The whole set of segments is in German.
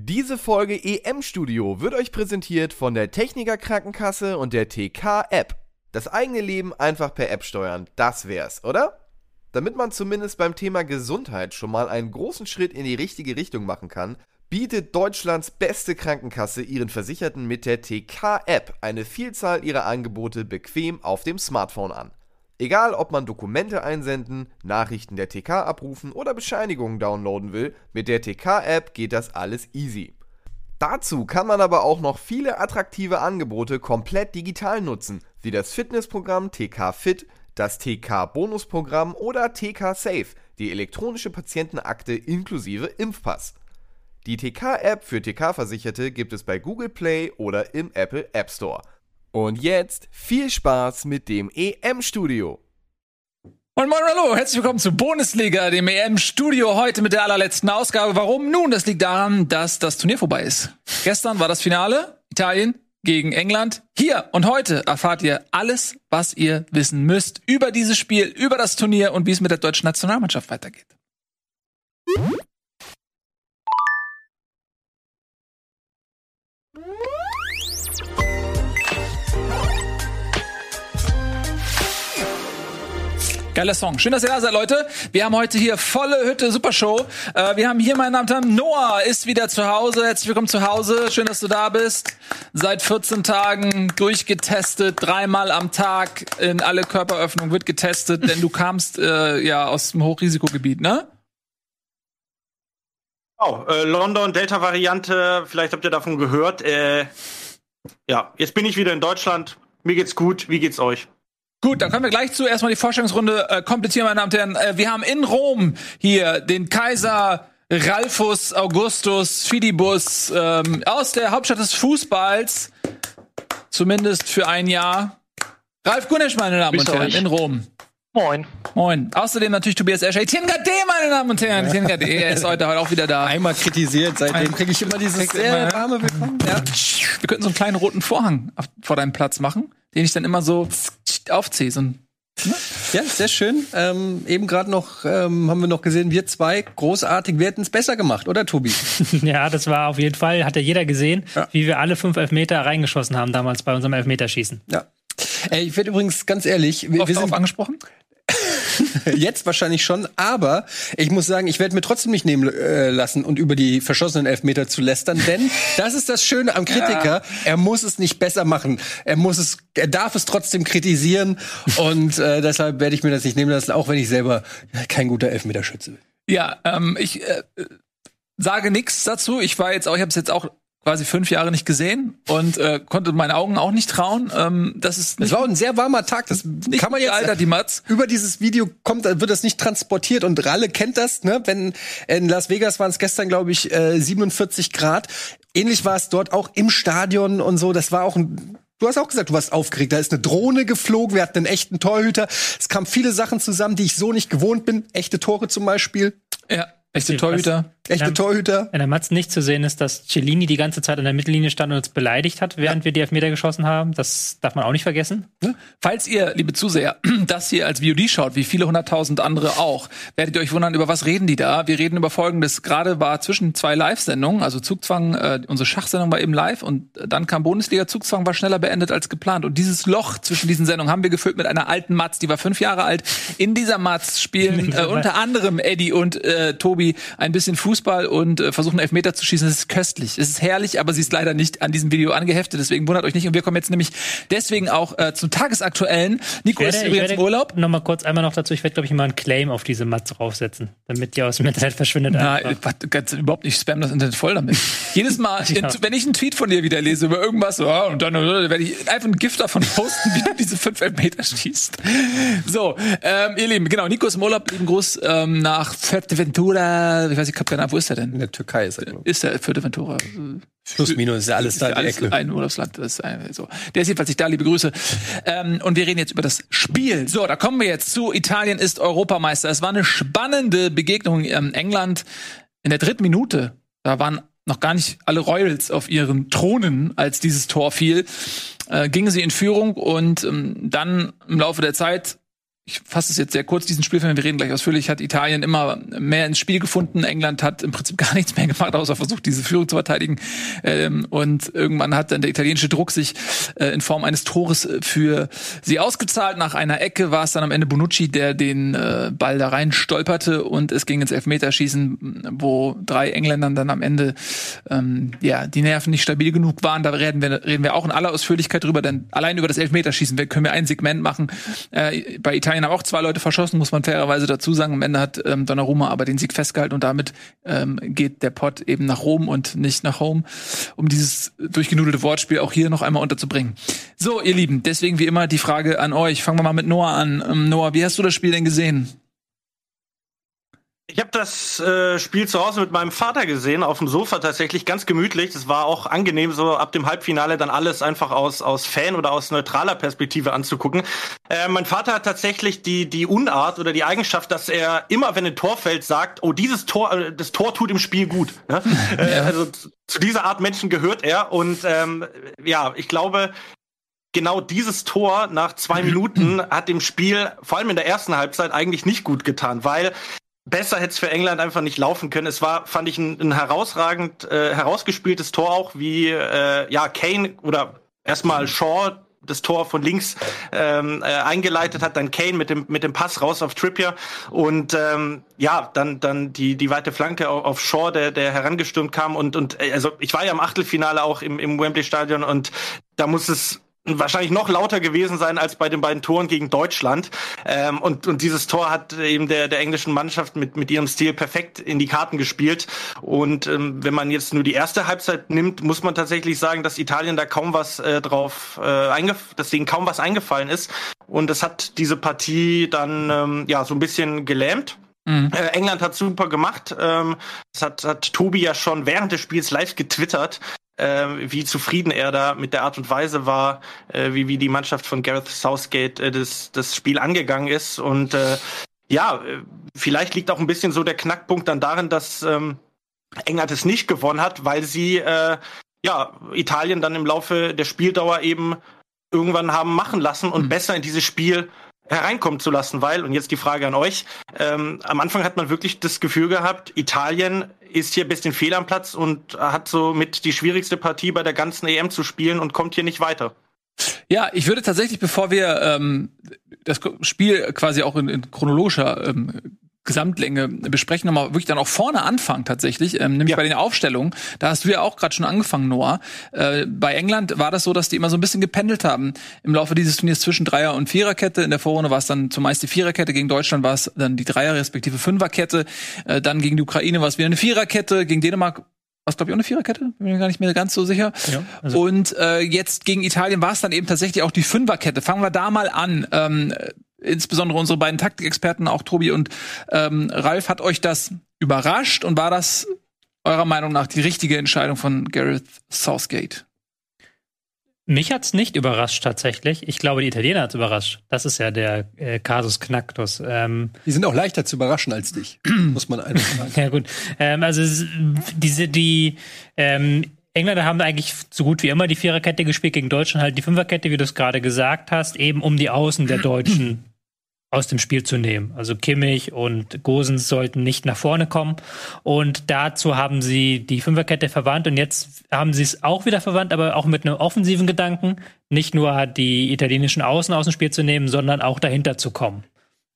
Diese Folge EM Studio wird euch präsentiert von der Techniker Krankenkasse und der TK App. Das eigene Leben einfach per App steuern, das wär's, oder? Damit man zumindest beim Thema Gesundheit schon mal einen großen Schritt in die richtige Richtung machen kann, bietet Deutschlands beste Krankenkasse ihren Versicherten mit der TK App eine Vielzahl ihrer Angebote bequem auf dem Smartphone an. Egal, ob man Dokumente einsenden, Nachrichten der TK abrufen oder Bescheinigungen downloaden will, mit der TK-App geht das alles easy. Dazu kann man aber auch noch viele attraktive Angebote komplett digital nutzen, wie das Fitnessprogramm TK Fit, das TK Bonusprogramm oder TK Safe, die elektronische Patientenakte inklusive Impfpass. Die TK-App für TK-Versicherte gibt es bei Google Play oder im Apple App Store. Und jetzt viel Spaß mit dem EM-Studio. Und moin, hallo, herzlich willkommen zu Bundesliga, dem EM-Studio, heute mit der allerletzten Ausgabe. Warum? Nun, das liegt daran, dass das Turnier vorbei ist. Gestern war das Finale, Italien gegen England. Hier und heute erfahrt ihr alles, was ihr wissen müsst über dieses Spiel, über das Turnier und wie es mit der deutschen Nationalmannschaft weitergeht. Geiler Song. Schön, dass ihr da seid, Leute. Wir haben heute hier volle Hütte, super Show. Äh, wir haben hier, meine Damen Noah ist wieder zu Hause. Herzlich willkommen zu Hause. Schön, dass du da bist. Seit 14 Tagen durchgetestet, dreimal am Tag in alle Körperöffnungen wird getestet, denn du kamst äh, ja aus dem Hochrisikogebiet, ne? Oh, äh, London Delta-Variante. Vielleicht habt ihr davon gehört. Äh, ja, jetzt bin ich wieder in Deutschland. Mir geht's gut. Wie geht's euch? Gut, dann kommen wir gleich zu. Erstmal die Vorstellungsrunde äh, komplizieren, meine Damen und Herren. Äh, wir haben in Rom hier den Kaiser Ralphus Augustus Fidibus ähm, aus der Hauptstadt des Fußballs. Zumindest für ein Jahr. Ralf Gunesch, meine Damen und Herren, in Rom. Moin. Moin. Außerdem natürlich Tobias Escher. Etienne Gade, meine Damen und Herren. Etienne Gade, er ist heute, heute auch wieder da. Einmal kritisiert, seitdem kriege ich immer dieses sehr warme Willkommen. Ja. Wir könnten so einen kleinen roten Vorhang auf, vor deinem Platz machen, den ich dann immer so ein, ne? Ja, sehr schön. Ähm, eben gerade noch ähm, haben wir noch gesehen, wir zwei großartig. Wir hätten es besser gemacht, oder Tobi? ja, das war auf jeden Fall, hat ja jeder gesehen, ja. wie wir alle fünf Elfmeter reingeschossen haben damals bei unserem Elfmeterschießen. Ja. Ey, ich werde übrigens ganz ehrlich, wir, wir sind angesprochen. Jetzt wahrscheinlich schon, aber ich muss sagen, ich werde mir trotzdem nicht nehmen äh, lassen und über die verschossenen Elfmeter zu lästern, denn das ist das Schöne am Kritiker. Ja. Er muss es nicht besser machen. Er muss es, er darf es trotzdem kritisieren und äh, deshalb werde ich mir das nicht nehmen lassen, auch wenn ich selber kein guter Elfmeterschütze bin. Ja, ähm, ich äh, sage nichts dazu. Ich war jetzt auch, ich habe es jetzt auch quasi fünf Jahre nicht gesehen und äh, konnte meinen Augen auch nicht trauen. Ähm, das ist es war ein sehr warmer Tag. Das nicht kann man jetzt Alter, die Mats. über dieses Video kommt, wird das nicht transportiert und Ralle kennt das. Ne? Wenn in Las Vegas waren es gestern glaube ich äh, 47 Grad. Ähnlich war es dort auch im Stadion und so. Das war auch ein Du hast auch gesagt, du warst aufgeregt. Da ist eine Drohne geflogen, wir hatten einen echten Torhüter. Es kamen viele Sachen zusammen, die ich so nicht gewohnt bin. Echte Tore zum Beispiel. Ja, echte Torhüter. Echte der, Torhüter. In der Matz nicht zu sehen ist, dass Cellini die ganze Zeit an der Mittellinie stand und uns beleidigt hat, während ja. wir die Elfmeter geschossen haben. Das darf man auch nicht vergessen. Falls ihr, liebe Zuseher, das hier als VOD schaut, wie viele hunderttausend andere auch, werdet ihr euch wundern, über was reden die da? Wir reden über Folgendes. Gerade war zwischen zwei Live-Sendungen, also Zugzwang, äh, unsere Schachsendung war eben live und dann kam Bundesliga. Zugzwang war schneller beendet als geplant. Und dieses Loch zwischen diesen Sendungen haben wir gefüllt mit einer alten Matz, die war fünf Jahre alt. In dieser Matz spielen äh, unter anderem Eddie und äh, Tobi ein bisschen Fußball und äh, versuchen Elfmeter zu schießen. Das ist köstlich. Es ist herrlich, aber sie ist leider nicht an diesem Video angeheftet. Deswegen wundert euch nicht. Und wir kommen jetzt nämlich deswegen auch äh, zum tagesaktuellen. Nico werde, ist übrigens im Urlaub. Noch mal kurz einmal noch dazu. Ich werde glaube ich mal einen Claim auf diese Matz draufsetzen, damit die aus dem Internet verschwindet. Na, ganz, überhaupt nicht spam das Internet voll damit. Jedes Mal, ja. wenn ich einen Tweet von dir wieder lese über irgendwas, oh, und dann äh, werde ich einfach ein Gift davon posten, wie du diese fünf Elfmeter schießt. So, ähm, ihr Lieben, genau. Nico ist im Urlaub. Lieben Gruß ähm, nach Fuerteventura. Ich weiß, ich habe keine Ahnung, wo ist er denn? In der Türkei ist er. Ist er Fuerteventura? Plus minus ist ja alles da in der Ecke. Ein Urlaubsland. Das ist ein, so. Der ist jedenfalls nicht da, liebe Grüße. Ähm, und wir reden jetzt über das Spiel. So, da kommen wir jetzt zu. Italien ist Europameister. Es war eine spannende Begegnung. Ähm, England in der dritten Minute. Da waren noch gar nicht alle Royals auf ihren Thronen, als dieses Tor fiel. Äh, gingen sie in Führung und ähm, dann im Laufe der Zeit ich fasse es jetzt sehr kurz, diesen Spielfilm, wir reden gleich ausführlich, hat Italien immer mehr ins Spiel gefunden. England hat im Prinzip gar nichts mehr gemacht, außer versucht, diese Führung zu verteidigen. Ähm, und irgendwann hat dann der italienische Druck sich äh, in Form eines Tores für sie ausgezahlt. Nach einer Ecke war es dann am Ende Bonucci, der den äh, Ball da rein stolperte und es ging ins Elfmeterschießen, wo drei Engländern dann am Ende ähm, ja die Nerven nicht stabil genug waren. Da reden wir, reden wir auch in aller Ausführlichkeit drüber, denn allein über das Elfmeterschießen können wir ein Segment machen. Äh, bei Italien haben auch zwei Leute verschossen, muss man fairerweise dazu sagen. Am Ende hat ähm, Donnarumma aber den Sieg festgehalten und damit ähm, geht der Pot eben nach Rom und nicht nach Home, um dieses durchgenudelte Wortspiel auch hier noch einmal unterzubringen. So, ihr Lieben, deswegen wie immer die Frage an euch. Fangen wir mal mit Noah an. Ähm, Noah, wie hast du das Spiel denn gesehen? Ich habe das äh, Spiel zu Hause mit meinem Vater gesehen, auf dem Sofa tatsächlich, ganz gemütlich. Das war auch angenehm, so ab dem Halbfinale dann alles einfach aus, aus Fan- oder aus neutraler Perspektive anzugucken. Äh, mein Vater hat tatsächlich die, die Unart oder die Eigenschaft, dass er immer, wenn ein Tor fällt, sagt, oh, dieses Tor, äh, das Tor tut im Spiel gut. Ne? Äh, ja. Also zu dieser Art Menschen gehört er. Und ähm, ja, ich glaube, genau dieses Tor nach zwei Minuten hat dem Spiel, vor allem in der ersten Halbzeit, eigentlich nicht gut getan, weil besser hätte es für England einfach nicht laufen können. Es war, fand ich, ein, ein herausragend äh, herausgespieltes Tor auch, wie äh, ja Kane oder erstmal Shaw das Tor von links ähm, äh, eingeleitet hat, dann Kane mit dem mit dem Pass raus auf Trippier und ähm, ja, dann dann die die weite Flanke auf, auf Shaw, der der herangestürmt kam und und äh, also ich war ja im Achtelfinale auch im im Wembley Stadion und da muss es wahrscheinlich noch lauter gewesen sein als bei den beiden Toren gegen Deutschland. Ähm, und, und dieses Tor hat eben der, der englischen Mannschaft mit, mit ihrem Stil perfekt in die Karten gespielt. Und ähm, wenn man jetzt nur die erste Halbzeit nimmt, muss man tatsächlich sagen, dass Italien da kaum was äh, drauf, äh, dass denen kaum was eingefallen ist. Und es hat diese Partie dann ähm, ja so ein bisschen gelähmt. Mhm. Äh, England hat super gemacht. Ähm, das hat, hat Tobi ja schon während des Spiels live getwittert, wie zufrieden er da mit der Art und Weise war, äh, wie, wie die Mannschaft von Gareth Southgate äh, das, das Spiel angegangen ist. Und äh, ja, äh, vielleicht liegt auch ein bisschen so der Knackpunkt dann darin, dass ähm, England es nicht gewonnen hat, weil sie äh, ja Italien dann im Laufe der Spieldauer eben irgendwann haben machen lassen und mhm. besser in dieses Spiel hereinkommen zu lassen, weil, und jetzt die Frage an euch, ähm, am Anfang hat man wirklich das Gefühl gehabt, Italien ist hier ein bisschen fehl am Platz und hat so mit die schwierigste Partie bei der ganzen EM zu spielen und kommt hier nicht weiter. Ja, ich würde tatsächlich, bevor wir ähm, das Spiel quasi auch in, in chronologischer ähm, Gesamtlänge besprechen, nochmal wirklich dann auch vorne anfangen tatsächlich, ähm, nämlich ja. bei den Aufstellungen. Da hast du ja auch gerade schon angefangen, Noah. Äh, bei England war das so, dass die immer so ein bisschen gependelt haben im Laufe dieses Turniers zwischen Dreier- und Viererkette. In der Vorrunde war es dann zumeist die Viererkette, gegen Deutschland war es dann die Dreier- respektive Fünferkette. Äh, dann gegen die Ukraine war es wieder eine Viererkette, gegen Dänemark war es, glaube ich, auch eine Viererkette? Bin mir gar nicht mehr ganz so sicher. Ja, also und äh, jetzt gegen Italien war es dann eben tatsächlich auch die Fünferkette. Fangen wir da mal an. Ähm, insbesondere unsere beiden Taktikexperten, auch Tobi und ähm, Ralf, hat euch das überrascht und war das eurer Meinung nach die richtige Entscheidung von Gareth Southgate? Mich hat's nicht überrascht tatsächlich. Ich glaube, die Italiener hat's überrascht. Das ist ja der äh, Casus Knacktus. Ähm, die sind auch leichter zu überraschen als dich, muss man einfach sagen. ja gut. Ähm, also diese die ähm, Engländer haben eigentlich so gut wie immer die Viererkette gespielt, gegen Deutschland halt die Fünferkette, wie du es gerade gesagt hast, eben um die Außen der Deutschen aus dem Spiel zu nehmen. Also Kimmich und Gosens sollten nicht nach vorne kommen. Und dazu haben sie die Fünferkette verwandt und jetzt haben sie es auch wieder verwandt, aber auch mit einem offensiven Gedanken, nicht nur die italienischen Außen aus dem Spiel zu nehmen, sondern auch dahinter zu kommen.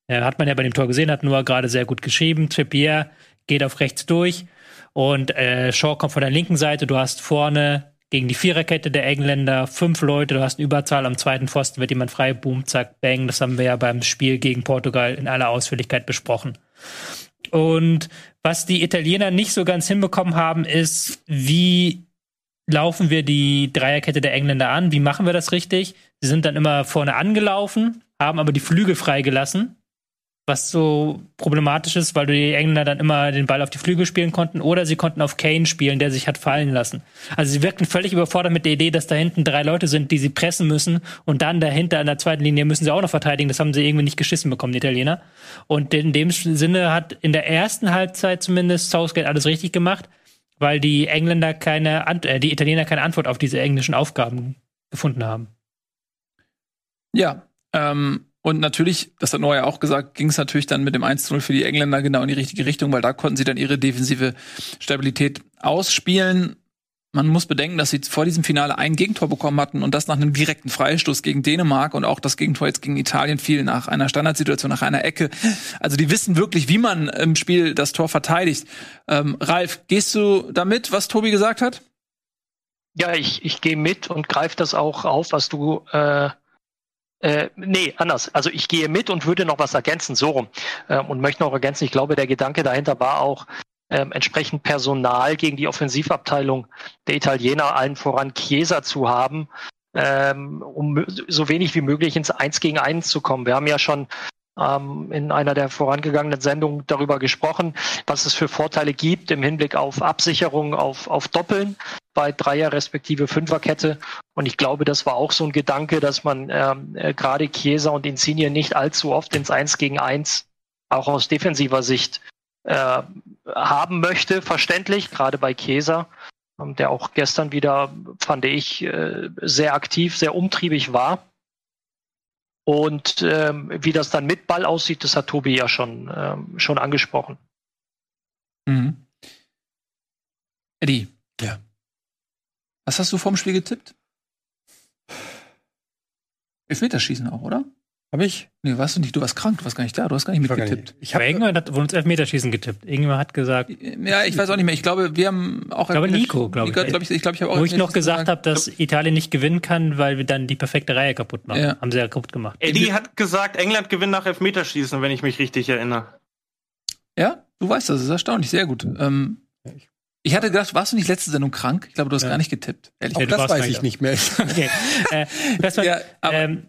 Ja, hat man ja bei dem Tor gesehen, hat nur gerade sehr gut geschrieben. Trippier geht auf rechts durch und äh, Shaw kommt von der linken Seite. Du hast vorne gegen die Viererkette der Engländer fünf Leute, du hast eine Überzahl am zweiten Pfosten, wird jemand frei, boom, zack, bang. Das haben wir ja beim Spiel gegen Portugal in aller Ausführlichkeit besprochen. Und was die Italiener nicht so ganz hinbekommen haben, ist, wie laufen wir die Dreierkette der Engländer an? Wie machen wir das richtig? Sie sind dann immer vorne angelaufen, haben aber die Flügel freigelassen was so problematisch ist, weil die Engländer dann immer den Ball auf die Flügel spielen konnten oder sie konnten auf Kane spielen, der sich hat fallen lassen. Also sie wirkten völlig überfordert mit der Idee, dass da hinten drei Leute sind, die sie pressen müssen und dann dahinter an der zweiten Linie müssen sie auch noch verteidigen. Das haben sie irgendwie nicht geschissen bekommen, die Italiener. Und in dem Sinne hat in der ersten Halbzeit zumindest Southgate alles richtig gemacht, weil die Engländer keine, äh, die Italiener keine Antwort auf diese englischen Aufgaben gefunden haben. Ja, ähm, Und natürlich, das hat Noah ja auch gesagt, ging es natürlich dann mit dem 1-0 für die Engländer genau in die richtige Richtung, weil da konnten sie dann ihre defensive Stabilität ausspielen. Man muss bedenken, dass sie vor diesem Finale ein Gegentor bekommen hatten und das nach einem direkten Freistoß gegen Dänemark und auch das Gegentor jetzt gegen Italien fiel nach einer Standardsituation, nach einer Ecke. Also die wissen wirklich, wie man im Spiel das Tor verteidigt. Ähm, Ralf, gehst du damit, was Tobi gesagt hat? Ja, ich, ich gehe mit und greife das auch auf, was du äh, äh, nee, anders. Also ich gehe mit und würde noch was ergänzen, so rum. Ähm, und möchte noch ergänzen, ich glaube, der Gedanke dahinter war auch, ähm, entsprechend Personal gegen die Offensivabteilung der Italiener, allen voran Chiesa zu haben, ähm, um so wenig wie möglich ins Eins gegen Eins zu kommen. Wir haben ja schon in einer der vorangegangenen Sendungen darüber gesprochen, was es für Vorteile gibt im Hinblick auf Absicherung, auf, auf Doppeln bei Dreier respektive Fünferkette. Und ich glaube, das war auch so ein Gedanke, dass man ähm, äh, gerade Chiesa und Insigne nicht allzu oft ins Eins gegen Eins auch aus defensiver Sicht äh, haben möchte, verständlich, gerade bei Käser, ähm, der auch gestern wieder, fand ich, äh, sehr aktiv, sehr umtriebig war. Und ähm, wie das dann mit Ball aussieht, das hat Tobi ja schon, ähm, schon angesprochen. Mhm. Eddie. Ja. Was hast du vorm Spiel getippt? Elfmeterschießen auch, oder? Hab ich? Nee, warst du nicht. Du warst krank, du warst gar nicht da, du hast gar nicht mitgetippt. Ich habe irgendwann hat, wurde uns Elfmeterschießen getippt. Irgendjemand hat gesagt. Ja, ich weiß auch nicht mehr. Ich glaube, wir haben auch. Ich glaube, Nico, glaube ich. Glaub ich, ich, glaub, ich habe auch. Wo ich noch gesagt habe, dass Italien nicht gewinnen kann, weil wir dann die perfekte Reihe kaputt machen. Ja. Haben sie ja kaputt gemacht. Eddie hat gesagt, England gewinnt nach Elfmeterschießen, wenn ich mich richtig erinnere. Ja, du weißt das, das ist erstaunlich, sehr gut. Ähm, ich hatte gedacht, warst du nicht letzte Sendung krank? Ich glaube, du hast ja. gar nicht getippt. Ehrlich. Auch das weiß ich nicht mehr. okay. äh, das war, ja, aber, ähm,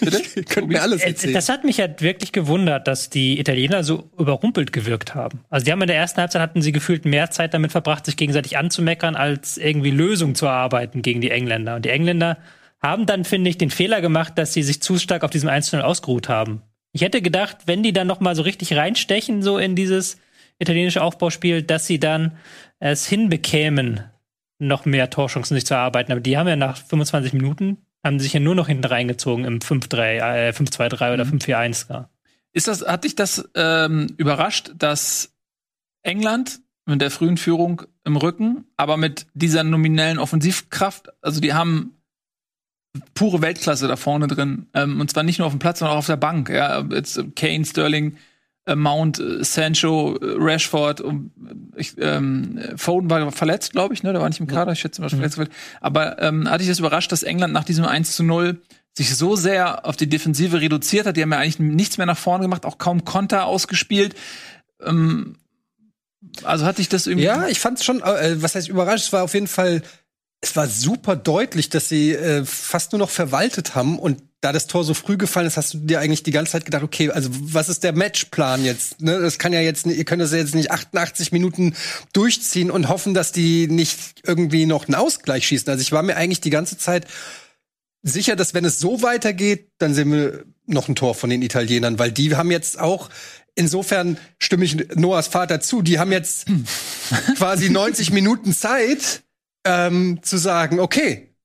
bitte? Könnt mir alles äh, erzählen. Das hat mich ja wirklich gewundert, dass die Italiener so überrumpelt gewirkt haben. Also die haben in der ersten Halbzeit hatten sie gefühlt mehr Zeit damit verbracht, sich gegenseitig anzumeckern, als irgendwie Lösungen zu erarbeiten gegen die Engländer. Und die Engländer haben dann, finde ich, den Fehler gemacht, dass sie sich zu stark auf diesem 1 ausgeruht haben. Ich hätte gedacht, wenn die dann noch mal so richtig reinstechen, so in dieses italienische Aufbauspiel, dass sie dann es hinbekämen, noch mehr Torchancen sich zu erarbeiten. Aber die haben ja nach 25 Minuten, haben sich ja nur noch hinten reingezogen im 5-3, äh, 5-2-3 oder mhm. 5-4-1. Ist das, hat dich das ähm, überrascht, dass England mit der frühen Führung im Rücken, aber mit dieser nominellen Offensivkraft, also die haben pure Weltklasse da vorne drin. Ähm, und zwar nicht nur auf dem Platz, sondern auch auf der Bank. Ja, jetzt Kane, Sterling, Mount, äh, Sancho, äh, Rashford und ich, ähm, Foden war verletzt, glaube ich, ne? Der war nicht im Kader, ich schätze mal mhm. verletzt. Aber ähm, hatte ich das überrascht, dass England nach diesem 1 zu 0 sich so sehr auf die Defensive reduziert hat. Die haben ja eigentlich nichts mehr nach vorne gemacht, auch kaum Konter ausgespielt. Ähm, also hatte ich das irgendwie. Ja, ich fand es schon, äh, was heißt überrascht, es war auf jeden Fall es war super deutlich, dass sie äh, fast nur noch verwaltet haben und da das Tor so früh gefallen ist, hast du dir eigentlich die ganze Zeit gedacht, okay, also was ist der Matchplan jetzt? Ne? Das kann ja jetzt, ihr könnt das ja jetzt nicht 88 Minuten durchziehen und hoffen, dass die nicht irgendwie noch einen Ausgleich schießen. Also ich war mir eigentlich die ganze Zeit sicher, dass wenn es so weitergeht, dann sehen wir noch ein Tor von den Italienern, weil die haben jetzt auch insofern stimme ich Noahs Vater zu, die haben jetzt quasi 90 Minuten Zeit ähm, zu sagen, okay,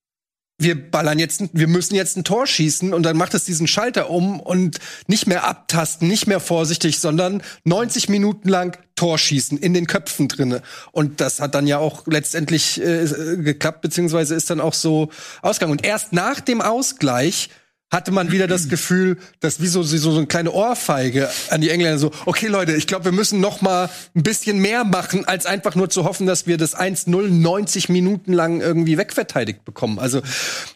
wir ballern jetzt, wir müssen jetzt ein Tor schießen und dann macht es diesen Schalter um und nicht mehr abtasten, nicht mehr vorsichtig, sondern 90 Minuten lang Tor schießen in den Köpfen drinne. Und das hat dann ja auch letztendlich äh, geklappt, beziehungsweise ist dann auch so ausgegangen. Und erst nach dem Ausgleich hatte man wieder das Gefühl, dass wie so, so, eine kleine Ohrfeige an die Engländer so, okay Leute, ich glaube, wir müssen noch mal ein bisschen mehr machen, als einfach nur zu hoffen, dass wir das 1-0 90 Minuten lang irgendwie wegverteidigt bekommen. Also,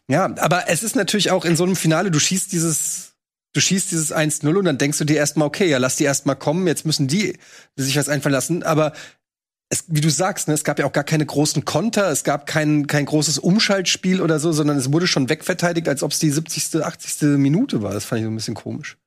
ja, aber es ist natürlich auch in so einem Finale, du schießt dieses du schießt dieses 1-0 und dann denkst du dir erstmal, okay, ja, lass die erstmal kommen, jetzt müssen die sich was einfallen lassen. Aber es, wie du sagst, ne, es gab ja auch gar keine großen Konter, es gab kein, kein großes Umschaltspiel oder so, sondern es wurde schon wegverteidigt, als ob es die 70., 80. Minute war. Das fand ich so ein bisschen komisch.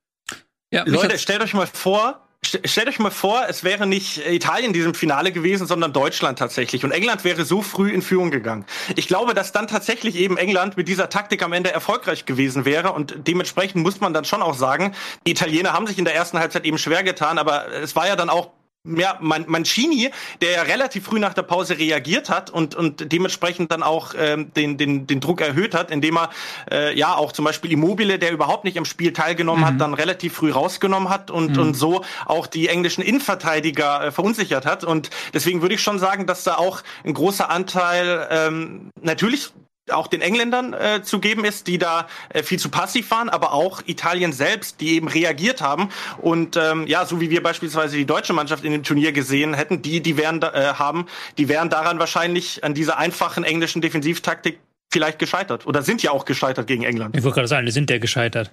Ja, Leute, stellt euch mal vor, stellt euch mal vor, es wäre nicht Italien in diesem Finale gewesen, sondern Deutschland tatsächlich. Und England wäre so früh in Führung gegangen. Ich glaube, dass dann tatsächlich eben England mit dieser Taktik am Ende erfolgreich gewesen wäre. Und dementsprechend muss man dann schon auch sagen, die Italiener haben sich in der ersten Halbzeit eben schwer getan, aber es war ja dann auch ja, Man Mancini, der ja relativ früh nach der Pause reagiert hat und, und dementsprechend dann auch ähm, den, den, den Druck erhöht hat, indem er äh, ja auch zum Beispiel Immobile, der überhaupt nicht am Spiel teilgenommen mhm. hat, dann relativ früh rausgenommen hat und, mhm. und so auch die englischen Innenverteidiger äh, verunsichert hat. Und deswegen würde ich schon sagen, dass da auch ein großer Anteil ähm, natürlich auch den Engländern äh, zu geben ist, die da äh, viel zu passiv waren, aber auch Italien selbst, die eben reagiert haben und ähm, ja, so wie wir beispielsweise die deutsche Mannschaft in dem Turnier gesehen hätten, die die wären äh, haben, die wären daran wahrscheinlich an dieser einfachen englischen Defensivtaktik vielleicht gescheitert oder sind ja auch gescheitert gegen England. Ich wollte gerade sagen, die sind ja gescheitert.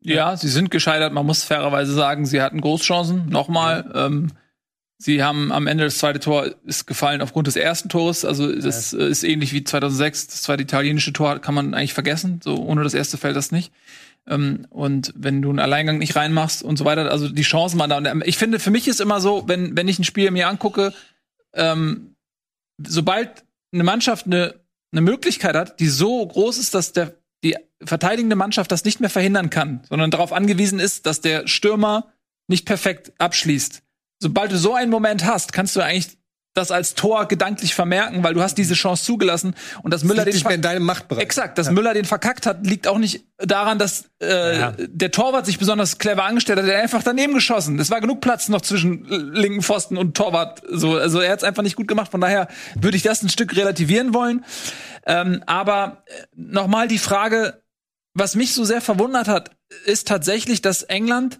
Ja, sie sind gescheitert. Man muss fairerweise sagen, sie hatten Großchancen. Nochmal. Ähm, Sie haben am Ende das zweite Tor ist gefallen aufgrund des ersten Tores. Also das ja. ist ähnlich wie 2006. Das zweite italienische Tor kann man eigentlich vergessen. So ohne das erste fällt das nicht. Ähm, und wenn du einen Alleingang nicht reinmachst und so weiter, also die Chancen waren da. Und ähm, ich finde, für mich ist immer so, wenn wenn ich ein Spiel mir angucke, ähm, sobald eine Mannschaft eine eine Möglichkeit hat, die so groß ist, dass der die verteidigende Mannschaft das nicht mehr verhindern kann, sondern darauf angewiesen ist, dass der Stürmer nicht perfekt abschließt sobald du so einen Moment hast, kannst du eigentlich das als Tor gedanklich vermerken, weil du hast diese Chance zugelassen und dass Müller den nicht mehr in deinem Machtbereich. Exakt, dass ja. Müller den verkackt hat, liegt auch nicht daran, dass äh, ja. der Torwart sich besonders clever angestellt hat, der einfach daneben geschossen. Es war genug Platz noch zwischen linken Pfosten und Torwart. So, also er hat es einfach nicht gut gemacht. Von daher würde ich das ein Stück relativieren wollen. Ähm, aber äh, nochmal die Frage, was mich so sehr verwundert hat, ist tatsächlich, dass England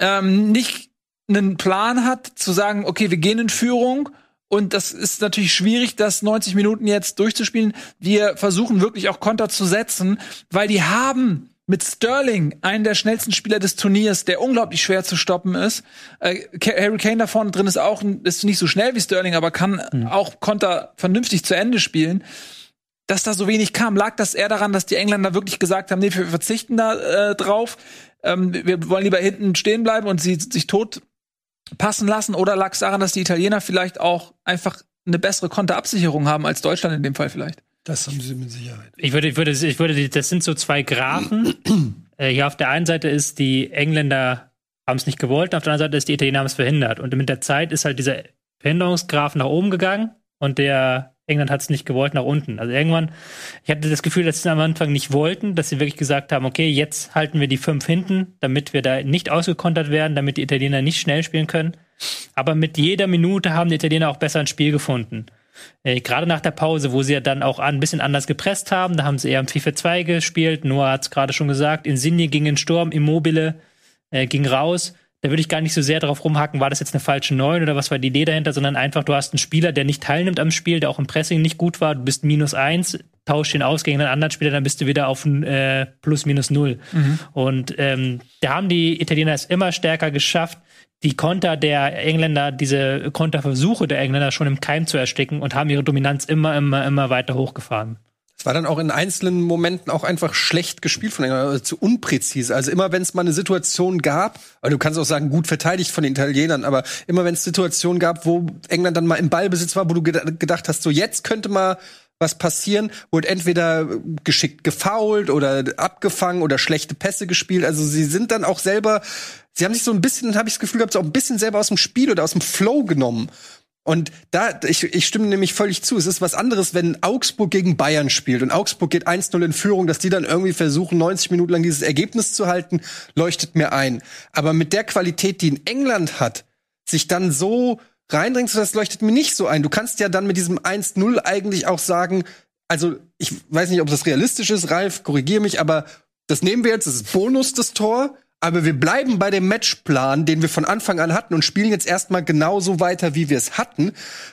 ähm, nicht einen Plan hat, zu sagen, okay, wir gehen in Führung und das ist natürlich schwierig, das 90 Minuten jetzt durchzuspielen. Wir versuchen wirklich auch Konter zu setzen, weil die haben mit Sterling einen der schnellsten Spieler des Turniers, der unglaublich schwer zu stoppen ist. Äh, Harry Kane da vorne drin ist auch ist nicht so schnell wie Sterling, aber kann mhm. auch Konter vernünftig zu Ende spielen. Dass da so wenig kam, lag das eher daran, dass die Engländer wirklich gesagt haben, nee, wir verzichten da äh, drauf. Ähm, wir wollen lieber hinten stehen bleiben und sie sich tot passen lassen? Oder lag es daran, dass die Italiener vielleicht auch einfach eine bessere Konterabsicherung haben als Deutschland in dem Fall vielleicht? Das haben sie mit Sicherheit. Ich würde, ich würde, ich würde, das sind so zwei Graphen. äh, hier auf der einen Seite ist die Engländer haben es nicht gewollt, auf der anderen Seite ist die Italiener haben es verhindert. Und mit der Zeit ist halt dieser Verhinderungsgraph nach oben gegangen und der England hat es nicht gewollt nach unten. Also irgendwann, ich hatte das Gefühl, dass sie am Anfang nicht wollten, dass sie wirklich gesagt haben, okay, jetzt halten wir die fünf hinten, damit wir da nicht ausgekontert werden, damit die Italiener nicht schnell spielen können. Aber mit jeder Minute haben die Italiener auch besser ein Spiel gefunden. Äh, Gerade nach der Pause, wo sie ja dann auch ein bisschen anders gepresst haben, da haben sie eher im 4-4-2 gespielt. Noah hat es gerade schon gesagt, Insigne ging in Sturm, Immobile äh, ging raus da würde ich gar nicht so sehr darauf rumhacken, war das jetzt eine falsche Neun oder was war die Idee dahinter, sondern einfach, du hast einen Spieler, der nicht teilnimmt am Spiel, der auch im Pressing nicht gut war, du bist minus eins, tausch ihn aus gegen einen anderen Spieler, dann bist du wieder auf ein äh, plus minus null. Mhm. Und ähm, da haben die Italiener es immer stärker geschafft, die Konter der Engländer, diese Konterversuche der Engländer schon im Keim zu ersticken und haben ihre Dominanz immer, immer, immer weiter hochgefahren. Es war dann auch in einzelnen Momenten auch einfach schlecht gespielt von England, also zu unpräzise. Also immer wenn es mal eine Situation gab, weil du kannst auch sagen, gut verteidigt von den Italienern, aber immer wenn es Situationen gab, wo England dann mal im Ballbesitz war, wo du gedacht hast, so jetzt könnte mal was passieren, wurde entweder geschickt gefault oder abgefangen oder schlechte Pässe gespielt. Also sie sind dann auch selber, sie haben sich so ein bisschen, habe ich das Gefühl gehabt, so ein bisschen selber aus dem Spiel oder aus dem Flow genommen. Und da, ich, ich stimme nämlich völlig zu. Es ist was anderes, wenn Augsburg gegen Bayern spielt und Augsburg geht 1-0 in Führung, dass die dann irgendwie versuchen, 90 Minuten lang dieses Ergebnis zu halten, leuchtet mir ein. Aber mit der Qualität, die in England hat, sich dann so reindringt, das leuchtet mir nicht so ein. Du kannst ja dann mit diesem 1-0 eigentlich auch sagen, also ich weiß nicht, ob das realistisch ist, Ralf, korrigier mich, aber das nehmen wir jetzt, das ist Bonus, das Tor. Aber wir bleiben bei dem Matchplan, den wir von Anfang an hatten und spielen jetzt erstmal genauso weiter, wie wir es hatten.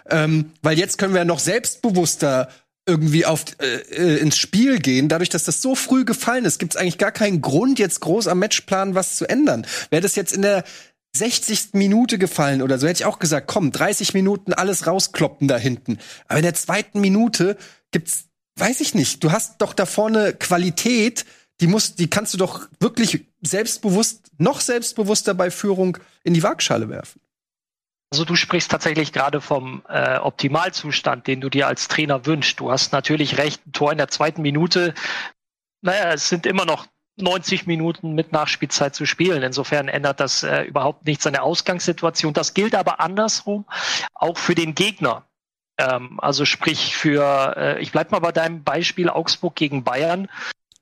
Ähm, weil jetzt können wir ja noch selbstbewusster irgendwie auf, äh, äh, ins Spiel gehen. Dadurch, dass das so früh gefallen ist, gibt es eigentlich gar keinen Grund, jetzt groß am Matchplan was zu ändern. Wäre das jetzt in der 60. Minute gefallen oder so, hätte ich auch gesagt, komm, 30 Minuten alles rauskloppen da hinten. Aber in der zweiten Minute gibt's, weiß ich nicht, du hast doch da vorne Qualität, die muss, die kannst du doch wirklich selbstbewusst, noch selbstbewusster bei Führung in die Waagschale werfen. Also du sprichst tatsächlich gerade vom äh, Optimalzustand, den du dir als Trainer wünschst. Du hast natürlich recht, ein Tor in der zweiten Minute. Naja, es sind immer noch 90 Minuten mit Nachspielzeit zu spielen. Insofern ändert das äh, überhaupt nichts an der Ausgangssituation. Das gilt aber andersrum auch für den Gegner. Ähm, also sprich für, äh, ich bleib mal bei deinem Beispiel Augsburg gegen Bayern.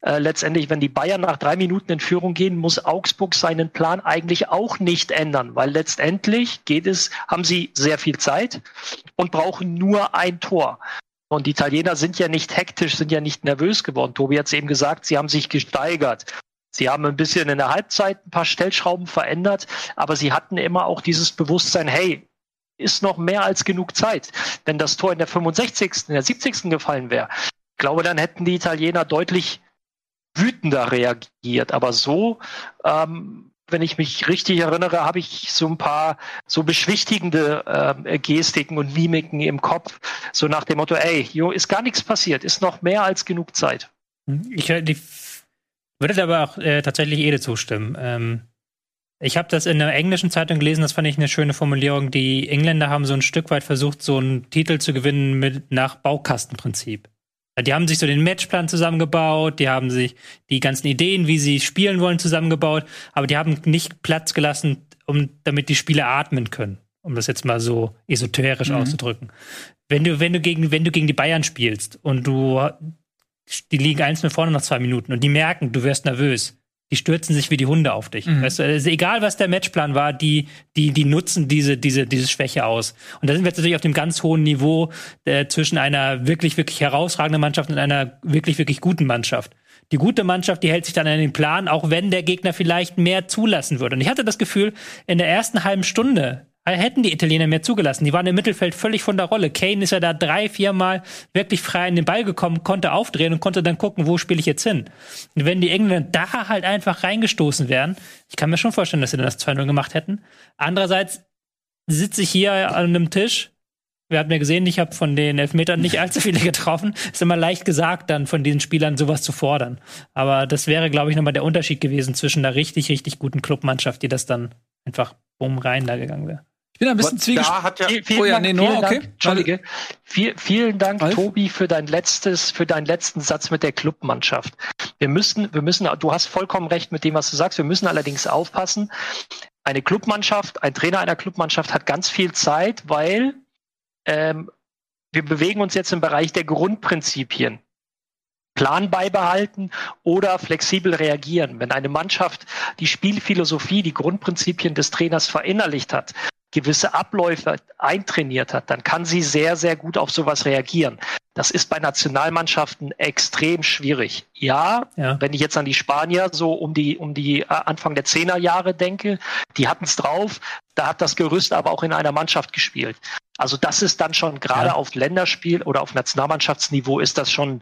Äh, letztendlich, wenn die Bayern nach drei Minuten in Führung gehen, muss Augsburg seinen Plan eigentlich auch nicht ändern, weil letztendlich geht es, haben sie sehr viel Zeit und brauchen nur ein Tor. Und die Italiener sind ja nicht hektisch, sind ja nicht nervös geworden. Tobi hat es eben gesagt, sie haben sich gesteigert. Sie haben ein bisschen in der Halbzeit ein paar Stellschrauben verändert, aber sie hatten immer auch dieses Bewusstsein, hey, ist noch mehr als genug Zeit. Wenn das Tor in der 65., in der 70. gefallen wäre, glaube, dann hätten die Italiener deutlich wütender reagiert. Aber so, ähm, wenn ich mich richtig erinnere, habe ich so ein paar so beschwichtigende äh, Gestiken und Mimiken im Kopf, so nach dem Motto, ey, jo, ist gar nichts passiert, ist noch mehr als genug Zeit. Ich, ich würde aber auch äh, tatsächlich Ede zustimmen. Ähm, ich habe das in einer englischen Zeitung gelesen, das fand ich eine schöne Formulierung. Die Engländer haben so ein Stück weit versucht, so einen Titel zu gewinnen mit nach Baukastenprinzip. Die haben sich so den Matchplan zusammengebaut, die haben sich die ganzen Ideen, wie sie spielen wollen, zusammengebaut, aber die haben nicht Platz gelassen, um damit die Spieler atmen können, um das jetzt mal so esoterisch mhm. auszudrücken. Wenn du, wenn du gegen, wenn du gegen die Bayern spielst und du, die liegen eins mit vorne nach zwei Minuten und die merken, du wirst nervös, die stürzen sich wie die Hunde auf dich. Mhm. Weißt du, also egal was der Matchplan war, die, die, die nutzen diese, diese, diese Schwäche aus. Und da sind wir jetzt natürlich auf dem ganz hohen Niveau äh, zwischen einer wirklich, wirklich herausragenden Mannschaft und einer wirklich, wirklich guten Mannschaft. Die gute Mannschaft, die hält sich dann an den Plan, auch wenn der Gegner vielleicht mehr zulassen würde. Und ich hatte das Gefühl, in der ersten halben Stunde hätten die Italiener mehr zugelassen. Die waren im Mittelfeld völlig von der Rolle. Kane ist ja da drei, viermal wirklich frei in den Ball gekommen, konnte aufdrehen und konnte dann gucken, wo spiele ich jetzt hin. Und wenn die Engländer da halt einfach reingestoßen wären, ich kann mir schon vorstellen, dass sie dann das 2-0 gemacht hätten. Andererseits sitze ich hier an einem Tisch. Wir hatten ja gesehen, ich habe von den Elfmetern nicht allzu viele getroffen. Ist immer leicht gesagt, dann von diesen Spielern sowas zu fordern. Aber das wäre, glaube ich, nochmal der Unterschied gewesen zwischen einer richtig, richtig guten Clubmannschaft, die das dann einfach bumm rein da gegangen wäre. Ich bin ein bisschen zwiegespalten. Ja vielen, oh ja, Dank, nee, no, okay. Dank, Entschuldige. Viel, vielen Dank, Ralf? Tobi, für dein letztes, für deinen letzten Satz mit der Clubmannschaft. Wir müssen, wir müssen, du hast vollkommen recht mit dem, was du sagst. Wir müssen allerdings aufpassen. Eine Clubmannschaft, ein Trainer einer Clubmannschaft hat ganz viel Zeit, weil ähm, wir bewegen uns jetzt im Bereich der Grundprinzipien. Plan beibehalten oder flexibel reagieren. Wenn eine Mannschaft die Spielphilosophie, die Grundprinzipien des Trainers verinnerlicht hat, gewisse Abläufe eintrainiert hat, dann kann sie sehr, sehr gut auf sowas reagieren. Das ist bei Nationalmannschaften extrem schwierig. Ja, ja. wenn ich jetzt an die Spanier so um die, um die äh, Anfang der Zehnerjahre denke, die hatten es drauf, da hat das Gerüst aber auch in einer Mannschaft gespielt. Also das ist dann schon gerade ja. auf Länderspiel oder auf Nationalmannschaftsniveau ist das schon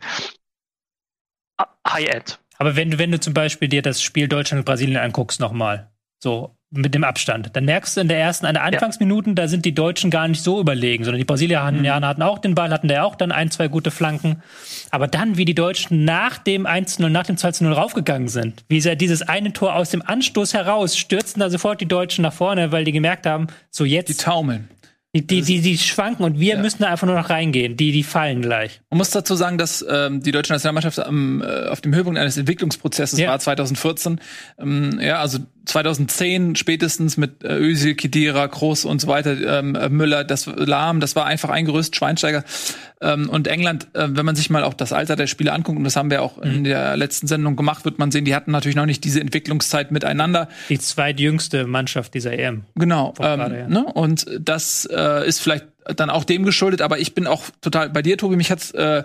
High-End. Aber wenn du, wenn du zum Beispiel dir das Spiel Deutschland und Brasilien anguckst nochmal, so mit dem Abstand. Dann merkst du in der ersten, in der Anfangsminuten, ja. da sind die Deutschen gar nicht so überlegen, sondern die Brasilianer mhm. hatten auch den Ball, hatten da auch dann ein, zwei gute Flanken. Aber dann, wie die Deutschen nach dem 1-0, nach dem 2-0 raufgegangen sind, wie sie dieses eine Tor aus dem Anstoß heraus stürzten da sofort die Deutschen nach vorne, weil die gemerkt haben, so jetzt. Die taumeln. Die, die, die, die schwanken und wir ja. müssen da einfach nur noch reingehen. Die, die fallen gleich. Man muss dazu sagen, dass ähm, die deutsche Nationalmannschaft am, äh, auf dem Höhepunkt eines Entwicklungsprozesses ja. war 2014. Ähm, ja, also 2010 spätestens mit äh, Özil, Kedira, Kroos und so weiter, ähm, Müller, das Lahm, das war einfach ein Gerüst, Schweinsteiger. Ähm, und England, äh, wenn man sich mal auch das Alter der Spieler anguckt, und das haben wir auch mhm. in der letzten Sendung gemacht, wird man sehen, die hatten natürlich noch nicht diese Entwicklungszeit miteinander. Die zweitjüngste Mannschaft dieser EM. Genau. Ähm, grade, ja. ne? Und das äh, ist vielleicht dann auch dem geschuldet, aber ich bin auch total bei dir, Tobi. Mich hat's äh,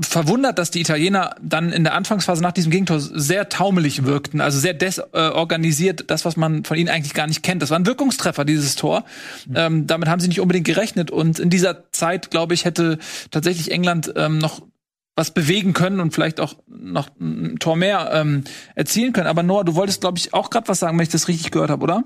verwundert, dass die Italiener dann in der Anfangsphase nach diesem Gegentor sehr taumelig wirkten, also sehr desorganisiert, das, was man von ihnen eigentlich gar nicht kennt. Das war ein Wirkungstreffer, dieses Tor. Mhm. Ähm, damit haben sie nicht unbedingt gerechnet. Und in dieser Zeit, glaube ich, hätte tatsächlich England ähm, noch was bewegen können und vielleicht auch noch ein Tor mehr ähm, erzielen können. Aber Noah, du wolltest, glaube ich, auch gerade was sagen, wenn ich das richtig gehört habe, oder?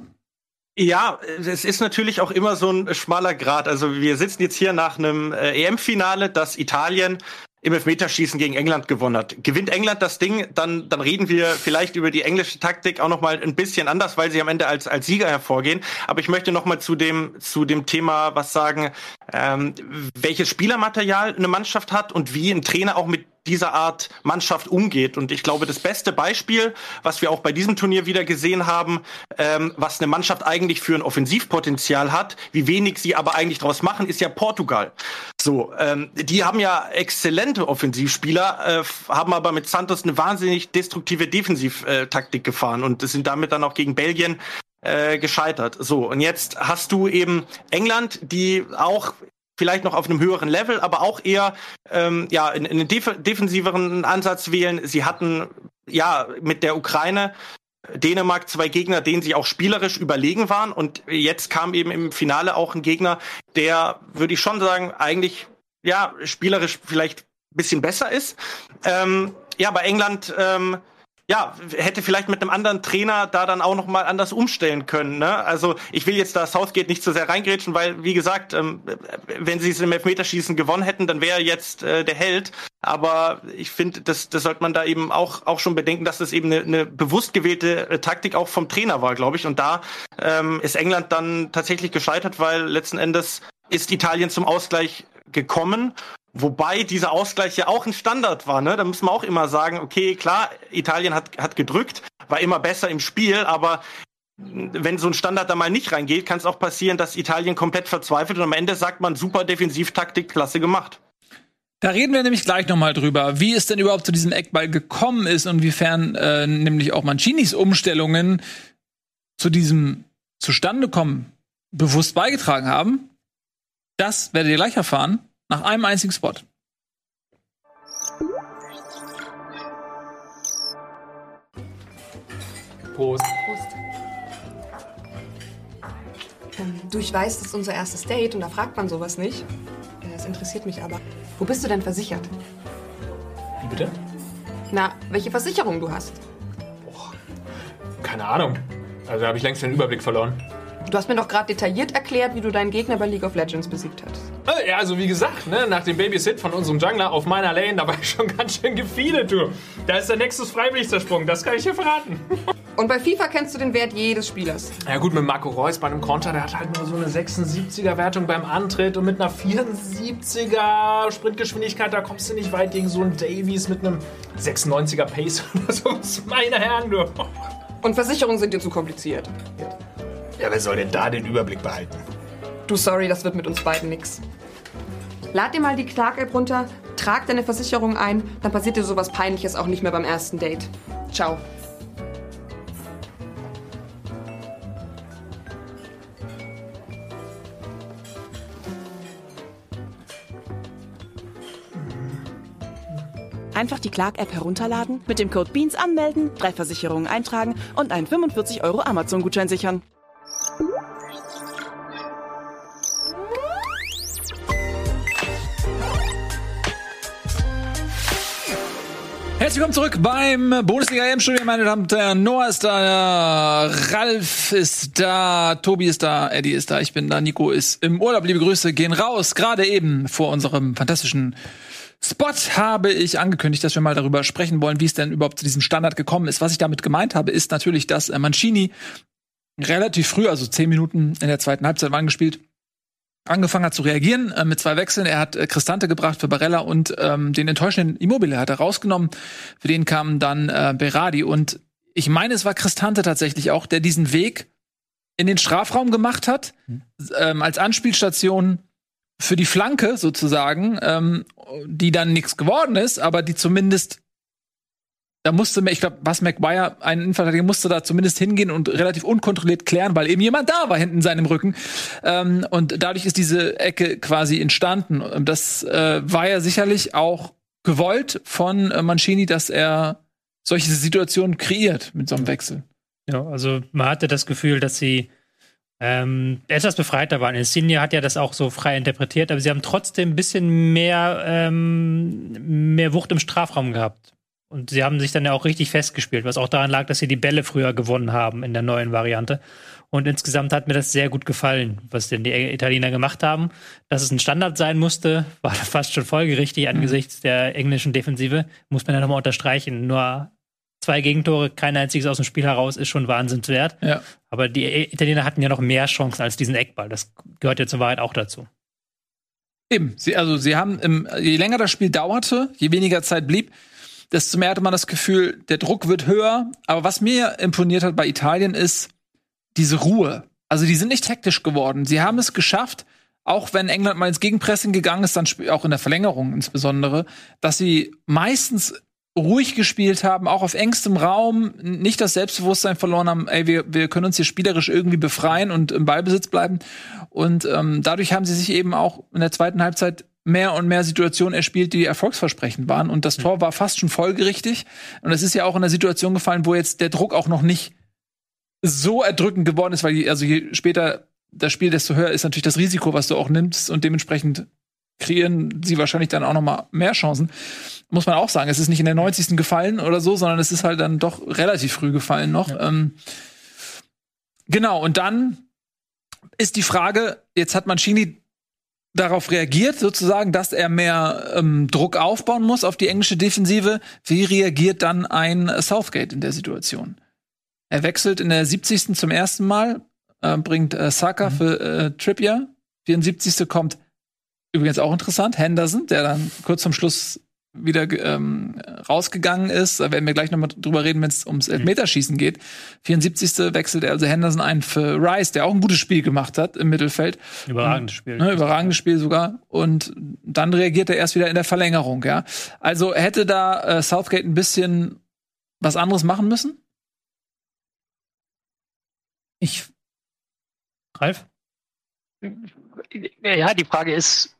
Ja, es ist natürlich auch immer so ein schmaler Grad. Also wir sitzen jetzt hier nach einem äh, EM-Finale, das Italien im Elfmeterschießen gegen England gewonnen hat. Gewinnt England das Ding, dann, dann reden wir vielleicht über die englische Taktik auch noch mal ein bisschen anders, weil sie am Ende als, als Sieger hervorgehen. Aber ich möchte noch mal zu dem, zu dem Thema was sagen, ähm, welches Spielermaterial eine Mannschaft hat und wie ein Trainer auch mit dieser Art Mannschaft umgeht. Und ich glaube, das beste Beispiel, was wir auch bei diesem Turnier wieder gesehen haben, ähm, was eine Mannschaft eigentlich für ein Offensivpotenzial hat, wie wenig sie aber eigentlich daraus machen, ist ja Portugal. So, ähm, die haben ja exzellente Offensivspieler, äh, haben aber mit Santos eine wahnsinnig destruktive Defensivtaktik gefahren und sind damit dann auch gegen Belgien äh, gescheitert. So, und jetzt hast du eben England, die auch vielleicht noch auf einem höheren Level, aber auch eher ähm, ja in, in einen def defensiveren Ansatz wählen. Sie hatten ja mit der Ukraine Dänemark zwei Gegner, denen sie auch spielerisch überlegen waren. Und jetzt kam eben im Finale auch ein Gegner, der, würde ich schon sagen, eigentlich ja spielerisch vielleicht ein bisschen besser ist. Ähm, ja, bei England ähm, ja, hätte vielleicht mit einem anderen Trainer da dann auch noch mal anders umstellen können. Ne? Also ich will jetzt da Southgate nicht so sehr reingrätschen, weil wie gesagt, ähm, wenn sie es im Elfmeterschießen gewonnen hätten, dann wäre jetzt äh, der Held. Aber ich finde, das, das sollte man da eben auch auch schon bedenken, dass das eben eine, eine bewusst gewählte äh, Taktik auch vom Trainer war, glaube ich. Und da ähm, ist England dann tatsächlich gescheitert, weil letzten Endes ist Italien zum Ausgleich gekommen Wobei dieser Ausgleich ja auch ein Standard war, ne? Da muss man auch immer sagen, okay, klar, Italien hat, hat gedrückt, war immer besser im Spiel, aber wenn so ein Standard da mal nicht reingeht, kann es auch passieren, dass Italien komplett verzweifelt und am Ende sagt man, super Defensivtaktik, klasse gemacht. Da reden wir nämlich gleich nochmal drüber, wie es denn überhaupt zu diesem Eckball gekommen ist und wiefern äh, nämlich auch Mancinis Umstellungen zu diesem Zustandekommen bewusst beigetragen haben. Das werdet ihr gleich erfahren. Nach einem einzigen Spot. Prost. Prost. Ähm, du, ich weiß, das ist unser erstes Date und da fragt man sowas nicht. Das interessiert mich aber. Wo bist du denn versichert? Wie bitte? Na, welche Versicherung du hast? Keine Ahnung. Also da habe ich längst den Überblick verloren. Du hast mir doch gerade detailliert erklärt, wie du deinen Gegner bei League of Legends besiegt hast. Äh, Ja, also wie gesagt, ne, nach dem Babysit von unserem Jungler auf meiner Lane, da war ich schon ganz schön gefiedert, du. Da ist der Nexus freiwillig zersprungen, das kann ich dir verraten. Und bei FIFA kennst du den Wert jedes Spielers. Ja gut, mit Marco Reus bei einem Konter, der hat halt nur so eine 76er Wertung beim Antritt und mit einer 74er Sprintgeschwindigkeit, da kommst du nicht weit gegen so einen Davies mit einem 96er Pace oder so. Meine Herren, du. Und Versicherungen sind dir zu kompliziert. Ja, wer soll denn da den Überblick behalten? Du, sorry, das wird mit uns beiden nix. Lad dir mal die Clark-App runter, trag deine Versicherung ein, dann passiert dir sowas Peinliches auch nicht mehr beim ersten Date. Ciao. Einfach die Clark-App herunterladen, mit dem Code BEANS anmelden, drei Versicherungen eintragen und einen 45 Euro Amazon-Gutschein sichern. Herzlich willkommen zurück beim Bundesliga EM-Studio, meine Damen und Herren. Noah ist da, Ralf ist da, Tobi ist da, Eddie ist da, ich bin da, Nico ist im Urlaub. Liebe Grüße gehen raus. Gerade eben vor unserem fantastischen Spot habe ich angekündigt, dass wir mal darüber sprechen wollen, wie es denn überhaupt zu diesem Standard gekommen ist. Was ich damit gemeint habe, ist natürlich, dass äh, Mancini relativ früh, also zehn Minuten in der zweiten Halbzeit waren gespielt, angefangen hat zu reagieren äh, mit zwei Wechseln. Er hat äh, Cristante gebracht für Barella und ähm, den enttäuschenden Immobile hat er rausgenommen. Für den kam dann äh, Berardi und ich meine, es war Cristante tatsächlich auch, der diesen Weg in den Strafraum gemacht hat, ähm, als Anspielstation für die Flanke sozusagen, ähm, die dann nichts geworden ist, aber die zumindest da musste, ich glaube, was McGuire, ein Innenverteidiger, musste da zumindest hingehen und relativ unkontrolliert klären, weil eben jemand da war hinten in seinem Rücken. Ähm, und dadurch ist diese Ecke quasi entstanden. Und das äh, war ja sicherlich auch gewollt von äh, Mancini, dass er solche Situationen kreiert mit so einem Wechsel. Ja, also man hatte das Gefühl, dass sie ähm, etwas befreiter waren. Insigne hat ja das auch so frei interpretiert, aber sie haben trotzdem ein bisschen mehr, ähm, mehr Wucht im Strafraum gehabt. Und sie haben sich dann ja auch richtig festgespielt, was auch daran lag, dass sie die Bälle früher gewonnen haben in der neuen Variante. Und insgesamt hat mir das sehr gut gefallen, was denn die Italiener gemacht haben. Dass es ein Standard sein musste, war fast schon folgerichtig angesichts der englischen Defensive. Muss man ja nochmal unterstreichen. Nur zwei Gegentore, kein einziges aus dem Spiel heraus, ist schon wahnsinnswert. Ja. Aber die Italiener hatten ja noch mehr Chancen als diesen Eckball. Das gehört ja zur Wahrheit auch dazu. Eben, sie, also sie haben, im, je länger das Spiel dauerte, je weniger Zeit blieb, desto mehr hatte man das Gefühl, der Druck wird höher. Aber was mir imponiert hat bei Italien ist diese Ruhe. Also die sind nicht hektisch geworden. Sie haben es geschafft, auch wenn England mal ins Gegenpressing gegangen ist, dann auch in der Verlängerung insbesondere, dass sie meistens ruhig gespielt haben, auch auf engstem Raum, nicht das Selbstbewusstsein verloren haben, ey, wir, wir können uns hier spielerisch irgendwie befreien und im Ballbesitz bleiben. Und ähm, dadurch haben sie sich eben auch in der zweiten Halbzeit mehr und mehr Situationen erspielt, die erfolgsversprechend waren. Und das Tor war fast schon folgerichtig. Und es ist ja auch in einer Situation gefallen, wo jetzt der Druck auch noch nicht so erdrückend geworden ist, weil je, also je später das Spiel, desto höher ist natürlich das Risiko, was du auch nimmst und dementsprechend kreieren sie wahrscheinlich dann auch noch mal mehr Chancen. Muss man auch sagen, es ist nicht in der 90. gefallen oder so, sondern es ist halt dann doch relativ früh gefallen noch. Ähm, genau, und dann ist die Frage, jetzt hat Mancini darauf reagiert, sozusagen, dass er mehr ähm, Druck aufbauen muss auf die englische Defensive. Wie reagiert dann ein Southgate in der Situation? Er wechselt in der 70. zum ersten Mal, äh, bringt äh, Saka für äh, Trippier. 74. kommt übrigens auch interessant, Henderson, der dann kurz zum Schluss wieder ähm, rausgegangen ist. Da werden wir gleich nochmal drüber reden, wenn es ums Elfmeterschießen geht. 74. wechselt er also Henderson ein für Rice, der auch ein gutes Spiel gemacht hat im Mittelfeld. Überragendes Spiel. Ne, überragendes Spiel sogar. Und dann reagiert er erst wieder in der Verlängerung, ja. Also hätte da äh, Southgate ein bisschen was anderes machen müssen? Ich. Ralf? Ja, die Frage ist,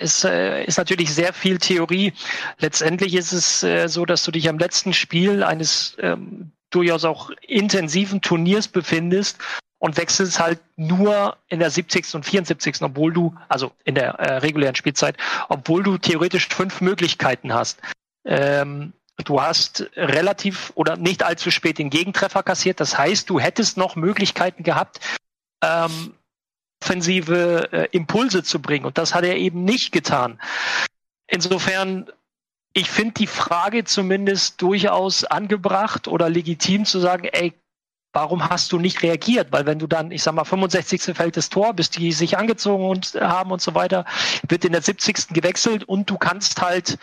ist, äh, ist natürlich sehr viel Theorie. Letztendlich ist es äh, so, dass du dich am letzten Spiel eines ähm, durchaus auch intensiven Turniers befindest und wechselst halt nur in der 70. und 74. obwohl du, also in der äh, regulären Spielzeit, obwohl du theoretisch fünf Möglichkeiten hast. Ähm, du hast relativ oder nicht allzu spät den Gegentreffer kassiert. Das heißt, du hättest noch Möglichkeiten gehabt, ähm, offensive äh, Impulse zu bringen. Und das hat er eben nicht getan. Insofern, ich finde die Frage zumindest durchaus angebracht oder legitim zu sagen, ey, warum hast du nicht reagiert? Weil wenn du dann, ich sag mal, 65. fällt das Tor, bis die sich angezogen und, haben und so weiter, wird in der 70. gewechselt und du kannst halt,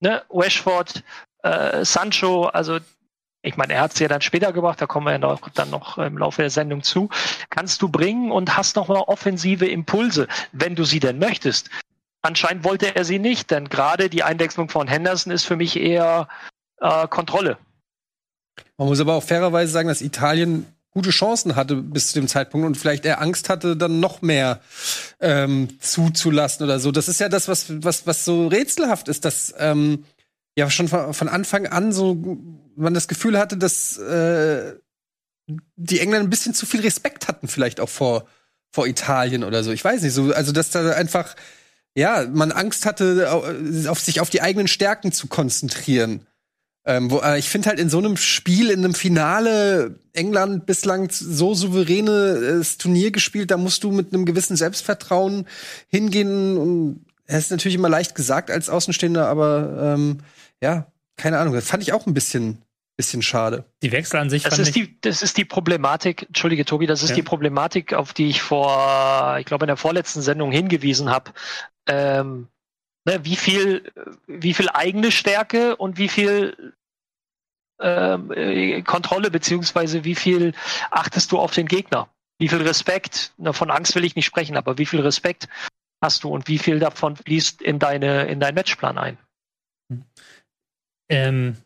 ne, Rashford, äh, Sancho, also ich meine, er hat es ja dann später gebracht, da kommen wir ja noch, dann noch im Laufe der Sendung zu, kannst du bringen und hast noch mal offensive Impulse, wenn du sie denn möchtest. Anscheinend wollte er sie nicht, denn gerade die Einwechslung von Henderson ist für mich eher äh, Kontrolle. Man muss aber auch fairerweise sagen, dass Italien gute Chancen hatte bis zu dem Zeitpunkt und vielleicht eher Angst hatte, dann noch mehr ähm, zuzulassen oder so. Das ist ja das, was, was, was so rätselhaft ist, dass ähm, ja schon von, Anfang an so man das Gefühl hatte, dass äh, die Engländer ein bisschen zu viel Respekt hatten, vielleicht auch vor, vor Italien oder so. Ich weiß nicht, so, also dass da einfach, ja, man Angst hatte, au- auf sich auf die eigenen Stärken zu konzentrieren. Ähm, wo, äh, ich finde halt in so einem Spiel, in einem Finale, England bislang so souveränes Turnier gespielt, da musst du mit einem gewissen Selbstvertrauen hingehen. Und es ist natürlich immer leicht gesagt als Außenstehender, aber ähm, ja, keine Ahnung. Das fand ich auch ein bisschen, bisschen schade. Die Wechsel an sich Das fand ist ich. die, das ist die Problematik, entschuldige Tobi, das ist Ja. die Problematik, auf die ich vor, ich glaube in der vorletzten Sendung hingewiesen habe. Ähm, ne, wie viel, wie viel eigene Stärke und wie viel ähm, äh, Kontrolle beziehungsweise wie viel achtest du auf den Gegner? Wie viel Respekt? Na, von Angst will ich nicht sprechen, aber wie viel Respekt hast du und wie viel davon fließt in deine in deinen Matchplan ein? Ähm,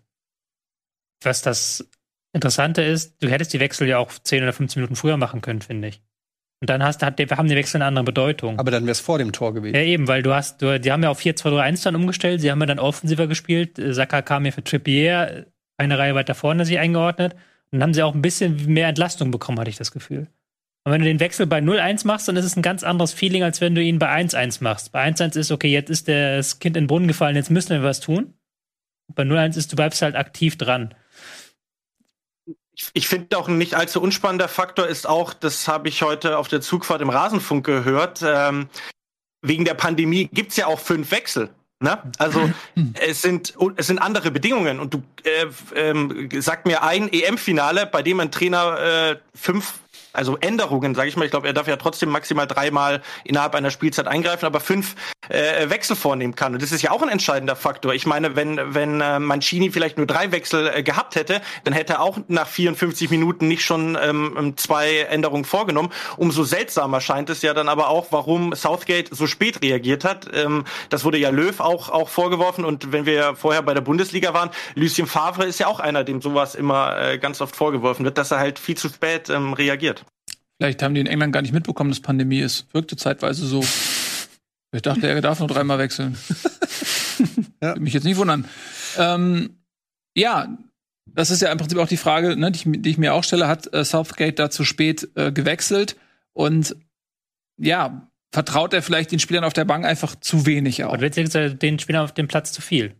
was das Interessante ist, du hättest die Wechsel ja auch 10 oder 15 Minuten früher machen können, finde ich. Und dann hast, hat, haben die Wechsel eine andere Bedeutung. Aber dann wäre es vor dem Tor gewesen. ja, eben, weil du hast, du, die haben ja auf 4-2-3-1 dann umgestellt, sie haben ja dann offensiver gespielt. Saka kam ja für Trippier eine Reihe weiter vorne sich eingeordnet. Und dann haben sie auch ein bisschen mehr Entlastung bekommen, hatte ich das Gefühl. Und wenn du den Wechsel bei 0-1 machst, dann ist es ein ganz anderes Feeling, als wenn du ihn bei 1-1 machst. Bei 1-1 ist, okay, jetzt ist das Kind in den Brunnen gefallen, jetzt müssen wir was tun. Bei 0-1 ist, du bleibst halt aktiv dran. Ich, ich finde auch ein nicht allzu unspannender Faktor ist auch, das habe ich heute auf der Zugfahrt im Rasenfunk gehört, ähm, wegen der Pandemie gibt's ja auch fünf Wechsel. Ne? Also es sind es sind andere Bedingungen und du äh, ähm, sag mir ein EM-Finale, bei dem ein Trainer äh, fünf also Änderungen, sage ich mal. Ich glaube, er darf ja trotzdem maximal dreimal innerhalb einer Spielzeit eingreifen, aber fünf äh, Wechsel vornehmen kann. Und das ist ja auch ein entscheidender Faktor. Ich meine, wenn wenn äh, Mancini vielleicht nur drei Wechsel äh, gehabt hätte, dann hätte er auch nach 54 Minuten nicht schon ähm, zwei Änderungen vorgenommen. Umso seltsamer scheint es ja dann aber auch, warum Southgate so spät reagiert hat. Ähm, das wurde ja Löw auch auch vorgeworfen. Und wenn wir vorher bei der Bundesliga waren, Lucien Favre ist ja auch einer, dem sowas immer äh, ganz oft vorgeworfen wird, dass er halt viel zu spät ähm, reagiert. Vielleicht haben die in England gar nicht mitbekommen, dass Pandemie ist. Wirkte zeitweise so. Ich dachte, er darf nur dreimal wechseln. ja. Würde mich jetzt nicht wundern. Ähm, ja, das ist ja im Prinzip auch die Frage, ne, die, ich, die ich mir auch stelle, hat äh, Southgate da zu spät äh, gewechselt? Und ja, vertraut er vielleicht den Spielern auf der Bank einfach zu wenig auch? Oder beziehungsweise den Spielern auf dem Platz zu viel?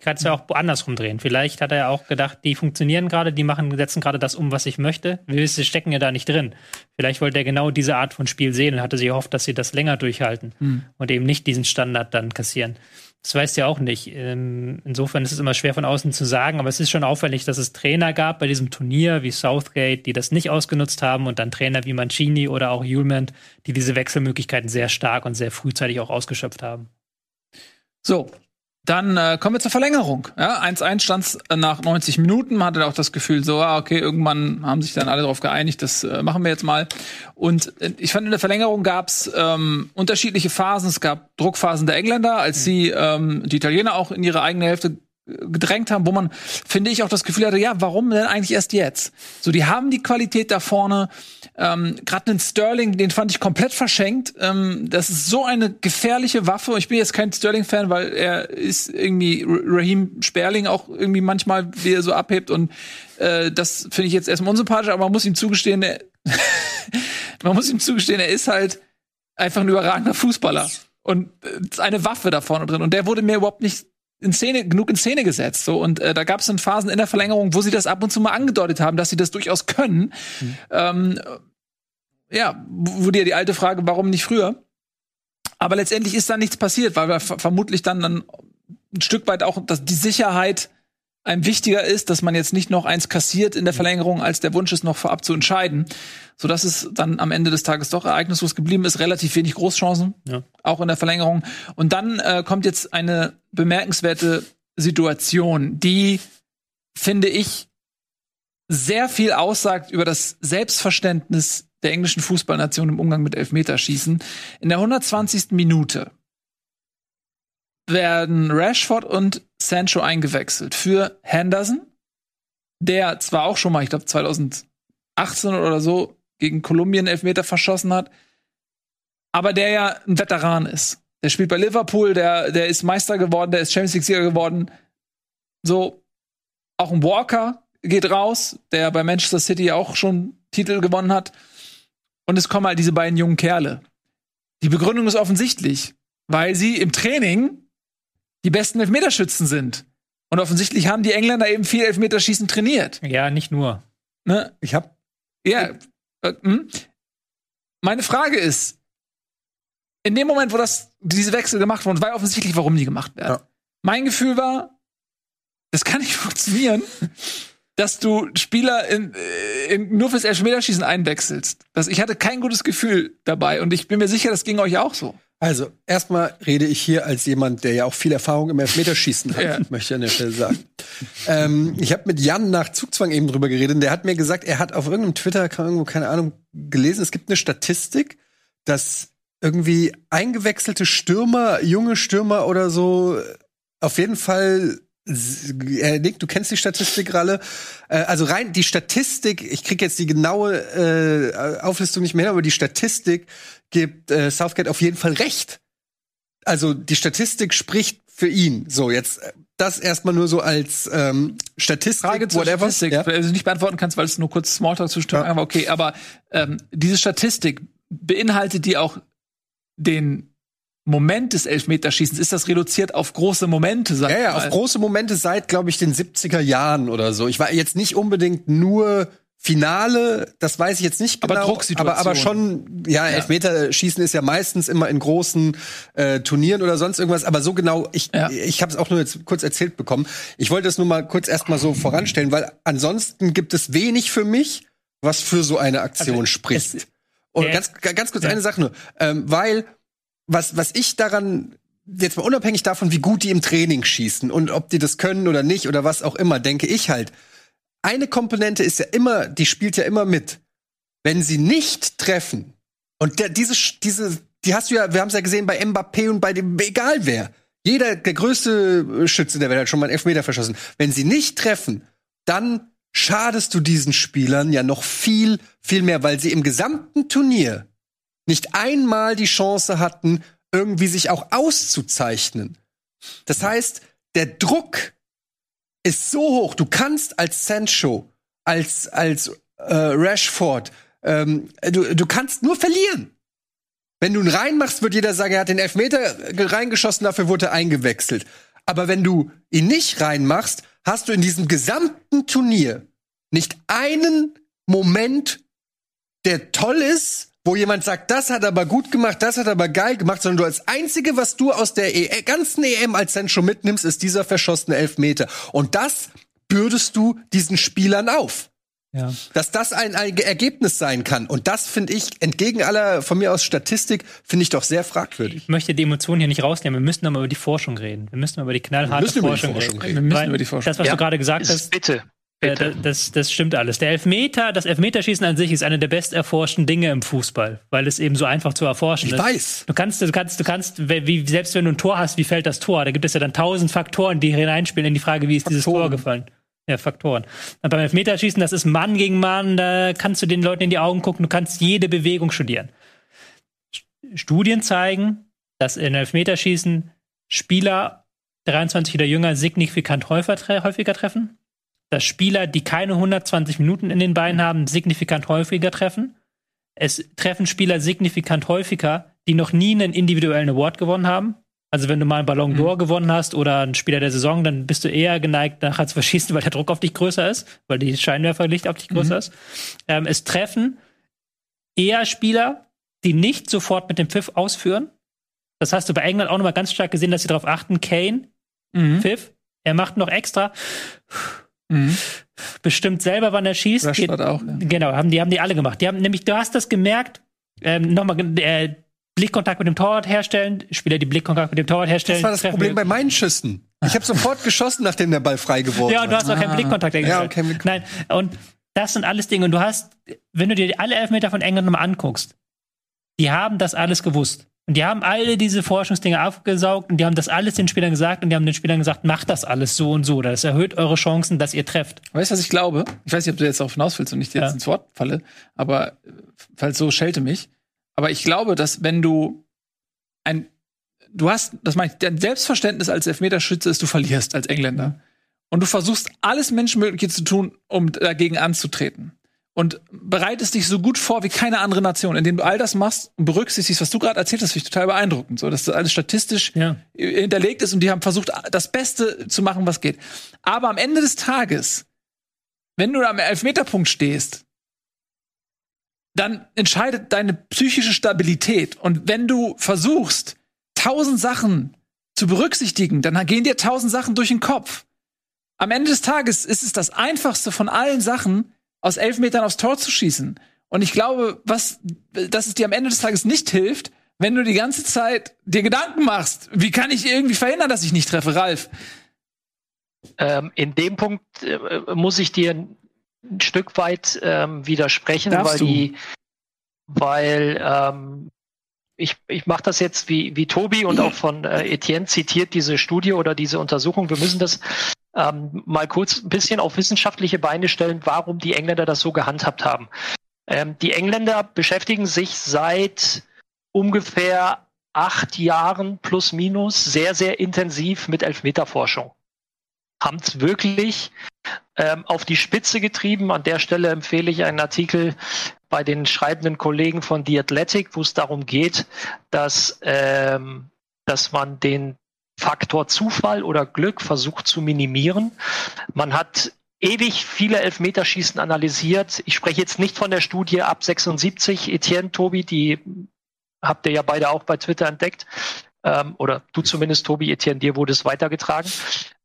Kann es ja auch andersrum drehen. Vielleicht hat er ja auch gedacht, die funktionieren gerade, die machen, setzen gerade das um, was ich möchte. Wir stecken ja da nicht drin. Vielleicht wollte er genau diese Art von Spiel sehen und hatte sich gehofft, dass sie das länger durchhalten mhm. und eben nicht diesen Standard dann kassieren. Das weißt du ja auch nicht. Ähm, insofern ist es immer schwer von außen zu sagen, aber es ist schon auffällig, dass es Trainer gab bei diesem Turnier wie Southgate, die das nicht ausgenutzt haben und dann Trainer wie Mancini oder auch Hulman, die diese Wechselmöglichkeiten sehr stark und sehr frühzeitig auch ausgeschöpft haben. So, dann äh, kommen wir zur Verlängerung. Ja, 1-1 stand nach 90 Minuten. Man hatte auch das Gefühl, so, ah, okay, irgendwann haben sich dann alle darauf geeinigt, das äh, machen wir jetzt mal. Und äh, ich fand, in der Verlängerung gab es ähm, unterschiedliche Phasen. Es gab Druckphasen der Engländer, als sie ähm, die Italiener auch in ihre eigene Hälfte gedrängt haben, wo man, finde ich, auch das Gefühl hatte, ja, warum denn eigentlich erst jetzt? So, die haben die Qualität da vorne. Ähm, Gerade den Sterling, den fand ich komplett verschenkt. Ähm, das ist so eine gefährliche Waffe. Ich bin jetzt kein Sterling-Fan, weil er ist irgendwie Raheem Sperling auch irgendwie manchmal, wie er so abhebt. Und äh, das finde ich jetzt erstmal unsympathisch, aber man muss ihm zugestehen, er man muss ihm zugestehen, er ist halt einfach ein überragender Fußballer. Und äh, eine Waffe da vorne drin. Und der wurde mir überhaupt nicht in Szene, genug in Szene gesetzt. So. Und äh, da gab es dann Phasen in der Verlängerung, wo sie das ab und zu mal angedeutet haben, dass sie das durchaus können. Mhm. Ähm, ja, wo dir die alte Frage, warum nicht früher? Aber letztendlich ist da nichts passiert, weil wir vermutlich dann, dann ein Stück weit auch dass die Sicherheit einem wichtiger ist, dass man jetzt nicht noch eins kassiert in der Verlängerung, als der Wunsch ist, noch vorab zu entscheiden. So dass es dann am Ende des Tages doch ereignislos geblieben ist, relativ wenig Großchancen, ja. auch in der Verlängerung. Und dann äh, kommt jetzt eine bemerkenswerte Situation, die, finde ich, sehr viel aussagt über das Selbstverständnis der englischen Fußballnation im Umgang mit Elfmeterschießen. In der 120. Minute werden Rashford und Sancho eingewechselt für Henderson, der zwar auch schon mal, ich glaube 2018 oder so, gegen Kolumbien Elfmeter verschossen hat, aber der ja ein Veteran ist. Der spielt bei Liverpool, der, der ist Meister geworden, der ist Champions League-Sieger geworden. So, auch ein Walker geht raus, der bei Manchester City auch schon Titel gewonnen hat. Und es kommen halt diese beiden jungen Kerle. Die Begründung ist offensichtlich, weil sie im Training die besten Elfmeterschützen sind. Und offensichtlich haben die Engländer eben viel Elfmeterschießen trainiert. Ja, nicht nur. Ne? Ich hab. Ja. Äh, hm? Meine Frage ist, in dem Moment, wo das, diese Wechsel gemacht wurden, war ja offensichtlich, warum die gemacht werden. Ja. Mein Gefühl war, das kann nicht funktionieren, dass du Spieler in, äh, in, nur fürs Elfmeterschießen einwechselst. Das, ich hatte kein gutes Gefühl dabei und ich bin mir sicher, das ging euch auch so. Also, erstmal rede ich hier als jemand, der ja auch viel Erfahrung im Elfmeterschießen hat, ja. möchte ich an der Stelle sagen. ähm, ich habe mit Jan nach Zugzwang eben drüber geredet und der hat mir gesagt, er hat auf irgendeinem Twitter, irgendwo, keine Ahnung, gelesen, es gibt eine Statistik, dass irgendwie eingewechselte Stürmer, junge Stürmer oder so, auf jeden Fall äh, Nick, du kennst die Statistik, Ralle. Äh, also rein die Statistik, ich krieg jetzt die genaue äh, Auflistung nicht mehr, aber die Statistik gibt äh, Southgate auf jeden Fall recht. Also die Statistik spricht für ihn. So, jetzt äh, das erstmal nur so als ähm, Statistik, Frage zur whatever. Statistik, ja? weil du nicht beantworten kannst, weil es nur kurz Smalltalk zu ja. aber okay, aber ähm, diese Statistik beinhaltet die auch den Moment des Elfmeterschießens? Ist das reduziert auf große Momente? Sag ja, ja, auf große Momente seit, glaube ich, den 70er Jahren oder so. Ich war jetzt nicht unbedingt nur Finale, das weiß ich jetzt nicht genau. Aber Aber, aber schon, ja, Elfmeterschießen ist ja meistens immer in großen äh, Turnieren oder sonst irgendwas. Aber so genau, ich, ja. ich habe es auch nur jetzt kurz erzählt bekommen. Ich wollte es nur mal kurz erstmal so voranstellen, weil ansonsten gibt es wenig für mich, was für so eine Aktion Also, spricht. Und ganz, ganz kurz ja. eine Sache nur, ähm, weil was, was ich daran jetzt mal unabhängig davon, wie gut die im Training schießen und ob die das können oder nicht oder was auch immer, denke ich halt, eine Komponente ist ja immer, die spielt ja immer mit. Wenn sie nicht treffen, und der, diese, diese, die hast du ja, wir haben es ja gesehen bei Mbappé und bei dem, egal wer. Jeder, der größte äh, Schütze der Welt hat schon mal einen Elfmeter verschossen. Wenn sie nicht treffen, dann schadest du diesen Spielern ja noch viel, viel mehr, weil sie im gesamten Turnier nicht einmal die Chance hatten, irgendwie sich auch auszuzeichnen. Das heißt, der Druck ist so hoch. Du kannst als Sancho, als, als äh, Rashford, ähm, du, du kannst nur verlieren. Wenn du ihn reinmachst, wird jeder sagen, er hat den Elfmeter ge- reingeschossen, dafür wurde er eingewechselt. Aber wenn du ihn nicht reinmachst, hast du in diesem gesamten Turnier nicht einen Moment, der toll ist, wo jemand sagt, das hat aber gut gemacht, das hat aber geil gemacht, sondern du als einzige, was du aus der e ganzen EM als Sancho mitnimmst, ist dieser verschossene Elfmeter. Und das bürdest du diesen Spielern auf Ja. dass das ein, ein Ergebnis sein kann. Und das finde ich, entgegen aller von mir aus Statistik, finde ich doch sehr fragwürdig. Ich möchte die Emotionen hier nicht rausnehmen. Wir müssen aber über die Forschung reden. Wir müssen über die knallharte Wir müssen über die Forschung, reden. reden. Wir müssen Weil über die Forschung Das, was Ja. du gerade gesagt hast, Bitte. Äh, Bitte. das, das stimmt alles. Der Elfmeter, das Elfmeterschießen an sich ist eine der best erforschten Dinge im Fußball, weil es eben so einfach zu erforschen Ich ist. weiß. Du kannst, du kannst, du kannst, wie, selbst wenn du ein Tor hast, wie fällt das Tor? Da gibt es ja dann tausend Faktoren, die hineinspielen in die Frage, wie ist dieses Tor Faktoren. gefallen? Ja, Faktoren. Und beim Elfmeterschießen, das ist Mann gegen Mann, da kannst du den Leuten in die Augen gucken, du kannst jede Bewegung studieren. St- Studien zeigen, dass in Elfmeterschießen Spieler 23 oder jünger signifikant häufiger treffen, dass Spieler, die keine 120 Minuten in den Beinen haben, signifikant häufiger treffen. Es treffen Spieler signifikant häufiger, die noch nie einen individuellen Award gewonnen haben. Also wenn du mal einen Ballon d'Or gewonnen hast oder einen Spieler der Saison, dann bist du eher geneigt, nachher zu verschießen, weil der Druck auf dich größer ist, weil die Scheinwerferlicht auf dich größer ist. Ähm, es treffen eher Spieler, die nicht sofort mit dem Pfiff ausführen. Das hast du bei England auch nochmal ganz stark gesehen, dass sie darauf achten, Kane, Mhm. Pfiff, er macht noch extra, Mhm. bestimmt selber, wann er schießt. Rashford auch, ja. Genau, haben die, haben die alle gemacht. Die haben nämlich, du hast das gemerkt, ähm, nochmal, äh, Blickkontakt mit dem Torwart herstellen, Spieler, die Blickkontakt mit dem Torwart herstellen. Das war das treffen Problem bei meinen Schüssen. Ich habe sofort geschossen, nachdem der Ball frei geworden Ja, und du hast auch keinen Blickkontakt Ja, hergestellt. kein Blick- Nein, und das sind alles Dinge. Und du hast, wenn du dir alle Elfmeter von England nochmal anguckst, die haben das alles gewusst. Und die haben alle diese Forschungsdinge aufgesaugt und die haben das alles den Spielern gesagt und die haben den Spielern gesagt, macht das alles so und so. Das erhöht eure Chancen, dass ihr trefft. Weißt du, was ich glaube? Ich weiß nicht, ob du jetzt darauf hinaus willst und ich dir Ja. jetzt ins Wort falle, aber äh, falls so schelte mich. Aber ich glaube, dass wenn du ein, du hast, das meine ich, dein Selbstverständnis als Elfmeterschütze ist, du verlierst als Engländer. Und du versuchst alles Menschenmögliche zu tun, um dagegen anzutreten. Und bereitest dich so gut vor wie keine andere Nation, indem du all das machst und berücksichtigst, was du gerade erzählt hast, finde ich total beeindruckend. So, dass das alles statistisch Ja. hinterlegt ist und die haben versucht, das Beste zu machen, was geht. Aber am Ende des Tages, wenn du am Elfmeterpunkt stehst, dann entscheidet deine psychische Stabilität. Und wenn du versuchst, tausend Sachen zu berücksichtigen, dann gehen dir tausend Sachen durch den Kopf. Am Ende des Tages ist es das einfachste von allen Sachen, aus elf Metern aufs Tor zu schießen. Und ich glaube, was, dass es dir am Ende des Tages nicht hilft, wenn du die ganze Zeit dir Gedanken machst, wie kann ich irgendwie verhindern, dass ich nicht treffe, Ralf? Ähm, in dem Punkt äh, muss ich dir ein Stück weit ähm, widersprechen, Darfst weil du. die, weil ähm, ich, ich mache das jetzt wie, wie Tobi und auch von äh, Etienne zitiert diese Studie oder diese Untersuchung. Wir müssen das ähm, mal kurz ein bisschen auf wissenschaftliche Beine stellen, warum die Engländer das so gehandhabt haben. Ähm, die Engländer beschäftigen sich seit ungefähr acht Jahren plus minus sehr, sehr intensiv mit Elfmeterforschung haben es wirklich ähm, auf die Spitze getrieben. An der Stelle empfehle ich einen Artikel bei den schreibenden Kollegen von The Athletic, wo es darum geht, dass, ähm, dass man den Faktor Zufall oder Glück versucht zu minimieren. Man hat ewig viele Elfmeterschießen analysiert. Ich spreche jetzt nicht von der Studie ab 76, Etienne, Tobi, die habt ihr ja beide auch bei Twitter entdeckt. Ähm, oder du zumindest, Tobi, Etienne, dir wurde es weitergetragen.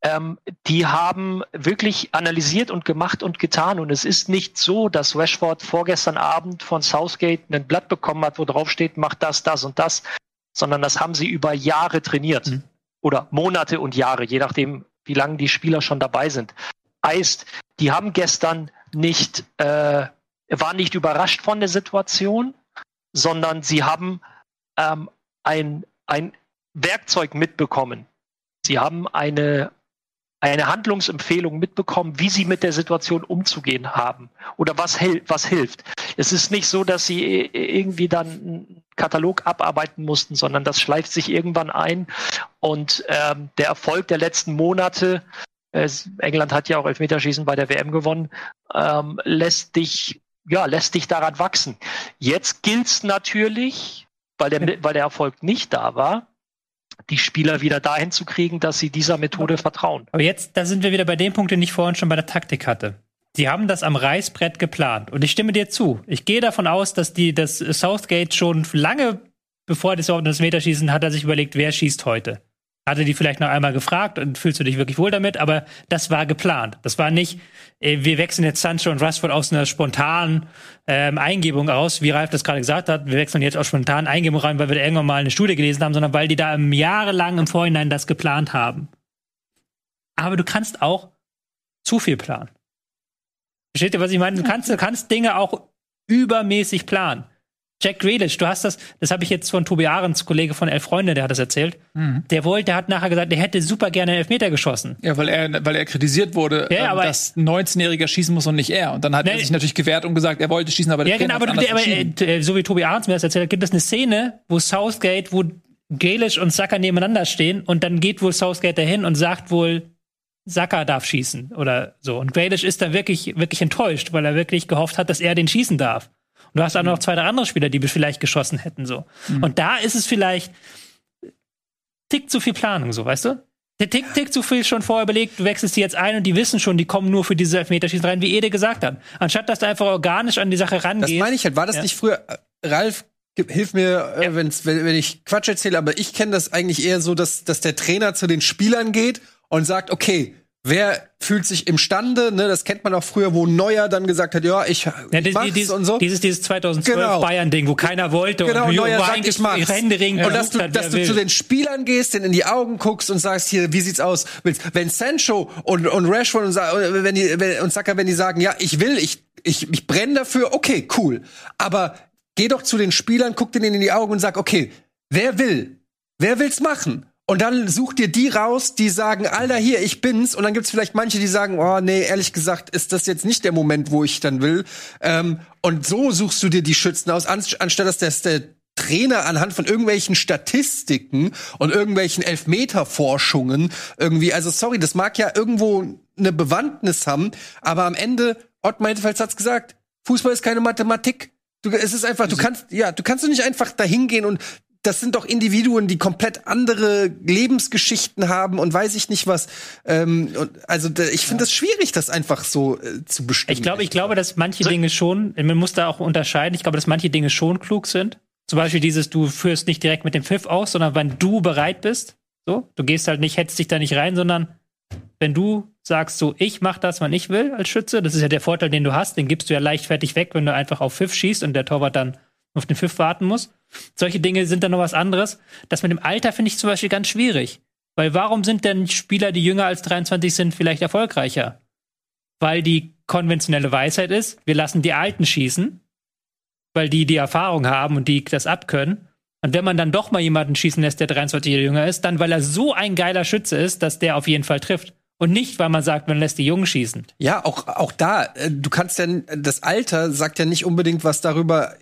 ähm, die haben wirklich analysiert und gemacht und getan. Und es ist nicht so, dass Rashford vorgestern Abend von Southgate ein Blatt bekommen hat, wo drauf steht, macht das, das und das, sondern das haben sie über Jahre trainiert. Mhm. Oder Monate und Jahre, je nachdem, wie lange die Spieler schon dabei sind. Heißt, die haben gestern nicht, äh, waren nicht überrascht von der Situation, sondern sie haben ähm, ein, ein Werkzeug mitbekommen. Sie haben eine, eine Handlungsempfehlung mitbekommen, wie sie mit der Situation umzugehen haben oder was, was hilft. Es ist nicht so, dass sie irgendwie dann einen Katalog abarbeiten mussten, sondern das schleift sich irgendwann ein und ähm, der Erfolg der letzten Monate, äh, England hat ja auch Elfmeterschießen bei der WM gewonnen, ähm, lässt dich ja lässt dich daran wachsen. Jetzt gilt's natürlich, weil der, weil der Erfolg nicht da war, die Spieler wieder dahin zu kriegen, dass sie dieser Methode vertrauen. Aber jetzt, da sind wir wieder bei dem Punkt, den ich vorhin schon bei der Taktik hatte. Sie haben das am Reißbrett geplant. Und ich stimme dir zu. Ich gehe davon aus, dass die, das Southgate schon lange bevor überhaupt das Meterschießen hat er sich überlegt, wer schießt heute. Hatte die vielleicht noch einmal gefragt und fühlst du dich wirklich wohl damit, aber das war geplant. Das war nicht, äh, wir wechseln jetzt Sancho und Rashford aus einer spontanen ähm, Eingebung aus, wie Ralf das gerade gesagt hat, wir wechseln jetzt aus spontanen Eingebung rein, weil wir da irgendwann mal eine Studie gelesen haben, sondern weil die da im jahrelang im Vorhinein das geplant haben. Aber du kannst auch zu viel planen. Versteht ihr, was ich meine? Du kannst, du kannst Dinge auch übermäßig planen. Jack Grealish, du hast das, das habe ich jetzt von Tobi Ahrens, Kollege von Elf Freunde, der hat das erzählt. Der wollte, der hat nachher gesagt, der hätte super gerne einen Elfmeter geschossen. Ja, weil er, weil er kritisiert wurde, Ja, ähm, aber- dass ein 19-Jähriger schießen muss und nicht er. Und dann hat er Nee. sich natürlich gewehrt und gesagt, er wollte schießen, aber der Ja, genau, aber, hat aber äh, so wie Tobi Ahrens mir das erzählt hat, gibt es eine Szene, wo Southgate, wo Grealish und Saka nebeneinander stehen und dann geht wohl Southgate dahin und sagt wohl, Saka darf schießen oder so. Und Grealish ist dann wirklich, wirklich enttäuscht, weil er wirklich gehofft hat, dass er den schießen darf. Und du hast auch noch zwei, drei andere Spieler, die vielleicht geschossen hätten, so. Und da ist es vielleicht tick zu viel Planung, so, weißt du? Der Tick, Tick zu viel schon vorher überlegt, du wechselst die jetzt ein und die wissen schon, die kommen nur für diese Elfmeterschießen rein, wie Ede gesagt hat. Anstatt dass du einfach organisch an die Sache rangehst. Das meine ich halt. War das Ja. nicht früher, äh, Ralf, hilf mir, äh, wenn's, wenn, wenn ich Quatsch erzähle, aber ich kenne das eigentlich eher so, dass, dass der Trainer zu den Spielern geht und sagt, okay, wer fühlt sich imstande, ne, das kennt man auch früher, wo Neuer dann gesagt hat, ja, ich, Ja, ich mach's die, dieses, und so. dieses, dieses 2012 Genau. Bayern-Ding, wo keiner wollte Genau, und Neuer sagt, ich mach's. Händeringend Und dass du, dass du will. zu den Spielern gehst, denen in die Augen guckst und sagst, hier, wie sieht's aus? Willst- Wenn Sancho und, und Rashford und, wenn die, wenn, und Saka, wenn die sagen, ja, ich will, ich, ich, ich brenne dafür, okay, cool. Aber geh doch zu den Spielern, guck denen in die Augen und sag, okay, wer will? Wer will's machen? Und dann such dir die raus, die sagen, Alter, hier, ich bin's. Und dann gibt's vielleicht manche, die sagen, oh nee, ehrlich gesagt, ist das jetzt nicht der Moment, wo ich dann will. Ähm, und so suchst du dir die Schützen aus, an- anstatt dass das der Trainer anhand von irgendwelchen Statistiken und irgendwelchen Elfmeterforschungen irgendwie, also sorry, das mag ja irgendwo eine Bewandtnis haben, aber am Ende, Ott Meintefels hat's gesagt, Fußball ist keine Mathematik. Du, es ist einfach, du kannst, ja, du kannst doch nicht einfach dahin gehen und das sind doch Individuen, die komplett andere Lebensgeschichten haben und weiß ich nicht was. Ähm, und also da, ich finde das schwierig, das einfach so äh, zu bestimmen. Ich glaube, ich glaube, dass manche Dinge schon, man muss da auch unterscheiden, ich glaube, dass manche Dinge schon klug sind. Zum Beispiel dieses, du führst nicht direkt mit dem Pfiff aus, sondern wenn du bereit bist. So, du gehst halt nicht, hetzt dich da nicht rein, sondern wenn du sagst so, ich mach das, wann ich will als Schütze, das ist ja der Vorteil, den du hast, den gibst du ja leichtfertig weg, wenn du einfach auf Pfiff schießt und der Torwart dann auf den Pfiff warten muss. Solche Dinge sind dann noch was anderes. Das mit dem Alter finde ich zum Beispiel ganz schwierig. Weil warum sind denn Spieler, die jünger als 23 sind, vielleicht erfolgreicher? Weil die konventionelle Weisheit ist, wir lassen die Alten schießen, weil die die Erfahrung haben und die das abkönnen. Und wenn man dann doch mal jemanden schießen lässt, der 23 Jahre jünger ist, dann weil er so ein geiler Schütze ist, dass der auf jeden Fall trifft. Und nicht, weil man sagt, man lässt die Jungen schießen. Ja, auch, auch da, äh, du kannst ja, das Alter sagt ja nicht unbedingt was darüber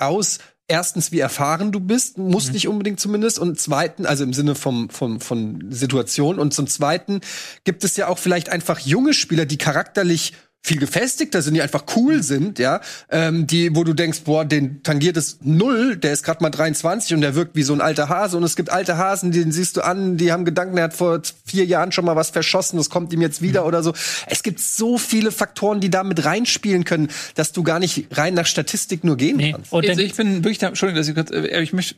aus, erstens, wie erfahren du bist, muss Mhm. nicht unbedingt zumindest, und zweiten, also im Sinne vom, vom, von Situation, und zum zweiten gibt es ja auch vielleicht einfach junge Spieler, die charakterlich viel gefestigter sind, die einfach cool sind, ja, ähm, die, wo du denkst, boah, den tangiert es null, der ist gerade mal 23 und der wirkt wie so ein alter Hase und es gibt alte Hasen, den siehst du an, die haben Gedanken, er hat vor vier Jahren schon mal was verschossen, das kommt ihm jetzt wieder oder so. Es gibt so viele Faktoren, die da mit reinspielen können, dass du gar nicht rein nach Statistik nur gehen Nee. kannst. Und also ich bin wirklich der, Entschuldigung, dass ich kurz, äh, ich möchte,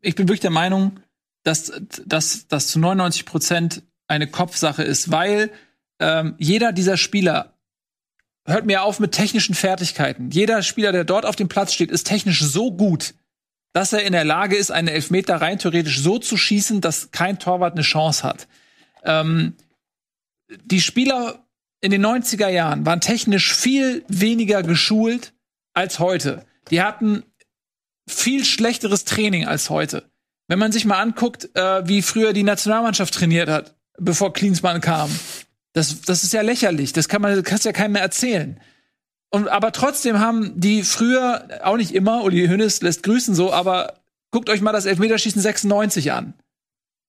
ich bin wirklich der Meinung, dass, dass, dass zu 99 Prozent eine Kopfsache ist, weil ähm, jeder dieser Spieler hört mir auf mit technischen Fertigkeiten. Jeder Spieler, der dort auf dem Platz steht, ist technisch so gut, dass er in der Lage ist, einen Elfmeter rein theoretisch so zu schießen, dass kein Torwart eine Chance hat. Ähm, die Spieler in den 90er Jahren waren technisch viel weniger geschult als heute. Die hatten viel schlechteres Training als heute. Wenn man sich mal anguckt, äh, wie früher die Nationalmannschaft trainiert hat, bevor Klinsmann kam, das, das ist ja lächerlich. Das kann man, kannst ja keinem mehr erzählen. Und, aber trotzdem haben die früher, auch nicht immer, Uli Hönes lässt grüßen so, aber guckt euch mal das Elfmeterschießen 96 an.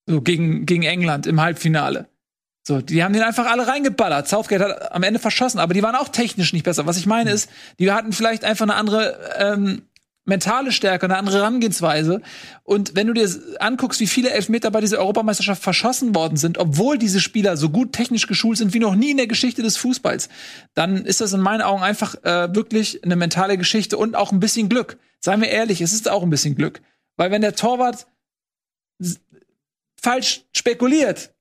So gegen, gegen England im Halbfinale. So, die haben den einfach alle reingeballert. Southgate hat am Ende verschossen, aber die waren auch technisch nicht besser. Was ich meine ist, die hatten vielleicht einfach eine andere ähm, mentale Stärke, eine andere Herangehensweise. Und wenn du dir anguckst, wie viele Elfmeter bei dieser Europameisterschaft verschossen worden sind, obwohl diese Spieler so gut technisch geschult sind wie noch nie in der Geschichte des Fußballs, dann ist das in meinen Augen einfach äh, wirklich eine mentale Geschichte und auch ein bisschen Glück. Seien wir ehrlich, es ist auch ein bisschen Glück. Weil wenn der Torwart falsch spekuliert,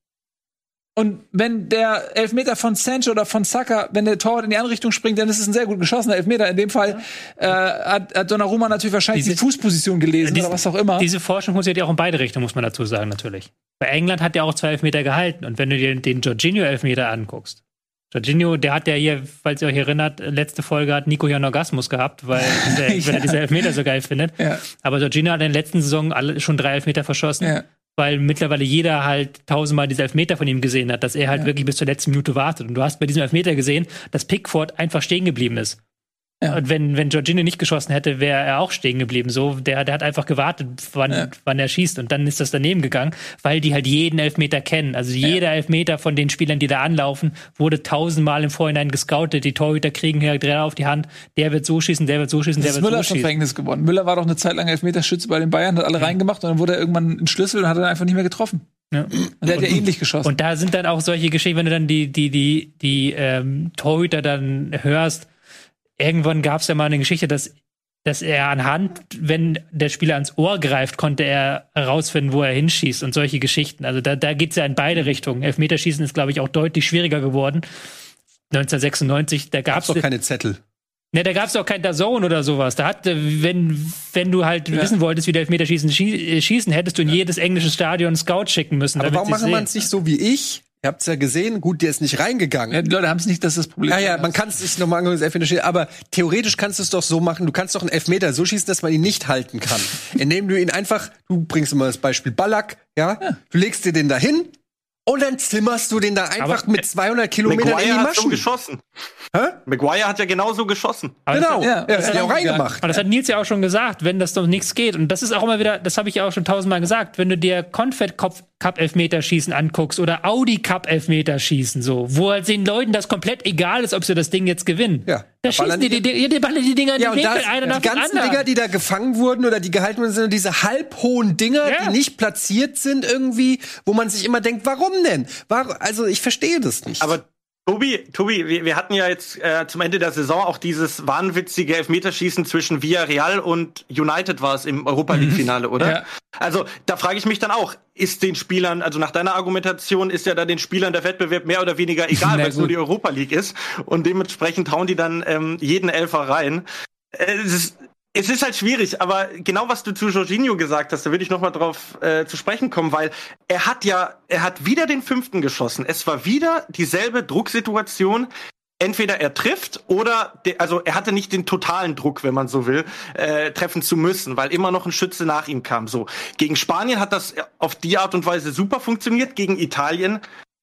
und wenn der Elfmeter von Sancho oder von Saka, wenn der Torwart in die andere Richtung springt, dann ist es ein sehr gut geschossener Elfmeter. In dem Fall äh, hat, hat Donnarumma natürlich wahrscheinlich diese, die Fußposition gelesen diese, oder was auch immer. Diese Forschung funktioniert ja auch in beide Richtungen, muss man dazu sagen, natürlich. Bei England hat er auch zwei Elfmeter gehalten. Und wenn du dir den Jorginho-Elfmeter anguckst, Jorginho, der hat ja hier, falls ihr euch erinnert, letzte Folge hat Nico ja einen Orgasmus gehabt, weil, der, ja. weil er diese Elfmeter so geil findet. Ja. Aber Jorginho hat in der letzten Saison alle, schon drei Elfmeter verschossen. Ja weil mittlerweile jeder halt tausendmal diese Elfmeter von ihm gesehen hat, dass er halt ja. wirklich bis zur letzten Minute wartet. Und du hast bei diesem Elfmeter gesehen, dass Pickford einfach stehen geblieben ist. Ja. Und wenn, wenn Jorginho nicht geschossen hätte, wäre er auch stehen geblieben. So, der, der hat einfach gewartet, wann, ja. wann er schießt. Und dann ist das daneben gegangen, weil die halt jeden Elfmeter kennen. Also jeder ja. Elfmeter von den Spielern, die da anlaufen, wurde tausendmal im Vorhinein gescoutet. Die Torhüter kriegen hier drei auf die Hand. Der wird so schießen, der wird so schießen, das der wird Müller so schießen. Verhängnis geworden. Müller war doch eine Zeit lang Elfmeterschütze bei den Bayern, hat alle reingemacht und dann wurde er irgendwann ein Schlüssel und hat dann einfach nicht mehr getroffen. Ja. Und der hat ja ähnlich geschossen. Und da sind dann auch solche Geschichten, wenn du dann die, die, die, die ähm, Torhüter dann hörst, irgendwann gab es ja mal eine Geschichte, dass, dass er anhand, wenn der Spieler ans Ohr greift, konnte er herausfinden, wo er hinschießt und solche Geschichten. Also da, da geht es ja in beide Richtungen. Elfmeterschießen ist, glaube ich, auch deutlich schwieriger geworden. 1996, da gab es doch keine Zettel. Ne, da gab es doch kein Dazone oder sowas. Da hat, wenn, wenn du halt ja. wissen wolltest, wie der Elfmeterschießen schießen, hättest du in jedes englische Stadion einen Scout schicken müssen. Aber warum macht man es nicht so wie ich? Ihr habt's ja gesehen, gut, der ist nicht reingegangen. Ja, die Leute haben es nicht, das ist das Problem. Ja, ja, man kann es sich nochmal angucken, das Elfmeter steht, aber theoretisch kannst du es doch so machen, du kannst doch einen Elfmeter so schießen, dass man ihn nicht halten kann. Indem du ihn einfach, du bringst immer das Beispiel Ballack, ja, ja. du legst dir den dahin, und dann zimmerst du den da einfach aber mit 200 Kilometern Maguire in die Maschen. Hat so geschossen. Hä? Maguire hat ja genauso geschossen. Aber genau, das, ja, das hat er auch reingemacht. Aber das hat Nils ja auch schon gesagt, wenn das doch nichts geht. Und das ist auch immer wieder, das habe ich ja auch schon tausendmal gesagt, wenn du dir Confed Cup Elfmeterschießen anguckst oder Audi Cup Elfmeterschießen so, wo halt den Leuten das komplett egal ist, ob sie das Ding jetzt gewinnen. Ja. Da schießen die, die, die, die, ballern die Dinger in ja, die Winkel, einer nach Die ganzen anderen. Dinger, die da gefangen wurden oder die gehalten wurden, sind diese halbhohen Dinger, ja. die nicht platziert sind irgendwie, wo man sich immer denkt, warum denn? Warum? Also ich verstehe das nicht. Aber Tobi, Tobi, wir, wir hatten ja jetzt äh, zum Ende der Saison auch dieses wahnwitzige Elfmeterschießen zwischen Villarreal und United war es im Europa League Finale, mhm. oder? Ja. Also da frage ich mich dann auch, ist den Spielern, also nach deiner Argumentation ist ja da den Spielern der Wettbewerb mehr oder weniger egal, weil es nur die Europa League ist und dementsprechend hauen die dann ähm, jeden Elfer rein. Äh, es ist, es ist halt schwierig, aber genau was du zu Jorginho gesagt hast, da würde ich noch mal drauf äh, zu sprechen kommen, weil er hat ja, er hat wieder den fünften geschossen. Es war wieder dieselbe Drucksituation. Entweder er trifft oder, de, also er hatte nicht den totalen Druck, wenn man so will, äh, treffen zu müssen, weil immer noch ein Schütze nach ihm kam. So gegen Spanien hat das auf die Art und Weise super funktioniert, gegen Italien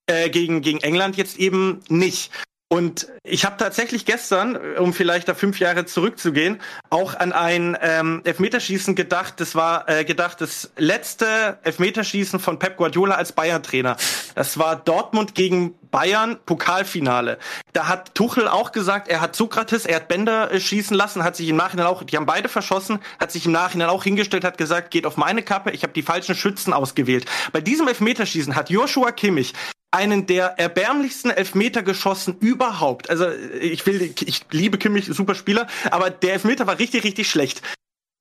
äh, gegen, gegen England jetzt eben nicht. Und ich habe tatsächlich gestern, um vielleicht da fünf Jahre zurückzugehen, auch an ein ähm, Elfmeterschießen gedacht. Das war äh, gedacht das letzte Elfmeterschießen von Pep Guardiola als Bayern-Trainer. Das war Dortmund gegen Bayern Pokalfinale. Da hat Tuchel auch gesagt, er hat Sokrates, er hat Bender äh, schießen lassen, hat sich im Nachhinein auch, die haben beide verschossen, hat sich im Nachhinein auch hingestellt, hat gesagt, geht auf meine Kappe, ich habe die falschen Schützen ausgewählt. Bei diesem Elfmeterschießen hat Joshua Kimmich einen der erbärmlichsten Elfmeter geschossen überhaupt. Also ich will, ich liebe Kimmich, super Spieler, aber der Elfmeter war richtig, richtig schlecht.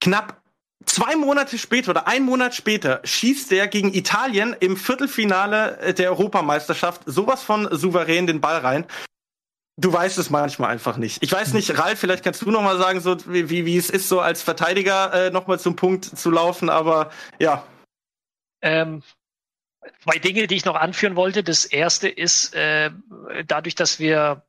Knapp zwei Monate später oder ein Monat später schießt der gegen Italien im Viertelfinale der Europameisterschaft sowas von souverän den Ball rein. Du weißt es manchmal einfach nicht. Ich weiß nicht, Ralf, vielleicht kannst du noch mal sagen, so wie, wie, wie es ist, so als Verteidiger äh, noch mal zum Punkt zu laufen. Aber ja, Ähm, zwei Dinge, die ich noch anführen wollte. Das erste ist, äh, dadurch, dass wir,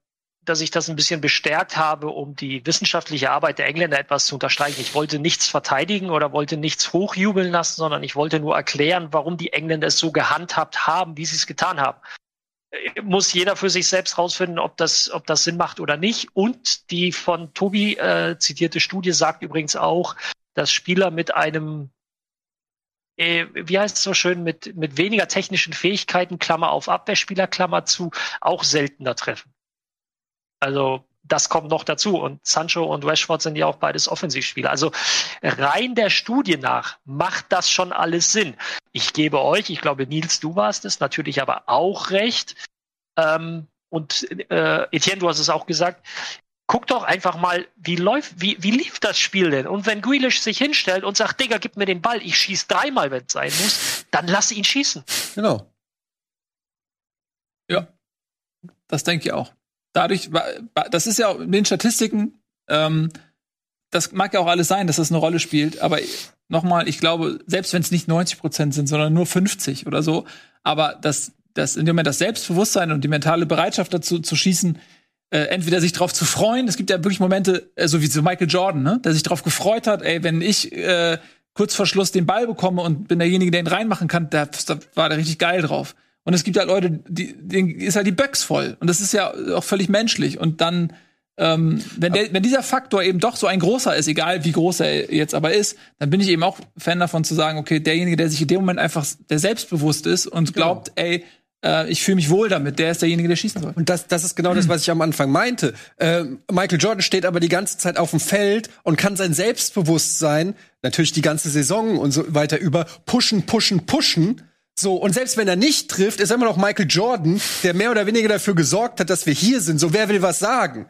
dass ich das ein bisschen bestärkt habe, um die wissenschaftliche Arbeit der Engländer etwas zu unterstreichen. Ich wollte nichts verteidigen oder wollte nichts hochjubeln lassen, sondern ich wollte nur erklären, warum die Engländer es so gehandhabt haben, wie sie es getan haben. Äh, Muss jeder für sich selbst rausfinden, ob das, ob das Sinn macht oder nicht. Und die von Tobi äh, zitierte Studie sagt übrigens auch, dass Spieler mit einem äh, wie heißt es so schön, mit, mit weniger technischen Fähigkeiten, Klammer auf Abwehrspieler, Klammer zu, auch seltener treffen. Also das kommt noch dazu. Und Sancho und Rashford sind ja auch beides Offensivspieler. Also rein der Studie nach macht das schon alles Sinn. Ich gebe euch, ich glaube, Nils, du warst es, natürlich aber auch recht. Ähm, und äh, Etienne, du hast es auch gesagt, guck doch einfach mal, wie läuft, wie, wie lief das Spiel denn? Und wenn Grealish sich hinstellt und sagt, Digga, gib mir den Ball, ich schieß dreimal, wenn es sein muss, dann lass ihn schießen. Genau. Ja, das denke ich auch. Dadurch, das ist ja auch in den Statistiken, ähm, das mag ja auch alles sein, dass das eine Rolle spielt, aber nochmal, ich glaube, selbst wenn es nicht 90 Prozent sind, sondern nur 50 oder so, aber das, das in dem Moment das Selbstbewusstsein und die mentale Bereitschaft dazu zu schießen, äh, entweder sich drauf zu freuen, es gibt ja wirklich Momente, äh, so wie so Michael Jordan, ne, der sich drauf gefreut hat, ey, wenn ich äh, kurz vor Schluss den Ball bekomme und bin derjenige, der ihn reinmachen kann, da, da war der richtig geil drauf. Und es gibt halt Leute, die, denen ist halt die Böcks voll. Und das ist ja auch völlig menschlich. Und dann, ähm, wenn, der, wenn dieser Faktor eben doch so ein großer ist, egal wie groß er jetzt aber ist, dann bin ich eben auch Fan davon zu sagen, okay, derjenige, der sich in dem Moment einfach, der selbstbewusst ist und glaubt, ey, äh, ich fühle mich wohl damit, der ist derjenige, der schießen soll. Und das, das ist genau das, was ich am Anfang meinte. Ähm, Michael Jordan steht aber die ganze Zeit auf dem Feld und kann sein Selbstbewusstsein, natürlich die ganze Saison und so weiter über, pushen, pushen, pushen. So, und selbst wenn er nicht trifft, ist er immer noch Michael Jordan, der mehr oder weniger dafür gesorgt hat, dass wir hier sind. So, wer will was sagen?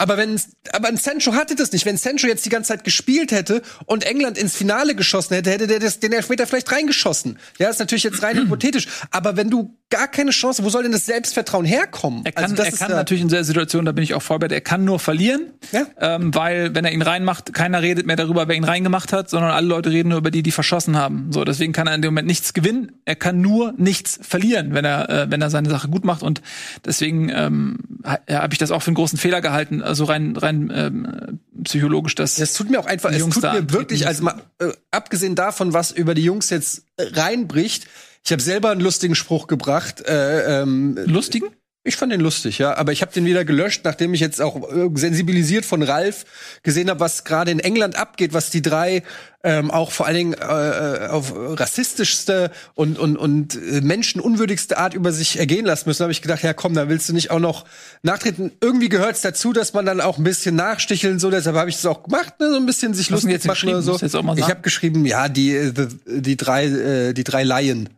Aber wenn, aber ein Sancho hatte das nicht. Wenn Sancho jetzt die ganze Zeit gespielt hätte und England ins Finale geschossen hätte, hätte der das, den Elfmeter vielleicht reingeschossen. Ja, ist natürlich jetzt rein hypothetisch. Aber wenn du gar keine Chance, wo soll denn das Selbstvertrauen herkommen? Er kann, Also das er ist kann ja- natürlich in der Situation, da bin ich auch voll bei dir, er kann nur verlieren, Ja. ähm, weil wenn er ihn reinmacht, keiner redet mehr darüber, wer ihn reingemacht hat, sondern alle Leute reden nur über die, die verschossen haben. So, deswegen kann er in dem Moment nichts gewinnen. Er kann nur nichts verlieren, wenn er, äh, wenn er seine Sache gut macht. Und deswegen ähm, habe ich das auch für einen großen Fehler gehalten, also rein, rein ähm, psychologisch, dass Es tut mir auch einfach, es tut mir wirklich, also mal, äh, abgesehen davon, was über die Jungs jetzt reinbricht, ich habe selber einen lustigen Spruch gebracht. Äh, ähm, lustigen. ich fand den lustig, ja, aber ich habe den wieder gelöscht, nachdem ich jetzt auch äh, sensibilisiert von Ralf gesehen habe, was gerade in England abgeht, was die drei ähm, auch vor allen Dingen äh, auf rassistischste und und und äh, menschenunwürdigste Art über sich ergehen lassen müssen. habe ich gedacht, ja komm, da willst du nicht auch noch nachtreten. Irgendwie gehört es dazu, dass man dann auch ein bisschen nachsticheln so. Deshalb habe ich es auch gemacht, ne, so ein bisschen sich lustig jetzt machen oder so. Ich habe geschrieben, ja die äh, die, die drei äh, die drei Laien.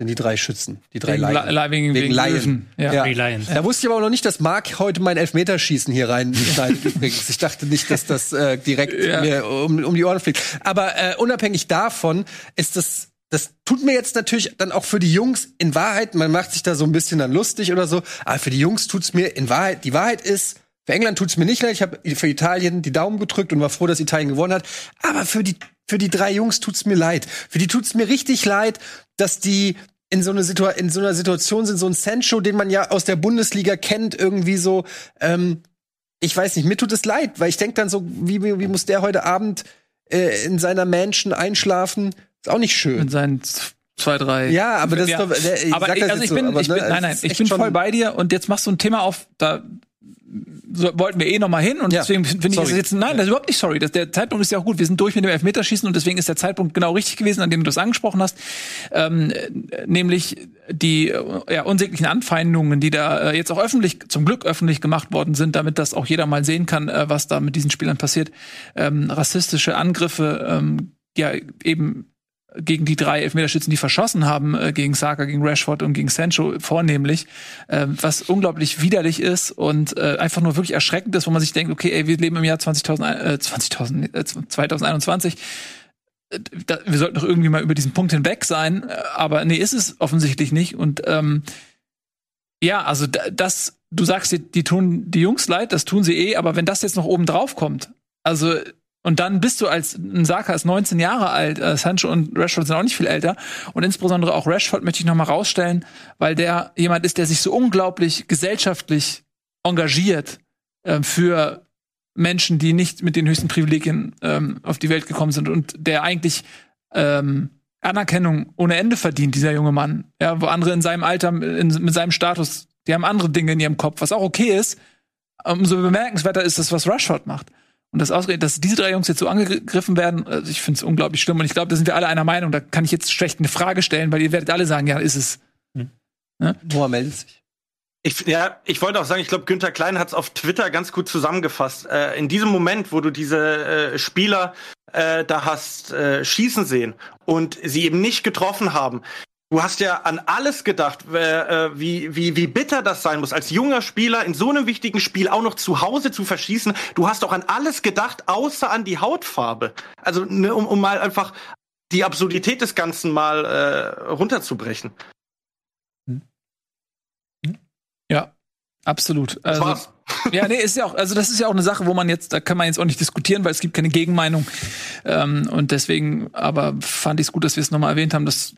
Sind die drei Schützen, die drei Wegen, Laien. La- wegen, wegen, Laien. Löwen. Ja. Ja. Da wusste ich aber auch noch nicht, dass Marc heute mein Elfmeterschießen hier reinschneidet übrigens. Ich dachte nicht, dass das äh, direkt Ja. mir um, um die Ohren fliegt. Aber äh, unabhängig davon ist das das tut mir jetzt natürlich dann auch für die Jungs in Wahrheit, man macht sich da so ein bisschen dann lustig oder so, aber für die Jungs tut's mir in Wahrheit, die Wahrheit ist, für England tut's mir nicht leid, ich habe für Italien die Daumen gedrückt und war froh, dass Italien gewonnen hat, aber für die für die drei Jungs tut's mir leid. Für die tut's mir richtig leid, dass die in so, eine Situa in so einer Situation sind, so ein Sancho, den man ja aus der Bundesliga kennt, irgendwie so, ähm, ich weiß nicht, mir tut es leid, weil ich denk dann so, wie, wie muss der heute Abend äh, in seiner Mansion einschlafen? Ist auch nicht schön. Mit seinen zwei, drei. Ja, aber das Ja. ist doch, ich aber ich, also ich bin, so, aber, ich ne, bin, es nein, nein, ist ich bin schon- voll bei dir und jetzt machst du ein Thema auf, da so, wollten wir eh noch mal hin und Ja, deswegen finde ich das jetzt, nein, das ist überhaupt nicht sorry, das, der Zeitpunkt ist ja auch gut, wir sind durch mit dem Elfmeterschießen und deswegen ist der Zeitpunkt genau richtig gewesen, an dem du das angesprochen hast, ähm, äh, nämlich die äh, ja, unsäglichen Anfeindungen, die da äh, jetzt auch öffentlich, zum Glück öffentlich gemacht worden sind, damit das auch jeder mal sehen kann, äh, was da mit diesen Spielern passiert, ähm, rassistische Angriffe, ähm, ja eben gegen die drei Elfmeterschützen, die verschossen haben, äh, gegen Saka, gegen Rashford und gegen Sancho vornehmlich, äh, was unglaublich widerlich ist und äh, einfach nur wirklich erschreckend ist, wo man sich denkt, okay, ey, wir leben im Jahr 20.000, äh, 20.000, äh, 2021 Äh, da, wir sollten doch irgendwie mal über diesen Punkt hinweg sein, äh, aber nee, ist es offensichtlich nicht. Und ähm, ja, also da- das, du sagst, die, die tun die Jungs leid, das tun sie eh, aber wenn das jetzt noch oben drauf kommt, also und dann bist du als Saka ist 19 Jahre alt, äh, Sancho und Rashford sind auch nicht viel älter und insbesondere auch Rashford möchte ich noch mal rausstellen, weil der jemand ist, der sich so unglaublich gesellschaftlich engagiert ähm, für Menschen, die nicht mit den höchsten Privilegien ähm, auf die Welt gekommen sind und der eigentlich ähm, Anerkennung ohne Ende verdient, dieser junge Mann. Ja, wo andere in seinem Alter, in, mit seinem Status, die haben andere Dinge in ihrem Kopf, was auch okay ist. Umso bemerkenswerter ist das, was Rashford macht. Und das ausgerechnet, dass diese drei Jungs jetzt so angegriffen werden, also ich finde es unglaublich schlimm. Und ich glaube, da sind wir alle einer Meinung. Da kann ich jetzt schlecht eine Frage stellen, weil ihr werdet alle sagen, ja, ist es. Noah meldet sich. Ich, ja, ich wollte auch sagen, ich glaube, Günther Klein hat es auf Twitter ganz gut zusammengefasst. Äh, in diesem Moment, wo du diese äh, Spieler äh, da hast äh, schießen sehen und sie eben nicht getroffen haben, du hast ja an alles gedacht, äh, äh, wie, wie, wie bitter das sein muss, als junger Spieler in so einem wichtigen Spiel auch noch zu Hause zu verschießen. Du hast auch an alles gedacht, außer an die Hautfarbe. Also, ne, um, um mal einfach die Absurdität des Ganzen mal äh, runterzubrechen. Ja, absolut. Das Also, war's. ja, nee, ist ja auch, also das ist ja auch eine Sache, wo man jetzt, da kann man jetzt auch nicht diskutieren, weil es gibt keine Gegenmeinung. Ähm, und deswegen, aber fand ich es gut, dass wir es nochmal erwähnt haben. Das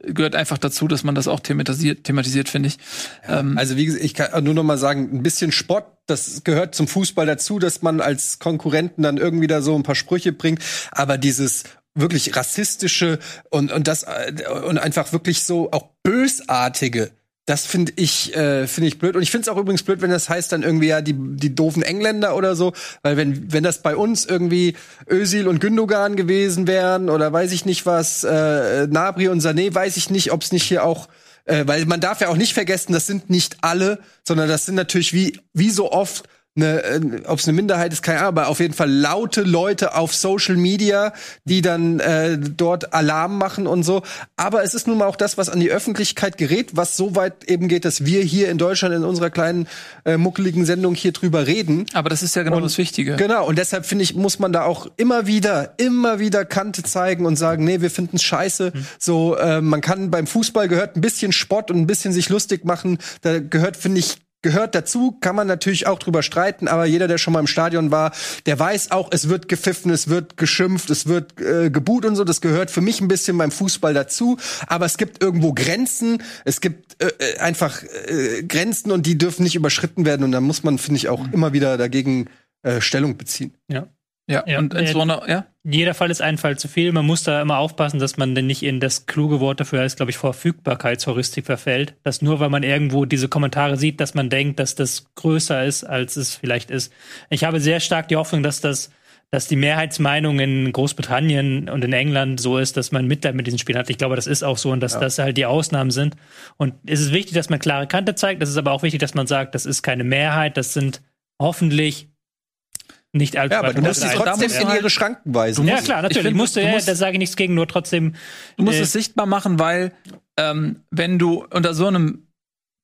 gehört einfach dazu, dass man das auch thematisiert, thematisiert finde ich. Ähm, Also wie gesagt, ich kann nur noch mal sagen, ein bisschen Spott, das gehört zum Fußball dazu, dass man als Konkurrenten dann irgendwie da so ein paar Sprüche bringt, aber dieses wirklich rassistische und und das äh, und einfach wirklich so auch bösartige das finde ich, äh, finde ich blöd. Und ich finde es auch übrigens blöd, wenn das heißt dann irgendwie ja die, die doofen Engländer oder so. Weil wenn, wenn das bei uns irgendwie Özil und Gündogan gewesen wären oder weiß ich nicht was, äh, Nabri und Sané, weiß ich nicht, ob es nicht hier auch äh, weil man darf ja auch nicht vergessen, das sind nicht alle, sondern das sind natürlich wie, wie so oft eine, äh, ob es eine Minderheit ist, keine Ahnung, aber auf jeden Fall laute Leute auf Social Media, die dann äh, dort Alarm machen und so. Aber es ist nun mal auch das, was an die Öffentlichkeit gerät, was so weit eben geht, dass wir hier in Deutschland in unserer kleinen äh, muckeligen Sendung hier drüber reden. aber das ist ja genau Und- das Wichtige. Genau, und deshalb finde ich, muss man da auch immer wieder, immer wieder Kante zeigen und sagen, nee, wir finden es scheiße. So, äh, man kann beim Fußball gehört ein bisschen Spott und ein bisschen sich lustig machen. Da gehört, finde ich, gehört dazu, kann man natürlich auch drüber streiten, aber jeder, der schon mal im Stadion war, der weiß auch, es wird gepfiffen, es wird geschimpft, es wird äh, gebuht und so. Das gehört für mich ein bisschen beim Fußball dazu. Aber es gibt irgendwo Grenzen, es gibt äh, äh, einfach äh, Grenzen und die dürfen nicht überschritten werden. Und da muss man, finde ich, auch immer wieder dagegen äh, Stellung beziehen. Ja, Ja, und äh, insbesondere, ja. Jeder Fall ist ein Fall zu viel. Man muss da immer aufpassen, dass man denn nicht in das kluge Wort dafür heißt, glaube ich, Verfügbarkeitsheuristik verfällt. Dass nur weil man irgendwo diese Kommentare sieht, dass man denkt, dass das größer ist, als es vielleicht ist. Ich habe sehr stark die Hoffnung, dass das dass die Mehrheitsmeinung in Großbritannien und in England so ist, dass man Mitleid mit diesen Spielen hat. Ich glaube, das ist auch so und dass das halt die Ausnahmen sind. Und es ist wichtig, dass man klare Kante zeigt. Es ist aber auch wichtig, dass man sagt, das ist keine Mehrheit. Das sind hoffentlich nicht allzu Ja, aber du musst sie trotzdem in ihre Schranken weisen. ja, klar, natürlich. ich find, musst du, ja, musst- da sage ich nichts gegen, nur trotzdem. Du musst äh, es sichtbar machen, weil ähm, wenn du unter so einem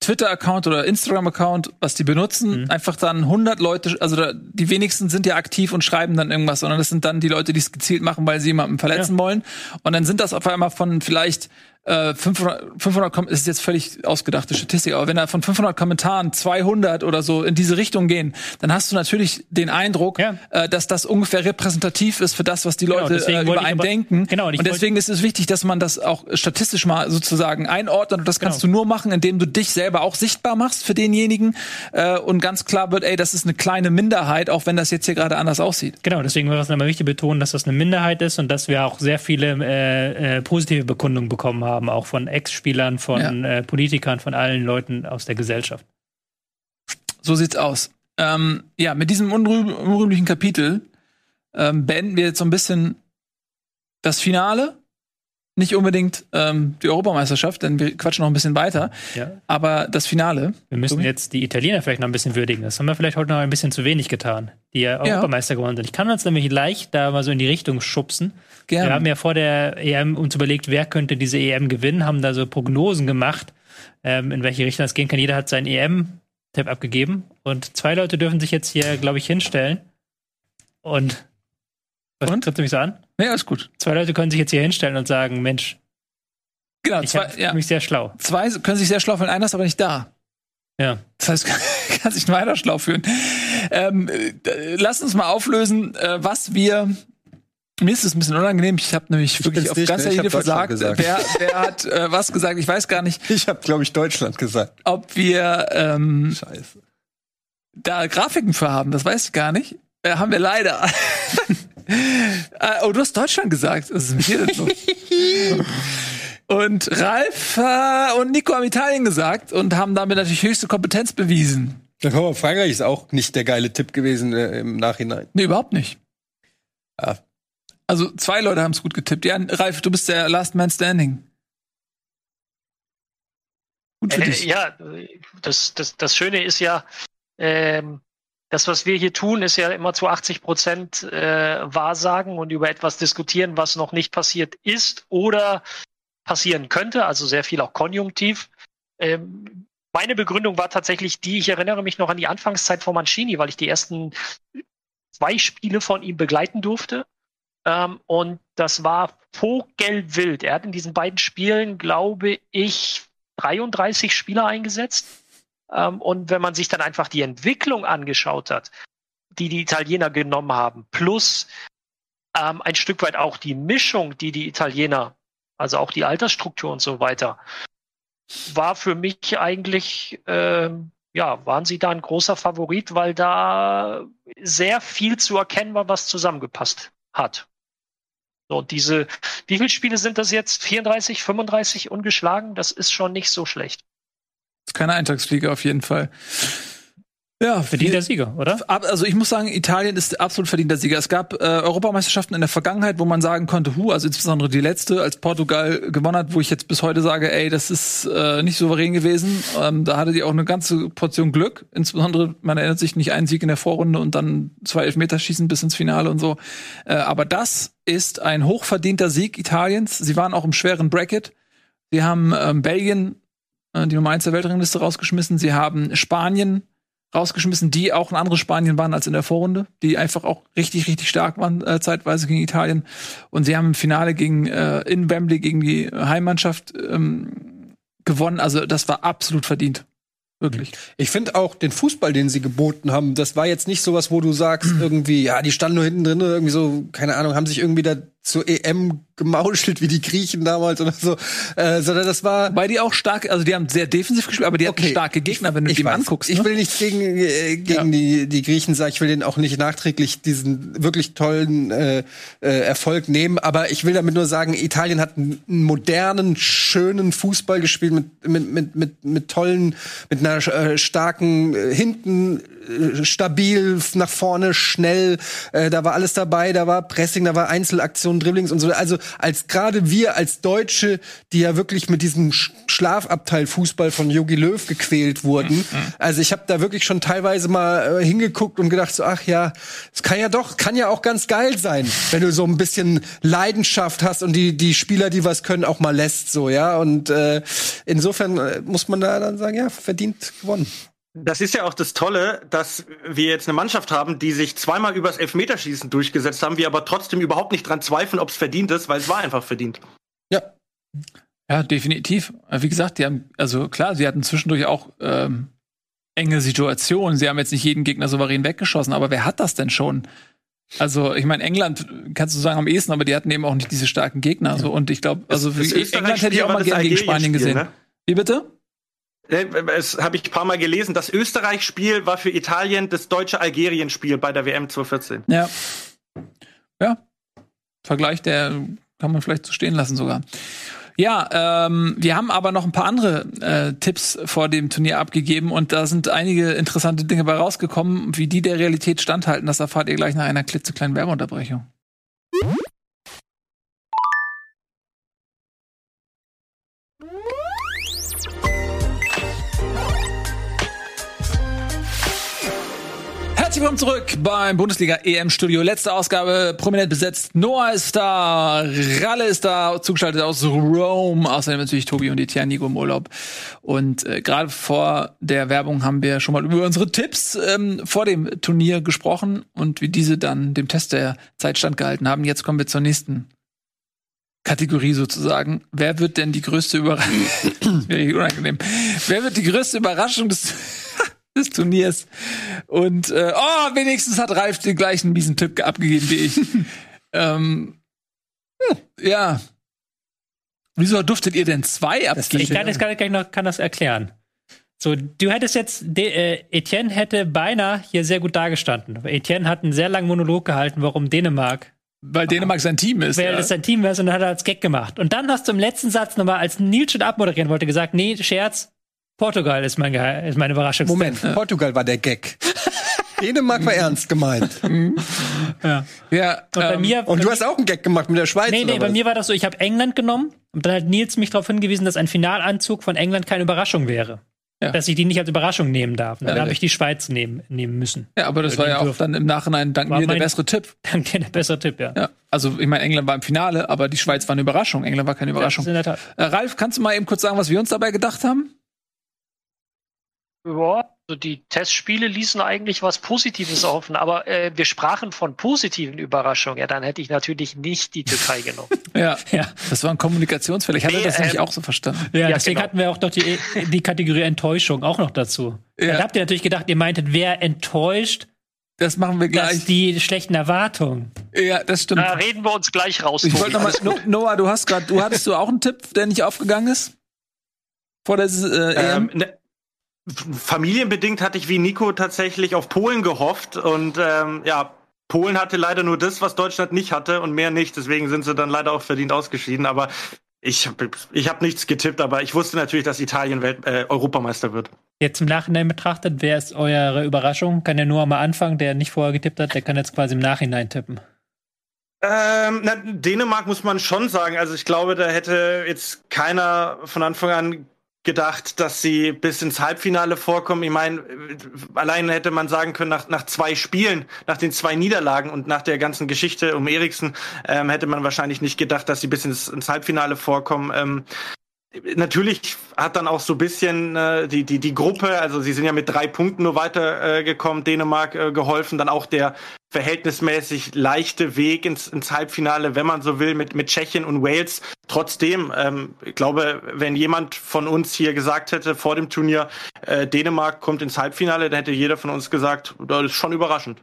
Twitter-Account oder Instagram-Account, was die benutzen, Mhm. einfach dann 100 Leute, also da, die wenigsten sind ja aktiv und schreiben dann irgendwas, sondern das sind dann die Leute, die es gezielt machen, weil sie jemanden verletzen wollen. Und dann sind das auf einmal von vielleicht äh, 500, 500 Kom ist jetzt völlig ausgedachte Statistik, aber wenn da von 500 Kommentaren 200 oder so in diese Richtung gehen, dann hast du natürlich den Eindruck, Ja. äh, dass das ungefähr repräsentativ ist für das, was die Genau, Leute deswegen äh, über einen aber- denken. Genau, und und deswegen ist es wichtig, dass man das auch statistisch mal sozusagen einordnet. Und das kannst Genau. du nur machen, indem du dich selber auch sichtbar machst für denjenigen äh, und ganz klar wird, ey, das ist eine kleine Minderheit, auch wenn das jetzt hier gerade anders aussieht. Genau, deswegen war es nochmal wichtig betonen, dass das eine Minderheit ist und dass wir auch sehr viele äh, äh, positive Bekundungen bekommen haben, auch von Ex-Spielern, von äh, Politikern, von allen Leuten aus der Gesellschaft. So sieht's aus. Ähm, ja, mit diesem unrühm unrühmlichen Kapitel ähm, beenden wir jetzt so ein bisschen das Finale Nicht unbedingt ähm, die Europameisterschaft, denn wir quatschen noch ein bisschen weiter. Ja. Aber das Finale. Wir müssen Tobi? jetzt die Italiener vielleicht noch ein bisschen würdigen. Das haben wir vielleicht heute noch ein bisschen zu wenig getan, die ja Europameister geworden sind. Ich kann uns nämlich leicht da mal so in die Richtung schubsen. Gerne. Wir haben ja vor der EM uns überlegt, wer könnte diese EM gewinnen, haben da so Prognosen gemacht, ähm, in welche Richtung das gehen kann. Jeder hat seinen EM-Tipp abgegeben. Und zwei Leute dürfen sich jetzt hier, glaube ich, hinstellen. Und was Und? tritt mich so an? Ja, ist gut. Zwei Leute können sich jetzt hier hinstellen und sagen, Mensch, Genau, ich zwei, ja, mich sehr schlau. zwei können sich sehr schlau fühlen, einer ist aber nicht da. Ja. Das heißt, kann sich nur einer schlau fühlen. Ähm, äh, lasst uns mal auflösen, äh, was wir. Mir ist es ein bisschen unangenehm. Ich habe nämlich wirklich auf nicht, ganzer Linie versagt. Wer, wer hat äh, was gesagt? Ich weiß gar nicht, Ich habe, glaube ich, Deutschland gesagt. ob wir ähm, Scheiße. da Grafiken für haben. Das weiß ich gar nicht. Äh, haben wir leider. äh, oh, du hast Deutschland gesagt. Was ist mit dir denn los? Und Ralf äh, und Nico haben Italien gesagt und haben damit natürlich höchste Kompetenz bewiesen. Ja, komm Frankreich ist auch nicht der geile Tipp gewesen äh, im Nachhinein. Nee, überhaupt nicht. Ja. Also zwei Leute haben es gut getippt. Ja, Ralf, du bist der Last Man Standing. Gut für Äh, dich. ja, das, das, das Schöne ist ja, ähm, das, was wir hier tun, ist ja immer zu 80 Prozent äh, Wahrsagen und über etwas diskutieren, was noch nicht passiert ist oder passieren könnte, also sehr viel auch konjunktiv. Ähm, meine Begründung war tatsächlich die, ich erinnere mich noch an die Anfangszeit von Mancini, weil ich die ersten zwei Spiele von ihm begleiten durfte. Ähm, und das war vogelwild. Er hat in diesen beiden Spielen, glaube ich, 33 Spieler eingesetzt. Ähm, und wenn man sich dann einfach die Entwicklung angeschaut hat, die die Italiener genommen haben, plus ähm, ein Stück weit auch die Mischung, die die Italiener, also auch die Altersstruktur und so weiter, war für mich eigentlich, ähm, ja, waren sie da ein großer Favorit, weil da sehr viel zu erkennen war, was zusammengepasst hat. Und diese, wie viele Spiele sind das jetzt? 34, 35 ungeschlagen? Das ist schon nicht so schlecht. Keine Eintagsfliege auf jeden Fall. Ja, Verdienter Sieger, oder? Also ich muss sagen, Italien ist absolut verdienter Sieger. Es gab äh, Europameisterschaften in der Vergangenheit, wo man sagen konnte, hu, also insbesondere die letzte, als Portugal gewonnen hat, wo ich jetzt bis heute sage, ey, das ist äh, nicht souverän gewesen. Ähm, da hatte die auch eine ganze Portion Glück. Insbesondere, man erinnert sich nicht einen Sieg in der Vorrunde und dann zwei Elfmeterschießen bis ins Finale und so. Äh, aber das ist ein hochverdienter Sieg Italiens. Sie waren auch im schweren Bracket. Sie haben ähm, Belgien, äh, die Nummer 1 der Weltrangliste, rausgeschmissen. Sie haben Spanien rausgeschmissen, die auch ein anderes Spanien waren als in der Vorrunde, die einfach auch richtig, richtig stark waren äh, zeitweise gegen Italien. Und sie haben im Finale gegen äh, in Wembley gegen die Heimmannschaft ähm, gewonnen. Also das war absolut verdient. Wirklich. Ich finde auch den Fußball, den sie geboten haben, das war jetzt nicht sowas, wo du sagst, irgendwie, ja, die standen nur hinten drin, irgendwie so, keine Ahnung, haben sich irgendwie da zur EM gemauschelt, wie die Griechen damals oder so, äh, sondern das war. Weil die auch stark, also die haben sehr defensiv gespielt, aber die hatten Okay. starke Gegner, wenn du ich die mal anguckst. Ich ne? will nichts gegen, äh, gegen die, die Griechen sagen, ich will denen auch nicht nachträglich diesen wirklich tollen äh, äh, Erfolg nehmen, aber ich will damit nur sagen, Italien hat einen modernen, schönen Fußball gespielt mit, mit, mit, mit, mit tollen, mit einer äh, starken äh, hinten äh, stabil nach vorne schnell äh, da war alles dabei da war Pressing da war Einzelaktionen Dribblings und so. Also als gerade wir als Deutsche die ja wirklich mit diesem Sch Schlafabteil Fußball von Jogi Löw gequält wurden. Also ich habe da wirklich schon teilweise mal äh, hingeguckt und gedacht so ach ja es kann ja doch kann ja auch ganz geil sein wenn du so ein bisschen Leidenschaft hast und die die Spieler die was können auch mal lässt so ja. Und äh, insofern äh, muss man da dann sagen ja verdient gewonnen Das ist ja auch das Tolle, dass wir jetzt eine Mannschaft haben, die sich zweimal übers Elfmeterschießen durchgesetzt haben, wir aber trotzdem überhaupt nicht dran zweifeln, ob es verdient ist, weil es war einfach verdient. ja Ja, definitiv. Äh, Wie gesagt, die haben, also klar, sie hatten zwischendurch auch ähm, enge Situationen. Sie haben jetzt nicht jeden Gegner souverän weggeschossen, aber wer hat das denn schon? Also, ich meine, England kannst du sagen am ehesten, aber die hatten eben auch nicht diese starken Gegner. So. Und ich glaube, also Das für England hätte ich auch mal gerne gegen Spanien gesehen. ne? Wie bitte? Äh, Es habe ich ein paar Mal gelesen. Das Österreich-Spiel war für Italien das deutsche Algerien-Spiel bei der WM 2014. Ja. Ja. Vergleich, der kann man vielleicht so stehen lassen sogar. Ja, ähm, wir haben aber noch ein paar andere äh, Tipps vor dem Turnier abgegeben und da sind einige interessante Dinge bei rausgekommen. Wie die der Realität standhalten, das erfahrt ihr gleich nach einer klitzekleinen Werbeunterbrechung. Herzlich willkommen zurück beim Bundesliga EM Studio. Letzte Ausgabe prominent besetzt. Noah ist da, Ralle ist da, zugeschaltet aus Rome. Außerdem natürlich Tobi und Etienne Nico im Urlaub. Und äh, gerade vor der Werbung haben wir schon mal über unsere Tipps ähm, vor dem Turnier gesprochen und wie diese dann dem Test der Zeit standgehalten haben. Jetzt kommen wir zur nächsten Kategorie sozusagen. Wer wird denn die größte Überraschung? unangenehm. Wer wird die größte Überraschung des des Turniers. Und äh, oh, wenigstens hat Ralf den gleichen miesen Tipp abgegeben wie ich. ähm, ja. Wieso durftet ihr denn zwei abgeben? Ich kann das, kann, kann, noch, kann das erklären. So, du hättest jetzt, de, äh, Etienne hätte beinahe hier sehr gut dargestanden. Etienne hat einen sehr langen Monolog gehalten, warum Dänemark weil Dänemark sein Team ist. Weil ja. das sein Team ist und dann hat er als Gag gemacht. Und dann hast du im letzten Satz nochmal, als Nils schon abmoderieren wollte, gesagt, nee, Scherz, Portugal ist, mein ist meine Überraschung. Moment, Portugal war der Gag. Dänemark war ernst gemeint. ja. ja und bei ähm, mir. Und du hast auch einen Gag gemacht mit der Schweiz. Nee, nee, bei mir war das so, ich habe England genommen und dann hat Nils mich darauf hingewiesen, dass ein Finalanzug von England keine Überraschung wäre. Ja. Dass ich die nicht als Überraschung nehmen darf. Und dann Ja, habe ja. ich die Schweiz nehmen, nehmen müssen. ja, aber das war ja auch dann im Nachhinein dank War mir der bessere Tipp. Dank dir der bessere Tipp, ja. Ja, also ich meine, England war im Finale, aber die Schweiz war eine Überraschung. England war keine Überraschung. Ist in der Tat. Äh, Ralf, kannst du mal eben kurz sagen, was wir uns dabei gedacht haben? Ja, also die Testspiele ließen eigentlich was Positives offen, aber äh, wir sprachen von positiven Überraschungen. Ja, dann hätte ich natürlich nicht die Türkei genommen. Ja, Ja. das war ein Kommunikationsfehler. Ich hatte Nee, das nämlich ähm, auch so verstanden. Ja, Ja, deswegen genau. hatten wir auch noch die, die Kategorie Enttäuschung auch noch dazu. Ja. Dann habt ihr natürlich gedacht, ihr meintet, wer enttäuscht, Das machen wir gleich. die schlechten Erwartungen. Ja, das stimmt. Da reden wir uns gleich raus. ich wollte noch mal, Alles no. Noah, du hast gerade, du hattest du auch einen Tipp, der nicht aufgegangen ist? Vor der äh, Ähm, EM? ne, familienbedingt hatte ich wie Nico tatsächlich auf Polen gehofft und ähm, ja, Polen hatte leider nur das, was Deutschland nicht hatte und mehr nicht. Deswegen sind sie dann leider auch verdient ausgeschieden. Aber ich, hab- ich habe nichts getippt, aber ich wusste natürlich, dass Italien Welt, äh, Europameister wird. Jetzt im Nachhinein betrachtet, wer ist eure Überraschung? Kann der nur mal anfangen, der nicht vorher getippt hat, der kann jetzt quasi im Nachhinein tippen. Ähm, na, Dänemark muss man schon sagen. Also ich glaube, da hätte jetzt keiner von Anfang an gedacht, dass sie bis ins Halbfinale vorkommen. Ich meine, allein hätte man sagen können, nach, nach zwei Spielen, nach den zwei Niederlagen und nach der ganzen Geschichte um Eriksen, ähm, hätte man wahrscheinlich nicht gedacht, dass sie bis ins, ins Halbfinale vorkommen. Ähm, Natürlich hat dann auch so ein bisschen äh, die, die, die Gruppe, also sie sind ja mit drei Punkten nur weitergekommen, äh, gekommen, Dänemark äh, geholfen, dann auch der verhältnismäßig leichte Weg ins, ins Halbfinale, wenn man so will, mit, mit Tschechien und Wales. Trotzdem, ähm, ich glaube, wenn jemand von uns hier gesagt hätte vor dem Turnier, äh, Dänemark kommt ins Halbfinale, dann hätte jeder von uns gesagt, das ist schon überraschend.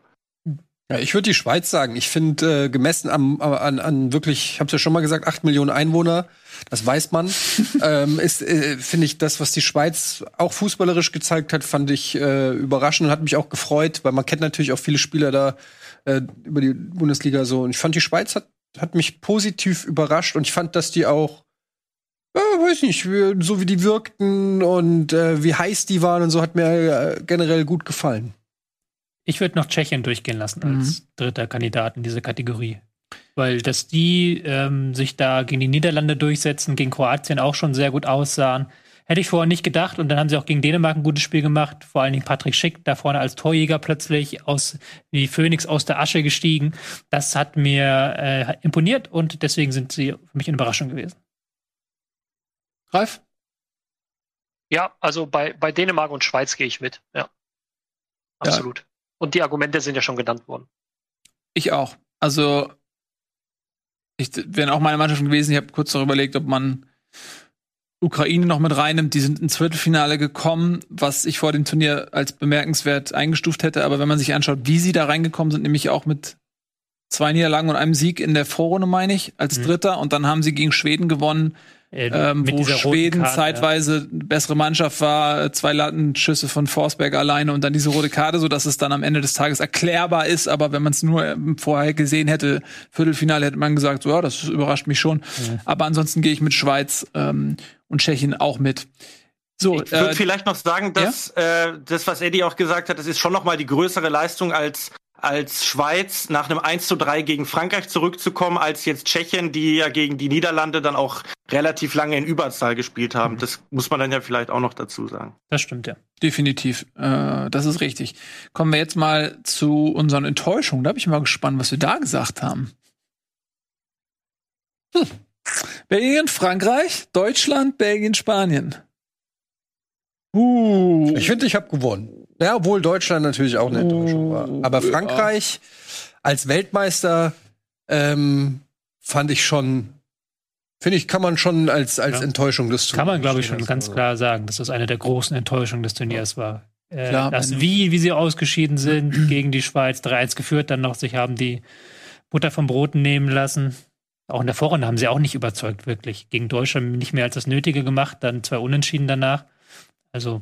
Ja, ich würde die Schweiz sagen. Ich finde, äh, gemessen am, an, an wirklich, ich habe ja schon mal gesagt, acht Millionen Einwohner, das weiß man, ähm, ist, äh, finde ich, das, was die Schweiz auch fußballerisch gezeigt hat, fand ich äh, überraschend und hat mich auch gefreut, weil man kennt natürlich auch viele Spieler da äh, über die Bundesliga so. Und ich fand, die Schweiz hat, hat mich positiv überrascht und ich fand, dass die auch ja, weiß nicht, so wie die wirkten und äh, wie heiß die waren und so, hat mir äh, generell gut gefallen. Ich würde noch Tschechien durchgehen lassen Mhm. als dritter Kandidat in dieser Kategorie. Weil dass die ähm, sich da gegen die Niederlande durchsetzen, gegen Kroatien auch schon sehr gut aussahen, hätte ich vorher nicht gedacht. Und dann haben sie auch gegen Dänemark ein gutes Spiel gemacht. Vor allen Dingen Patrick Schick da vorne als Torjäger plötzlich aus wie Phönix aus der Asche gestiegen. Das hat mir äh, imponiert und deswegen sind sie für mich eine Überraschung gewesen. Ralf? Ja, also bei, bei Dänemark und Schweiz gehe ich mit. Ja. Absolut. Und die Argumente sind ja schon genannt worden. Ich auch. Also, ich wäre auch meine Mannschaft gewesen. Ich habe kurz darüber überlegt, ob man Ukraine noch mit reinnimmt. Die sind ins Viertelfinale gekommen, was ich vor dem Turnier als bemerkenswert eingestuft hätte. Aber wenn man sich anschaut, wie sie da reingekommen sind, nämlich auch mit zwei Niederlagen und einem Sieg in der Vorrunde, meine ich, als Dritter. Und dann haben sie gegen Schweden gewonnen, Äh, ähm, mit wo Schweden Karte, zeitweise eine bessere Mannschaft war, zwei Lattenschüsse von Forsberg alleine und dann diese rote Karte, so dass es dann am Ende des Tages erklärbar ist. Aber wenn man es nur ähm, vorher gesehen hätte, Viertelfinale, hätte man gesagt, so, ja, das überrascht mich schon. Aber ansonsten gehe ich mit Schweiz ähm, und Tschechien auch mit. So, Ich würde äh, vielleicht noch sagen, dass äh, das, was Eddie auch gesagt hat, das ist schon noch mal die größere Leistung als als Schweiz nach einem 1 zu 3 gegen Frankreich zurückzukommen, als jetzt Tschechien, die ja gegen die Niederlande dann auch relativ lange in Überzahl gespielt haben. Das muss man dann ja vielleicht auch noch dazu sagen. Das stimmt, ja. Definitiv. Äh, das ist richtig. Kommen wir jetzt mal zu unseren Enttäuschungen. Da bin ich mal gespannt, was wir da gesagt haben. Hm. Belgien, Frankreich, Deutschland, Belgien, Spanien. Uh. Ich finde, ich habe gewonnen. Ja, obwohl Deutschland natürlich auch eine Enttäuschung war. Uh. Aber Frankreich als Weltmeister ähm, fand ich schon, finde ich, kann man schon als, als Ja. Enttäuschung des Kann man, glaube ich, schon ganz klar sagen, dass das eine der großen Enttäuschungen des Turniers war. Äh, Klar, das wie, wie sie ausgeschieden sind gegen die Schweiz, 3-1 geführt, dann noch sich haben die Butter vom Broten nehmen lassen. Auch in der Vorrunde haben sie auch nicht überzeugt, wirklich. Gegen Deutschland nicht mehr als das Nötige gemacht, dann zwei Unentschieden danach. Also,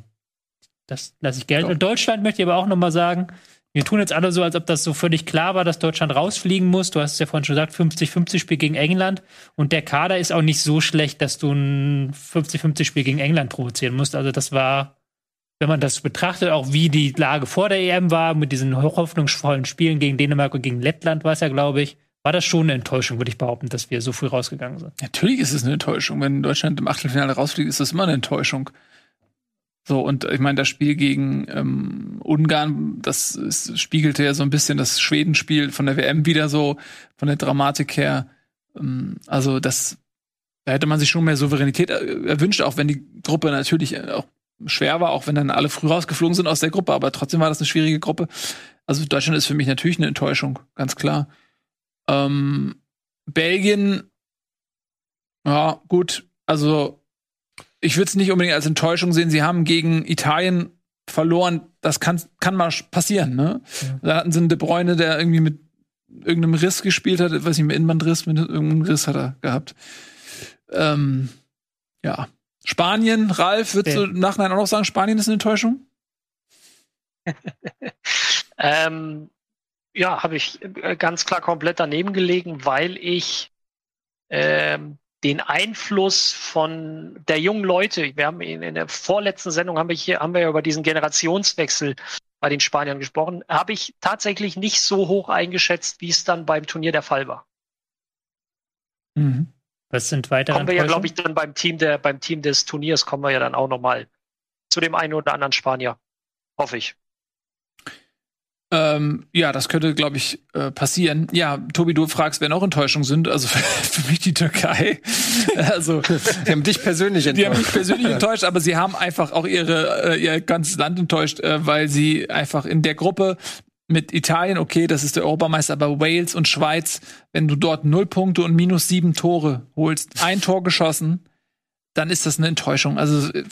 das lasse ich gelten. Und Deutschland möchte ich aber auch noch mal sagen, wir tun jetzt alle so, als ob das so völlig klar war, dass Deutschland rausfliegen muss. Du hast es ja vorhin schon gesagt, 50-50-Spiel gegen England. Und der Kader ist auch nicht so schlecht, dass du ein 50-50-Spiel gegen England provozieren musst. Also das war, wenn man das betrachtet, auch wie die Lage vor der EM war, mit diesen hochhoffnungsvollen Spielen gegen Dänemark und gegen Lettland war es ja, glaube ich, war das schon eine Enttäuschung, würde ich behaupten, dass wir so früh rausgegangen sind. Natürlich ist es eine Enttäuschung. Wenn Deutschland im Achtelfinale rausfliegt, ist das immer eine Enttäuschung. So, und ich meine, das Spiel gegen ähm, Ungarn, das ist, spiegelte ja so ein bisschen das Schwedenspiel von der WM wieder so, von der Dramatik her. Ähm, also, das, da hätte man sich schon mehr Souveränität äh, erwünscht, auch wenn die Gruppe natürlich äh, auch schwer war, auch wenn dann alle früh rausgeflogen sind aus der Gruppe, aber trotzdem war das eine schwierige Gruppe. Also Deutschland ist für mich natürlich eine Enttäuschung, ganz klar. Ähm, Belgien, ja, gut, also ich würde es nicht unbedingt als Enttäuschung sehen. Sie haben gegen Italien verloren. Das kann, kann mal passieren, ne? Da hatten sie einen De Bruyne, der irgendwie mit irgendeinem Riss gespielt hat, weiß nicht, mit Innenbandriss, mit irgendeinem Riss hat er gehabt. Ähm, ja. Spanien, Ralf, würdest Ja. du im Nachhinein auch noch sagen, Spanien ist eine Enttäuschung? Ähm, ja, habe ich äh, ganz klar komplett daneben gelegen, weil ich ähm, den Einfluss von der jungen Leute, wir haben in, in der vorletzten Sendung haben wir hier haben wir ja über diesen Generationswechsel bei den Spaniern gesprochen, habe ich tatsächlich nicht so hoch eingeschätzt, wie es dann beim Turnier der Fall war. Mhm. Was sind weitere Kommen wir ja, glaube ich, dann beim Team der beim Team des Turniers kommen wir ja dann auch noch mal zu dem einen oder anderen Spanier, hoffe ich. Ähm, ja, das könnte, glaube ich, äh, passieren. Ja, Tobi, du fragst, wer noch Enttäuschungen sind. Also für mich die Türkei. also Die haben dich persönlich Die haben mich enttäuscht. persönlich enttäuscht, aber sie haben einfach auch ihre, äh, ihr ganzes Land enttäuscht, äh, weil sie einfach in der Gruppe mit Italien, okay, das ist der Europameister, aber Wales und Schweiz, wenn du dort null Punkte und minus sieben Tore holst, ein Tor geschossen, dann ist das eine Enttäuschung. Also äh,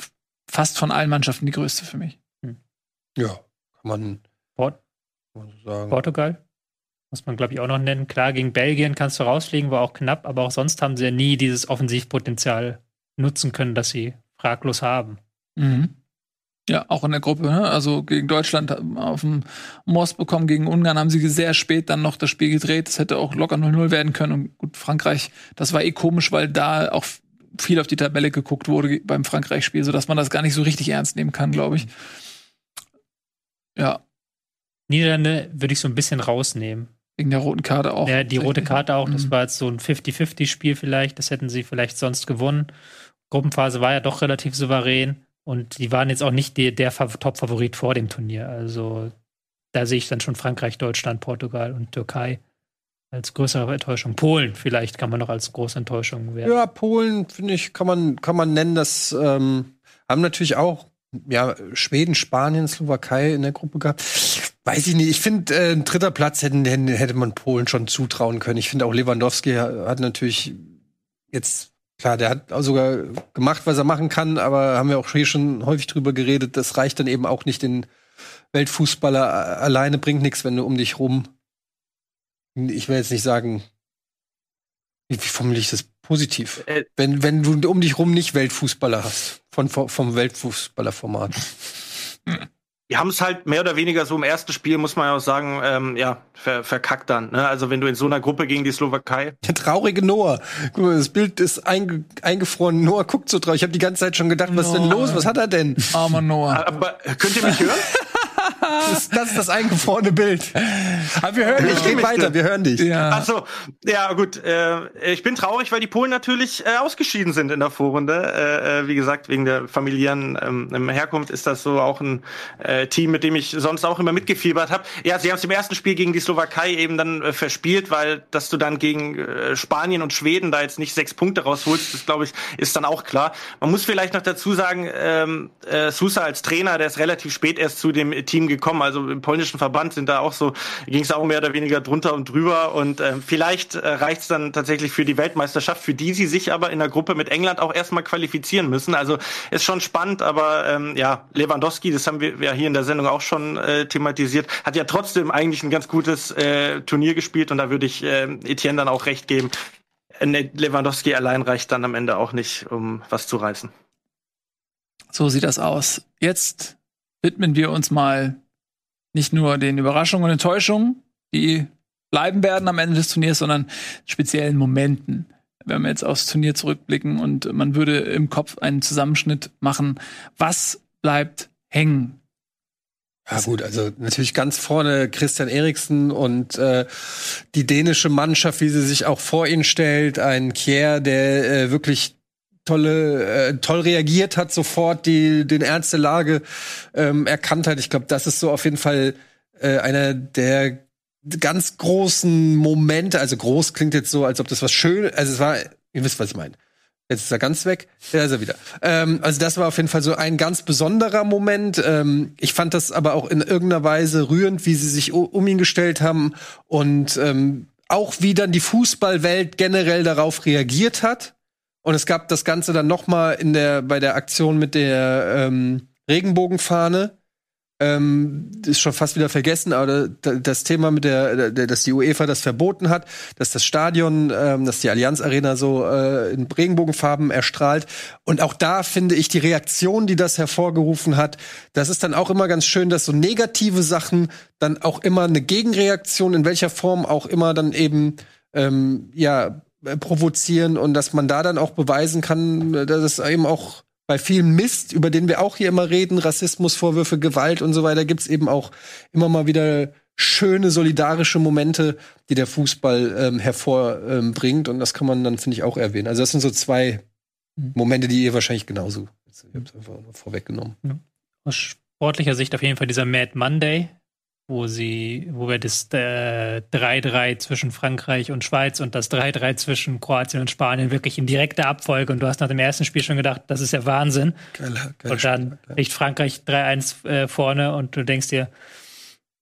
fast von allen Mannschaften die größte für mich. Ja, kann man, Port man so sagen. Portugal. Muss man, glaube ich, auch noch nennen. Klar, gegen Belgien kannst du rausfliegen, war auch knapp, aber auch sonst haben sie ja nie dieses Offensivpotenzial nutzen können, das sie fraglos haben. Mhm. Ja, auch in der Gruppe, ne? Also gegen Deutschland auf dem Most bekommen, gegen Ungarn haben sie sehr spät dann noch das Spiel gedreht. Das hätte auch locker 0-0 werden können. Und gut, Frankreich, das war eh komisch, weil da auch viel auf die Tabelle geguckt wurde beim Frankreich-Spiel, sodass man das gar nicht so richtig ernst nehmen kann, glaube ich. Ja, Niederlande würde ich so ein bisschen rausnehmen. wegen der roten Karte auch. Ja, die rote Karte auch, das Mhm. war jetzt so ein 50-50-Spiel vielleicht, das hätten sie vielleicht sonst gewonnen. Gruppenphase war ja doch relativ souverän und die waren jetzt auch nicht die, der Fa- Top-Favorit vor dem Turnier. Also da sehe ich dann schon Frankreich, Deutschland, Portugal und Türkei als größere Enttäuschung. Polen vielleicht kann man noch als große Enttäuschung werden. Ja, Polen, finde ich, kann man, kann man nennen, das ähm, haben natürlich auch ja, Schweden, Spanien, Slowakei in der Gruppe gehabt. Weiß ich nicht. Ich finde, äh, ein dritter Platz hätten, hätte man Polen schon zutrauen können. Ich finde auch Lewandowski ha- hat natürlich jetzt, klar, der hat sogar gemacht, was er machen kann, aber haben wir auch hier schon häufig drüber geredet. Das reicht dann eben auch nicht. Den Weltfußballer alleine bringt nichts, wenn du um dich rum, ich will jetzt nicht sagen, wie, wie formuliere ich das positiv? Äh, Wenn, wenn du um dich rum nicht Weltfußballer hast, von, vom Weltfußballerformat. Die haben es halt mehr oder weniger so im ersten Spiel, muss man ja auch sagen, ähm, ja, ver verkackt dann. Ne? Also wenn du in so einer Gruppe gegen die Slowakei. Der traurige Noah. Guck mal, das Bild ist einge eingefroren. Noah guckt so traurig. Ich habe die ganze Zeit schon gedacht, was ist denn Noah. los? Was hat er denn? Armer Noah. Aber könnt ihr mich hören? Das ist das, ist das eingefrorene Bild. Aber wir hören dich, red weiter, wir hören dich. Ja. Ach so, ja gut. Äh, ich bin traurig, weil die Polen natürlich äh, ausgeschieden sind in der Vorrunde. Äh, äh, wie gesagt, wegen der familiären ähm, Herkunft ist das so auch ein äh, Team, mit dem ich sonst auch immer mitgefiebert habe. Ja, sie haben es im ersten Spiel gegen die Slowakei eben dann äh, verspielt, weil dass du dann gegen äh, Spanien und Schweden da jetzt nicht sechs Punkte rausholst, das glaube ich, ist dann auch klar. Man muss vielleicht noch dazu sagen, ähm, äh, Sousa als Trainer, der ist relativ spät erst zu dem Team gekommen. Also im polnischen Verband sind da auch so, ging es auch mehr oder weniger drunter und drüber. Und äh, vielleicht äh, reicht es dann tatsächlich für die Weltmeisterschaft, für die sie sich aber in der Gruppe mit England auch erstmal qualifizieren müssen. Also ist schon spannend, aber ähm, ja, Lewandowski, das haben wir ja hier in der Sendung auch schon äh, thematisiert, hat ja trotzdem eigentlich ein ganz gutes äh, Turnier gespielt und da würde ich äh, Etienne dann auch recht geben. Äh, Lewandowski allein reicht dann am Ende auch nicht, um was zu reißen. So sieht das aus. Jetzt widmen wir uns mal nicht nur den Überraschungen und Enttäuschungen, die bleiben werden am Ende des Turniers, sondern speziellen Momenten. Wenn wir jetzt aufs Turnier zurückblicken und man würde im Kopf einen Zusammenschnitt machen, was bleibt hängen? Ja gut, also natürlich ganz vorne Christian Eriksen und äh, die dänische Mannschaft, wie sie sich auch vor ihn stellt, ein Kier, der äh, wirklich tolle, äh, toll reagiert hat, sofort die den Ernst der Lage ähm, erkannt hat. Ich glaube, das ist so auf jeden Fall äh, einer der ganz großen Momente. Also groß klingt jetzt so, als ob das was schön, also es war, ihr wisst, was ich meine. Jetzt ist er ganz weg. Da ist er wieder. Ähm, also das war auf jeden Fall so ein ganz besonderer Moment. Ähm, ich fand das aber auch in irgendeiner Weise rührend, wie sie sich um ihn gestellt haben und ähm, auch wie dann die Fußballwelt generell darauf reagiert hat. Und es gab das Ganze dann noch mal in der bei der Aktion mit der ähm, Regenbogenfahne. Ähm, ist schon fast wieder vergessen, aber das Thema mit der, dass die UEFA das verboten hat, dass das Stadion, ähm, dass die Allianz Arena so äh, in Regenbogenfarben erstrahlt. Und auch da finde ich die Reaktion, die das hervorgerufen hat, das ist dann auch immer ganz schön, dass so negative Sachen dann auch immer eine Gegenreaktion, in welcher Form auch immer dann eben ähm, ja provozieren und dass man da dann auch beweisen kann, dass es eben auch bei vielen Mist, über den wir auch hier immer reden, Rassismusvorwürfe, Gewalt und so weiter, gibt's eben auch immer mal wieder schöne solidarische Momente, die der Fußball ähm, hervorbringt. Ähm, und das kann man dann, finde ich, auch erwähnen. Also das sind so zwei Momente, die ihr wahrscheinlich genauso. Ich hab's einfach vorweggenommen. Aus sportlicher Sicht auf jeden Fall dieser Mad Monday, wo sie, wo wir das äh, 3-3 zwischen Frankreich und Schweiz und das 3-3 zwischen Kroatien und Spanien wirklich in direkter Abfolge und du hast nach dem ersten Spiel schon gedacht, das ist ja Wahnsinn. Geiler, geiler und dann liegt Frankreich 3-1 äh, vorne und du denkst dir,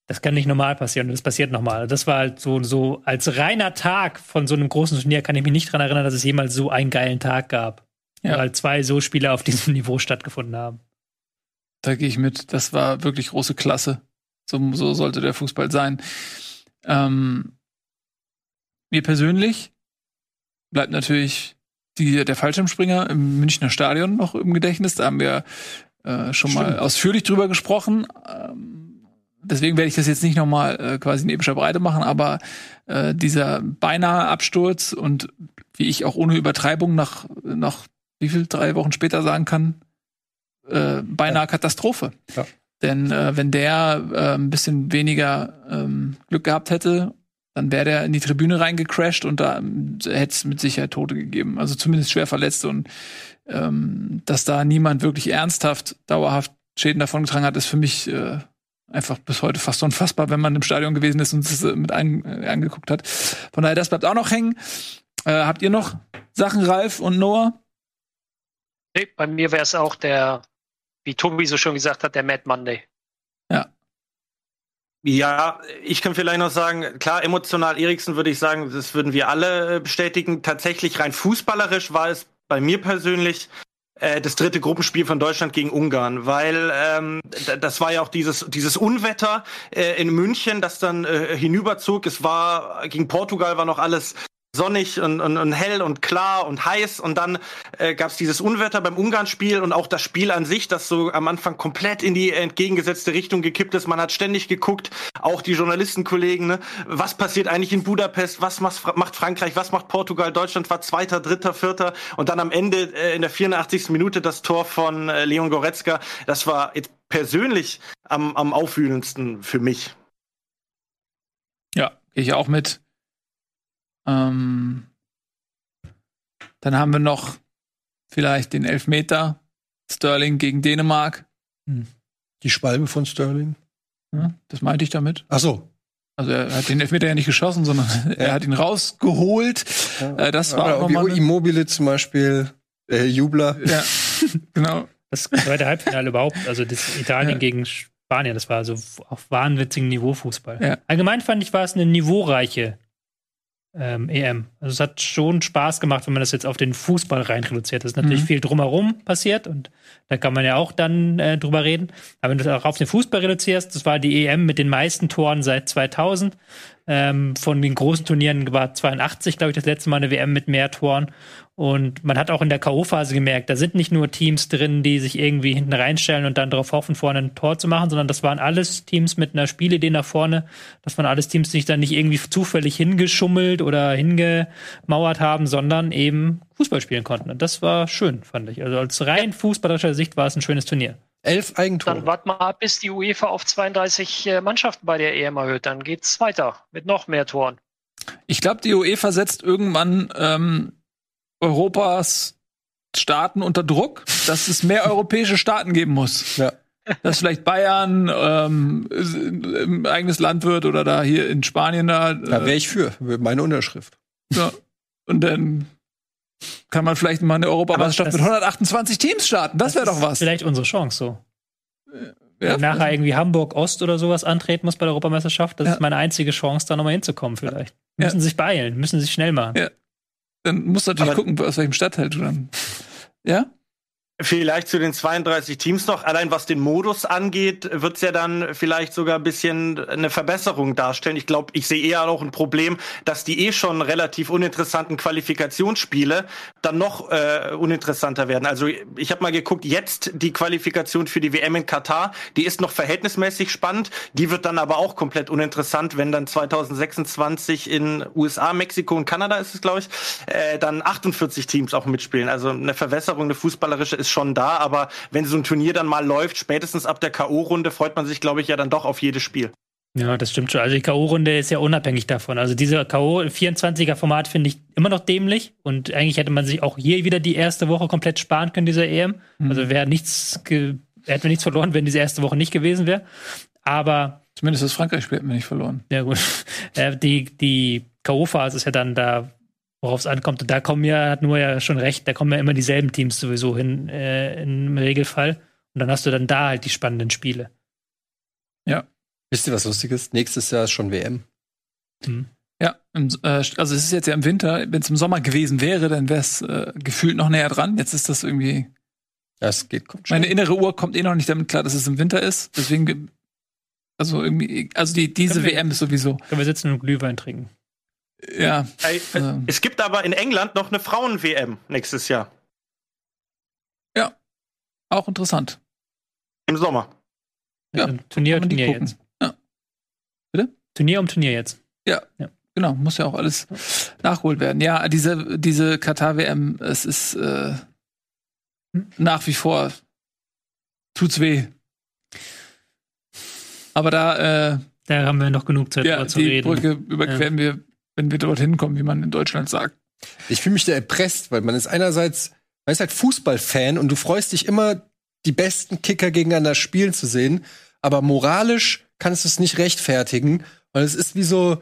das kann nicht normal passieren und das passiert nochmal. Das war halt so, so als reiner Tag von so einem großen Turnier kann ich mich nicht dran erinnern, dass es jemals so einen geilen Tag gab. Ja. Weil zwei so Spiele auf diesem Niveau stattgefunden haben. Da gehe ich mit. Das war wirklich große Klasse. So, so sollte der Fußball sein. Ähm, mir persönlich bleibt natürlich die, der Fallschirmspringer im Münchner Stadion noch im Gedächtnis. Da haben wir äh, schon Stimmt. mal ausführlich drüber gesprochen. Ähm, deswegen werde ich das jetzt nicht noch mal äh, quasi in epischer Breite machen, aber äh, dieser beinahe Absturz und wie ich auch ohne Übertreibung nach, nach wie viel, drei Wochen später sagen kann, äh, beinahe ja. Katastrophe. Ja. Denn äh, wenn der äh, ein bisschen weniger ähm, Glück gehabt hätte, dann wäre der in die Tribüne reingecrashed und da ähm, hätte es mit Sicherheit Tote gegeben. Also zumindest schwer Verletzte und ähm, dass da niemand wirklich ernsthaft, dauerhaft Schäden davon getragen hat, ist für mich äh, einfach bis heute fast unfassbar, wenn man im Stadion gewesen ist und es äh, mit ein, äh, angeguckt hat. Von daher, das bleibt auch noch hängen. Äh, habt ihr noch Sachen, Ralf und Noah? Nee, bei mir wäre es auch der wie Tobi so schon gesagt hat, der Mad Monday. Ja. Ja, ich kann vielleicht noch sagen, klar, emotional Eriksen würde ich sagen, das würden wir alle äh, bestätigen. Tatsächlich rein fußballerisch war es bei mir persönlich äh, das dritte Gruppenspiel von Deutschland gegen Ungarn, weil ähm, das war ja auch dieses dieses Unwetter äh, in München, das dann äh, hinüberzog. Es war gegen Portugal war noch alles sonnig und, und, und hell und klar und heiß und dann äh, gab es dieses Unwetter beim Ungarn-Spiel und auch das Spiel an sich, das so am Anfang komplett in die entgegengesetzte Richtung gekippt ist. Man hat ständig geguckt, auch die Journalistenkollegen, ne, was passiert eigentlich in Budapest, was macht Frankreich, was macht Portugal, Deutschland war Zweiter, Dritter, Vierter und dann am Ende äh, in der 84. Minute das Tor von äh, Leon Goretzka. Das war jetzt persönlich am, am aufwühlendsten für mich. Ja, ich auch mit. Ähm, dann haben wir noch vielleicht den Elfmeter Sterling gegen Dänemark. Die Schwalbe von Sterling. Ja, das meinte ich damit. Ach so. Also er hat den Elfmeter ja nicht geschossen, sondern er hat ihn rausgeholt. Äh, das war Ja, auch wie Immobile zum Beispiel, der Jubler. ja, genau. Das zweite Halbfinale überhaupt, also das Italien Ja. gegen Spanien, das war so auf wahnwitzigem Niveau Fußball. Ja. Allgemein fand ich, war es eine niveaureiche ähm, EM. Also es hat schon Spaß gemacht, wenn man das jetzt auf den Fußball rein reduziert. Es ist natürlich Mhm. viel drumherum passiert und da kann man ja auch dann äh, drüber reden. Aber wenn du das auch auf den Fußball reduzierst, das war die EM mit den meisten Toren seit 2000. Ähm, von den großen Turnieren war 82, glaube ich, das letzte Mal eine WM mit mehr Toren. Und man hat auch in der K.O.-Phase gemerkt, da sind nicht nur Teams drin, die sich irgendwie hinten reinstellen und dann darauf hoffen, vorne ein Tor zu machen, sondern das waren alles Teams mit einer Spielidee nach vorne. Das waren alles Teams, die sich dann nicht irgendwie zufällig hingeschummelt oder hingemauert haben, sondern eben Fußball spielen konnten. Und das war schön, fand ich. Also als rein fußballerischer Sicht war es ein schönes Turnier. Elf Dann Eigentore. wart mal ab, bis die UEFA auf 32 äh, Mannschaften bei der EM erhöht. Dann geht's weiter mit noch mehr Toren. Ich glaube, die UEFA setzt irgendwann ähm, Europas Staaten unter Druck, dass es mehr europäische Staaten geben muss. Ja. Dass vielleicht Bayern ähm, ein eigenes Land wird oder da hier in Spanien da. Da wäre ich für. Meine Unterschrift. ja. Und dann kann man vielleicht mal eine Europameisterschaft mit das- 128 Teams starten. Das wäre ist doch was. Vielleicht unsere Chance so. Ja. Wenn nachher irgendwie Hamburg Ost oder sowas antreten muss bei der Europameisterschaft, das Ja. ist meine einzige Chance, da nochmal hinzukommen vielleicht. Ja. Müssen sich beeilen, müssen sich schnell machen. Ja. Dann musst du natürlich Aber- gucken, aus welchem Stadtteil du dann. Ja? Vielleicht zu den 32 Teams noch. Allein was den Modus angeht, wird's ja dann vielleicht sogar ein bisschen eine Verbesserung darstellen. Ich glaube, ich sehe eher auch ein Problem, dass die eh schon relativ uninteressanten Qualifikationsspiele dann noch äh, uninteressanter werden. Also ich habe mal geguckt, jetzt die Qualifikation für die WM in Katar, die ist noch verhältnismäßig spannend. Die wird dann aber auch komplett uninteressant, wenn dann 2026 in USA, Mexiko und Kanada ist es, glaube ich, äh, dann 48 Teams auch mitspielen. Also eine Verwässerung, eine fußballerische ist schon da, aber wenn so ein Turnier dann mal läuft, spätestens ab der K.O.-Runde, freut man sich, glaube ich, ja dann doch auf jedes Spiel. Ja, das stimmt schon. Also die K.O.-Runde ist ja unabhängig davon. Also diese K.O. 24er-Format finde ich immer noch dämlich. Und eigentlich hätte man sich auch hier wieder die erste Woche komplett sparen können, dieser EM. Also wäre nichts, hätten wir nichts verloren, wenn diese erste Woche nicht gewesen wäre. Aber Zumindest das Frankreich-Spiel hätten wir nicht verloren. Ja, gut. Äh, die die K.O.-Phase ist ja dann da, worauf es ankommt. Und da kommen ja, hat nur ja schon recht, da kommen ja immer dieselben Teams sowieso hin, äh, im Regelfall. Und dann hast du dann da halt die spannenden Spiele. Wisst ihr, was lustig ist? Nächstes Jahr ist schon WM. Ja, im, äh, also es ist jetzt ja im Winter. Wenn es im Sommer gewesen wäre, dann wäre es äh, gefühlt noch näher dran. Jetzt ist das irgendwie. Ja, es geht, kommt schon. Meine innere Uhr kommt eh noch nicht damit klar, dass es im Winter ist. Deswegen, ge- also irgendwie, also die diese Können wir- WM ist sowieso. Können wir sitzen und Glühwein trinken. Ja, äh, Ähm. Es gibt aber in England noch eine Frauen-WM nächstes Jahr auch interessant. im Sommer. Ja, Turnier, die Turnier gucken. jetzt. Ja. Bitte? Turnier um Turnier jetzt. Genau, muss ja auch alles nachgeholt werden. Ja, diese, diese Katar-WM, es ist äh, nach wie vor tut's weh. Aber da, äh, Da haben wir noch genug Zeit, ja, zu die reden. Brücke überqueren wir, wenn wir dorthin kommen, wie man in Deutschland sagt. Ich fühle mich da erpresst, weil man ist einerseits, man ist halt Fußballfan und du freust dich immer, die besten Kicker gegeneinander spielen zu sehen, aber moralisch kannst du es nicht rechtfertigen, weil es ist wie so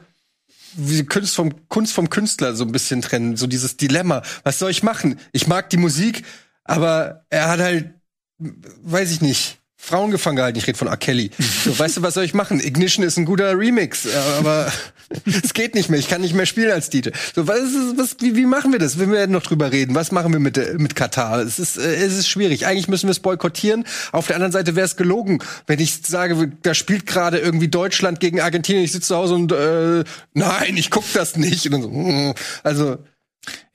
wie Kunst vom Kunst vom Künstler so ein bisschen trennen, so dieses Dilemma. Was soll ich machen? Ich mag die Musik, aber er hat halt, weiß ich nicht. Frauen gefangen gehalten, ich rede von R. Kelly. So, weißt du, was soll ich machen? Ignition ist ein guter Remix, aber es geht nicht mehr. Ich kann nicht mehr spielen als DJ. So, was ist, was, wie, wie machen wir das? Wir werden noch drüber reden. Was machen wir mit, äh, mit Katar? Es ist, äh, es ist schwierig. Eigentlich müssen wir es boykottieren. Auf der anderen Seite wäre es gelogen, wenn ich sage, da spielt gerade irgendwie Deutschland gegen Argentinien. Ich sitze zu Hause und äh, nein, ich guck das nicht. Und so, mm. also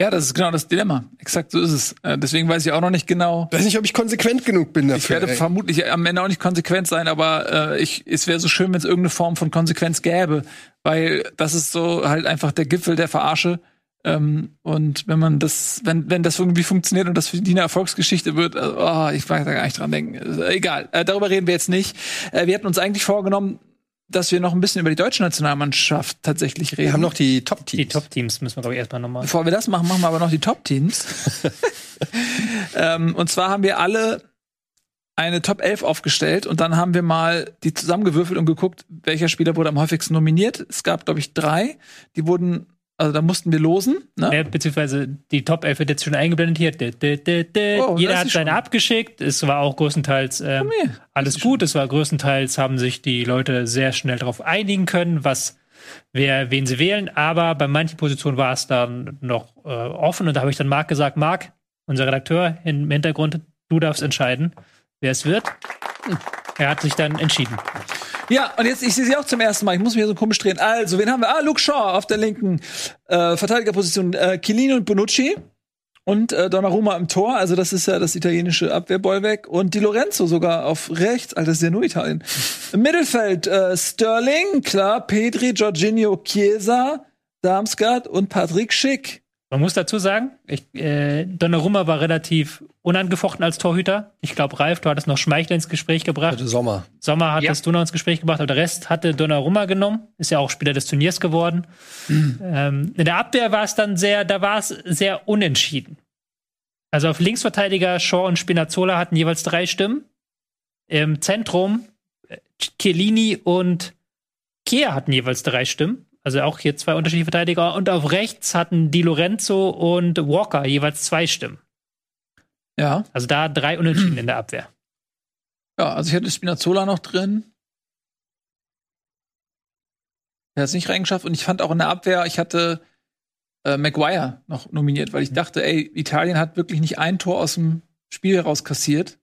Ja, das ist genau das Dilemma. Exakt so ist es. Äh, deswegen weiß ich auch noch nicht genau. weiß nicht, ob ich konsequent genug bin dafür. Ich werde ey. vermutlich am Ende auch nicht konsequent sein, aber äh, ich, es wäre so schön, wenn es irgendeine Form von Konsequenz gäbe, weil das ist so halt einfach der Gipfel der Verarsche. Ähm, und wenn man das, wenn, wenn das irgendwie funktioniert und das für die eine Erfolgsgeschichte wird, also, oh, ich mag da gar nicht dran denken. Also, egal, äh, darüber reden wir jetzt nicht. Äh, wir hatten uns eigentlich vorgenommen, dass wir noch ein bisschen über die deutsche Nationalmannschaft tatsächlich reden. Wir haben noch die Top-Teams. Die Top-Teams müssen wir, glaube ich, erstmal nochmal. Bevor wir das machen, machen wir aber noch die Top-Teams. ähm, und zwar haben wir alle eine Top 11 aufgestellt und dann haben wir mal die zusammengewürfelt und geguckt, welcher Spieler wurde am häufigsten nominiert. Es gab, glaube ich, drei. Die wurden, also da mussten wir losen. Ne? Ja, beziehungsweise die Top 11 wird jetzt schon eingeblendet hier. Dä, dä, dä. Oh, Jeder hat seine schon- abgeschickt. Es war auch größtenteils ähm, her. alles gut. Es war größtenteils haben sich die Leute sehr schnell darauf einigen können, was wer wen sie wählen. Aber bei manchen Positionen war es dann noch äh, offen und da habe ich dann Marc gesagt, Marc, unser Redakteur im Hintergrund, du darfst entscheiden, wer es wird. Er hat sich dann entschieden. Ja, und jetzt, ich sehe sie auch zum ersten Mal. Ich muss mich hier so komisch drehen. Also, wen haben wir? Ah, Luke Shaw auf der linken äh, Verteidigerposition. Äh, Chiellini und Bonucci. Und äh, Donnarumma im Tor. Also, das ist ja das italienische Abwehrbollwerk. Und Di Lorenzo sogar auf rechts. Alter, das ist ja nur Italien. Im Mittelfeld äh, Sterling, klar. Pedri, Jorginho, Chiesa, Darmstadt und Patrick Schick. Man muss dazu sagen, ich, äh, Donnarumma war relativ unangefochten als Torhüter. Ich glaube, Ralf, du hattest noch Schmeichel ins Gespräch gebracht. Also Sommer. Sommer hat Ja. das du noch ins Gespräch gebracht, aber der Rest hatte Donnarumma genommen. Ist ja auch Spieler des Turniers geworden. Ähm, in der Abwehr war es dann sehr, da war es sehr unentschieden. Also auf Linksverteidiger Shaw und Spinazzola hatten jeweils drei Stimmen. Im Zentrum äh, Chiellini und Kehr hatten jeweils drei Stimmen. Also auch hier zwei unterschiedliche Verteidiger. Und auf rechts hatten Di Lorenzo und Walker jeweils zwei Stimmen. Ja. Also da drei Unentschieden in der Abwehr. Ja, also ich hatte Spinazzola noch drin. Der hat es nicht reingeschafft. Und ich fand auch in der Abwehr, ich hatte äh, Maguire noch nominiert, weil ich dachte, ey, Italien hat wirklich nicht ein Tor aus dem Spiel heraus kassiert.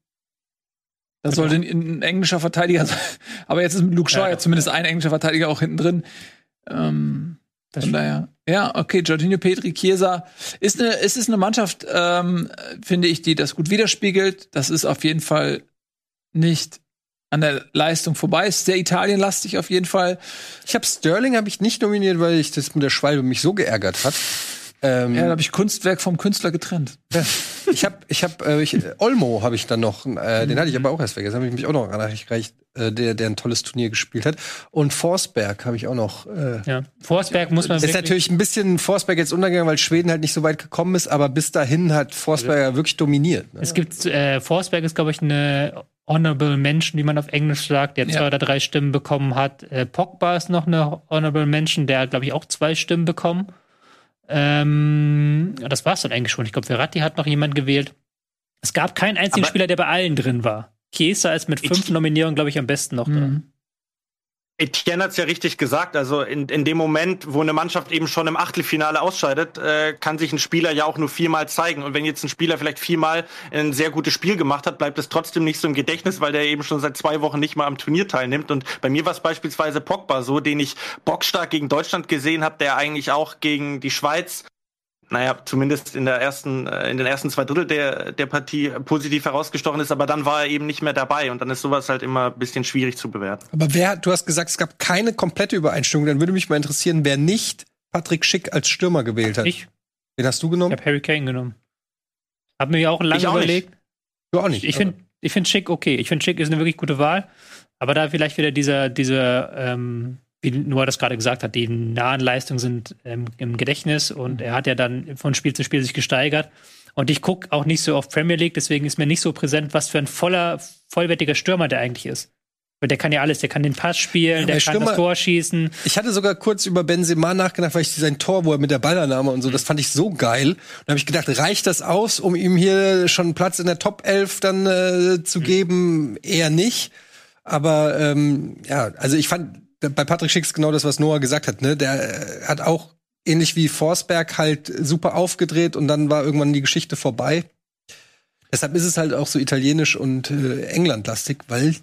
Da sollte ein, ein englischer Verteidiger sein. Aber jetzt ist mit Luke Shaw Ja, ja, zumindest ein englischer Verteidiger auch hinten drin. Ähm, von daher. Ja, okay, Jorginho Petri, Chiesa. Ist eine, es ist eine Mannschaft, ähm, finde ich, die das gut widerspiegelt. Das ist auf jeden Fall nicht an der Leistung vorbei. Ist sehr Italienlastig auf jeden Fall. Ich habe Sterling habe ich nicht nominiert, weil ich das mit der Schwalbe mich so geärgert hat. Ähm, Ja, da habe ich Kunstwerk vom Künstler getrennt. ich habe, ich habe, äh, ich, Olmo habe ich dann noch, äh, den hatte ich aber auch erst vergessen. Habe ich mich auch noch nachgereicht, äh, der, der ein tolles Turnier gespielt hat. Und Forsberg habe ich auch noch. Äh, Ja. Forsberg muss man ist natürlich ein bisschen Forsberg jetzt untergegangen, weil Schweden halt nicht so weit gekommen ist, aber bis dahin hat Forsberg ja wirklich dominiert. Ne? Es gibt, äh, Forsberg ist, glaube ich, eine Honorable Mention, wie man auf Englisch sagt, der Ja. zwei oder drei Stimmen bekommen hat. Äh, Pogba ist noch eine Honorable Mention, der hat, glaube ich, auch zwei Stimmen bekommen. Ähm, das war's dann eigentlich schon. Ich glaube, Verratti hat noch jemand gewählt. Es gab keinen einzigen Aber- Spieler, der bei allen drin war. Chiesa ist mit fünf Nominierungen, glaube ich, am besten noch. Mhm. Etienne hat's ja richtig gesagt. Also in, in dem Moment, wo eine Mannschaft eben schon im Achtelfinale ausscheidet, äh, kann sich ein Spieler ja auch nur viermal zeigen. Und wenn jetzt ein Spieler vielleicht viermal ein sehr gutes Spiel gemacht hat, bleibt es trotzdem nicht so im Gedächtnis, weil der eben schon seit zwei Wochen nicht mal am Turnier teilnimmt. Und bei mir war es beispielsweise Pogba so, den ich bockstark gegen Deutschland gesehen habe, der eigentlich auch gegen die Schweiz naja, zumindest in der ersten, äh, in den ersten zwei Drittel der, der Partie positiv herausgestochen ist, aber dann war er eben nicht mehr dabei und dann ist sowas halt immer ein bisschen schwierig zu bewerten. Aber wer, du hast gesagt, es gab keine komplette Übereinstimmung. Dann würde mich mal interessieren, wer nicht Patrick Schick als Stürmer gewählt hat. Ich, Wen hast du ich genommen? habe Harry Kane genommen. Hab mir auch lange Ich auch nicht. überlegt. Du auch nicht. Ich finde ich find Schick okay. Ich finde Schick ist eine wirklich gute Wahl. Aber da vielleicht wieder dieser, dieser ähm, wie Noah das gerade gesagt hat, die nahen Leistungen sind ähm, im Gedächtnis und er hat ja dann von Spiel zu Spiel sich gesteigert. Und ich gucke auch nicht so auf Premier League, deswegen ist mir nicht so präsent, was für ein voller, vollwertiger Stürmer der eigentlich ist. Weil der kann ja alles, der kann den Pass spielen, Ja, der bei kann Stürmer- das Tor schießen. Ich hatte sogar kurz über Benzema nachgedacht, weil ich sein Tor, wo er mit der Ballannahme und so, das fand ich so geil. Und da habe ich gedacht, reicht das aus, um ihm hier schon Platz in der Top 11 dann äh, zu geben? Eher nicht. Aber ähm, ja, also ich fand bei Patrick Schicks genau das, was Noah gesagt hat. Ne? Der äh, hat auch ähnlich wie Forsberg halt super aufgedreht und dann war irgendwann die Geschichte vorbei. Deshalb ist es halt auch so italienisch und äh, englandlastig, weil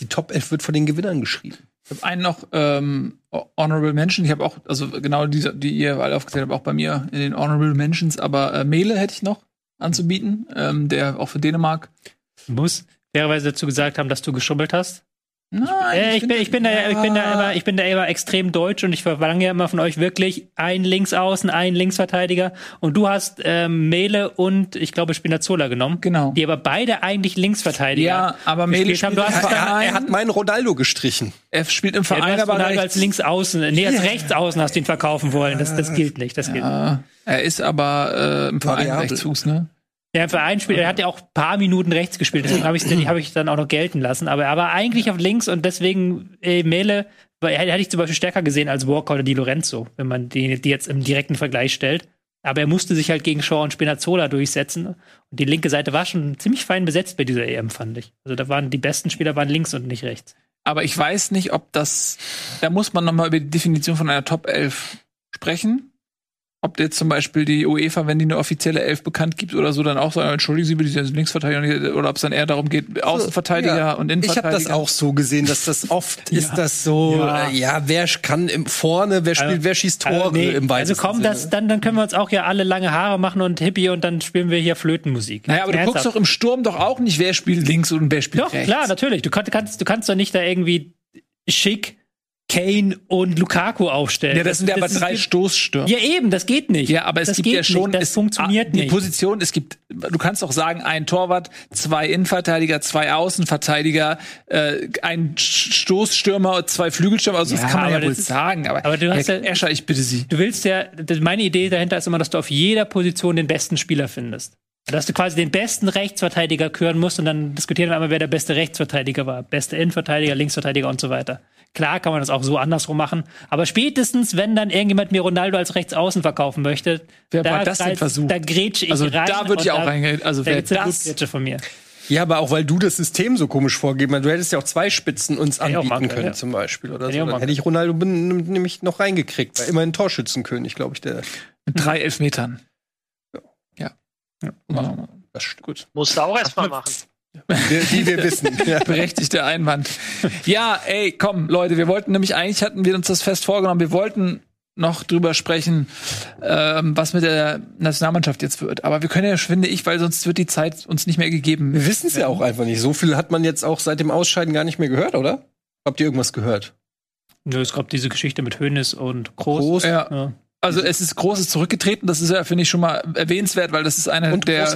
die Top 11 wird von den Gewinnern geschrieben. Ich habe einen noch ähm, Honorable Mention. Ich habe auch, also genau diese, die ihr alle aufgezählt habt, auch bei mir in den Honorable Mentions. Aber äh, Mele hätte ich noch anzubieten, ähm, der auch für Dänemark. muss fairerweise dazu gesagt haben, dass du geschummelt hast. Nein, Äh, ich, bin, finde- ich, bin da, ich, bin da immer, ich bin da immer extrem deutsch und ich verlange ja immer von euch wirklich ein Linksaußen, ein Linksverteidiger. Und du hast ähm, Mele und ich glaube Spinazzola genommen. Genau. Die aber beide eigentlich Linksverteidiger Ja, aber Mele gespielt haben. Du spielt hast Verein. Er hat meinen Ronaldo gestrichen. Er spielt im ja, du Verein, hast aber Ronaldo rechts. als Linksaußen, nee, als Rechtsaußen hast du ihn verkaufen wollen. Das, das gilt nicht. Das gilt nicht. Ja, er ist aber äh, im Verein Variabel. Rechtsfuß, ne? Ja, im Verein spielt, er hat ja auch ein paar Minuten rechts gespielt, deswegen habe ich habe ich dann auch noch gelten lassen. Aber er war eigentlich auf links und deswegen äh, Mele, weil er hätte ich zum Beispiel stärker gesehen als Walker oder Di Lorenzo, wenn man die, die jetzt im direkten Vergleich stellt. Aber er musste sich halt gegen Shaw und Spinazzola durchsetzen. Und die linke Seite war schon ziemlich fein besetzt bei dieser EM, fand ich. Also da waren die besten Spieler waren links und nicht rechts. Aber ich weiß nicht, ob das. Da muss man noch mal über die Definition von einer Top 11 sprechen. Ob jetzt zum Beispiel die UEFA, wenn die eine offizielle Elf bekannt gibt oder so, dann auch sagen, entschuldigen Sie bitte, Sie sind Linksverteidiger, oder ob es dann eher darum geht, Außenverteidiger Ja. und Ich habe Innenverteidiger. das auch so gesehen, dass das oft ist das so, Ja. ja, ja wer kann im vorne, wer spielt, Also- wer schießt Tore Also, nee, im also weitesten komm, das, dann, dann können wir uns auch ja alle lange Haare machen und Hippie und dann spielen wir hier Flötenmusik. Naja, aber du guckst Ernsthaft. doch im Sturm doch auch nicht, wer spielt links und wer spielt Doch, rechts. klar, natürlich. Du kannst, kannst, du kannst doch nicht da irgendwie schick Kane und Lukaku aufstellen. Ja, das sind ja aber drei Stoßstürmer. Ja, eben, das geht nicht. Ja, aber es das gibt ja schon, Nicht. Das es, funktioniert die nicht. Position, es gibt, du kannst doch sagen, ein Torwart, zwei Innenverteidiger, zwei Außenverteidiger, äh, ein Stoßstürmer, zwei Flügelstürmer, also Ja, das kann man ja wohl ist- sagen. Aber, aber du hast Herr ja- Escher, ich bitte Sie. Du willst ja, meine Idee dahinter ist immer, dass du auf jeder Position den besten Spieler findest. Dass du quasi den besten Rechtsverteidiger küren musst und dann diskutieren wir einmal, wer der beste Rechtsverteidiger war. Beste Innenverteidiger, Linksverteidiger und so weiter. Klar kann man das auch so andersrum machen. Aber spätestens, wenn dann irgendjemand mir Ronaldo als Rechtsaußen verkaufen möchte, Wer da, war das denn versucht? da grätsch ich Also rein. da würde ich auch da- reingehen. Also da wer eine das, Blutgrätsche von mir. Ja, aber auch weil du das System so komisch vorgeben hast. Du hättest ja auch zwei Spitzen uns auch anbieten machen, können, ja. zum Beispiel. Oder Hätte ich so. Dann hätte ich Ronaldo nämlich noch reingekriegt. War immerhin Torschützenkönig, glaube ich, der. mit drei Elfmetern. Ja. Ja. Das stimmt. Gut. Musst du auch erstmal machen. Wie, wir wissen. Ja. Berechtigter Einwand. Ja, ey, komm, Leute, wir wollten nämlich, eigentlich hatten wir uns das fest vorgenommen, wir wollten noch drüber sprechen, ähm, was mit der Nationalmannschaft jetzt wird. Aber wir können ja, finde ich, weil sonst wird die Zeit uns nicht mehr gegeben. Wir wissen es ja auch einfach nicht. So viel hat man jetzt auch seit dem Ausscheiden gar nicht mehr gehört, oder? Habt ihr irgendwas gehört? Nö, es gab diese Geschichte mit Hönes und Groß. Groß. Ja. Ja. Also es ist großes zurückgetreten, das ist ja, finde ich, schon mal erwähnenswert, weil das ist einer Und der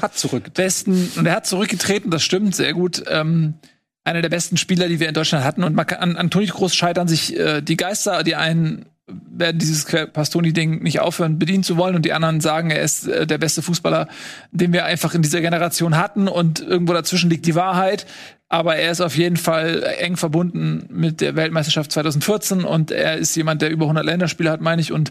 besten, und er hat zurückgetreten, das stimmt, sehr gut. Ähm, einer der besten Spieler, die wir in Deutschland hatten. Und man kann, an, an Toni Groß scheitern sich äh, die Geister, die einen werden dieses Pastoni-Ding nicht aufhören, bedienen zu wollen und die anderen sagen, er ist äh, der beste Fußballer, den wir einfach in dieser Generation hatten und irgendwo dazwischen liegt die Wahrheit. Aber er ist auf jeden Fall eng verbunden mit der Weltmeisterschaft 2014 und er ist jemand, der über 100 Länderspiele hat, meine ich. Und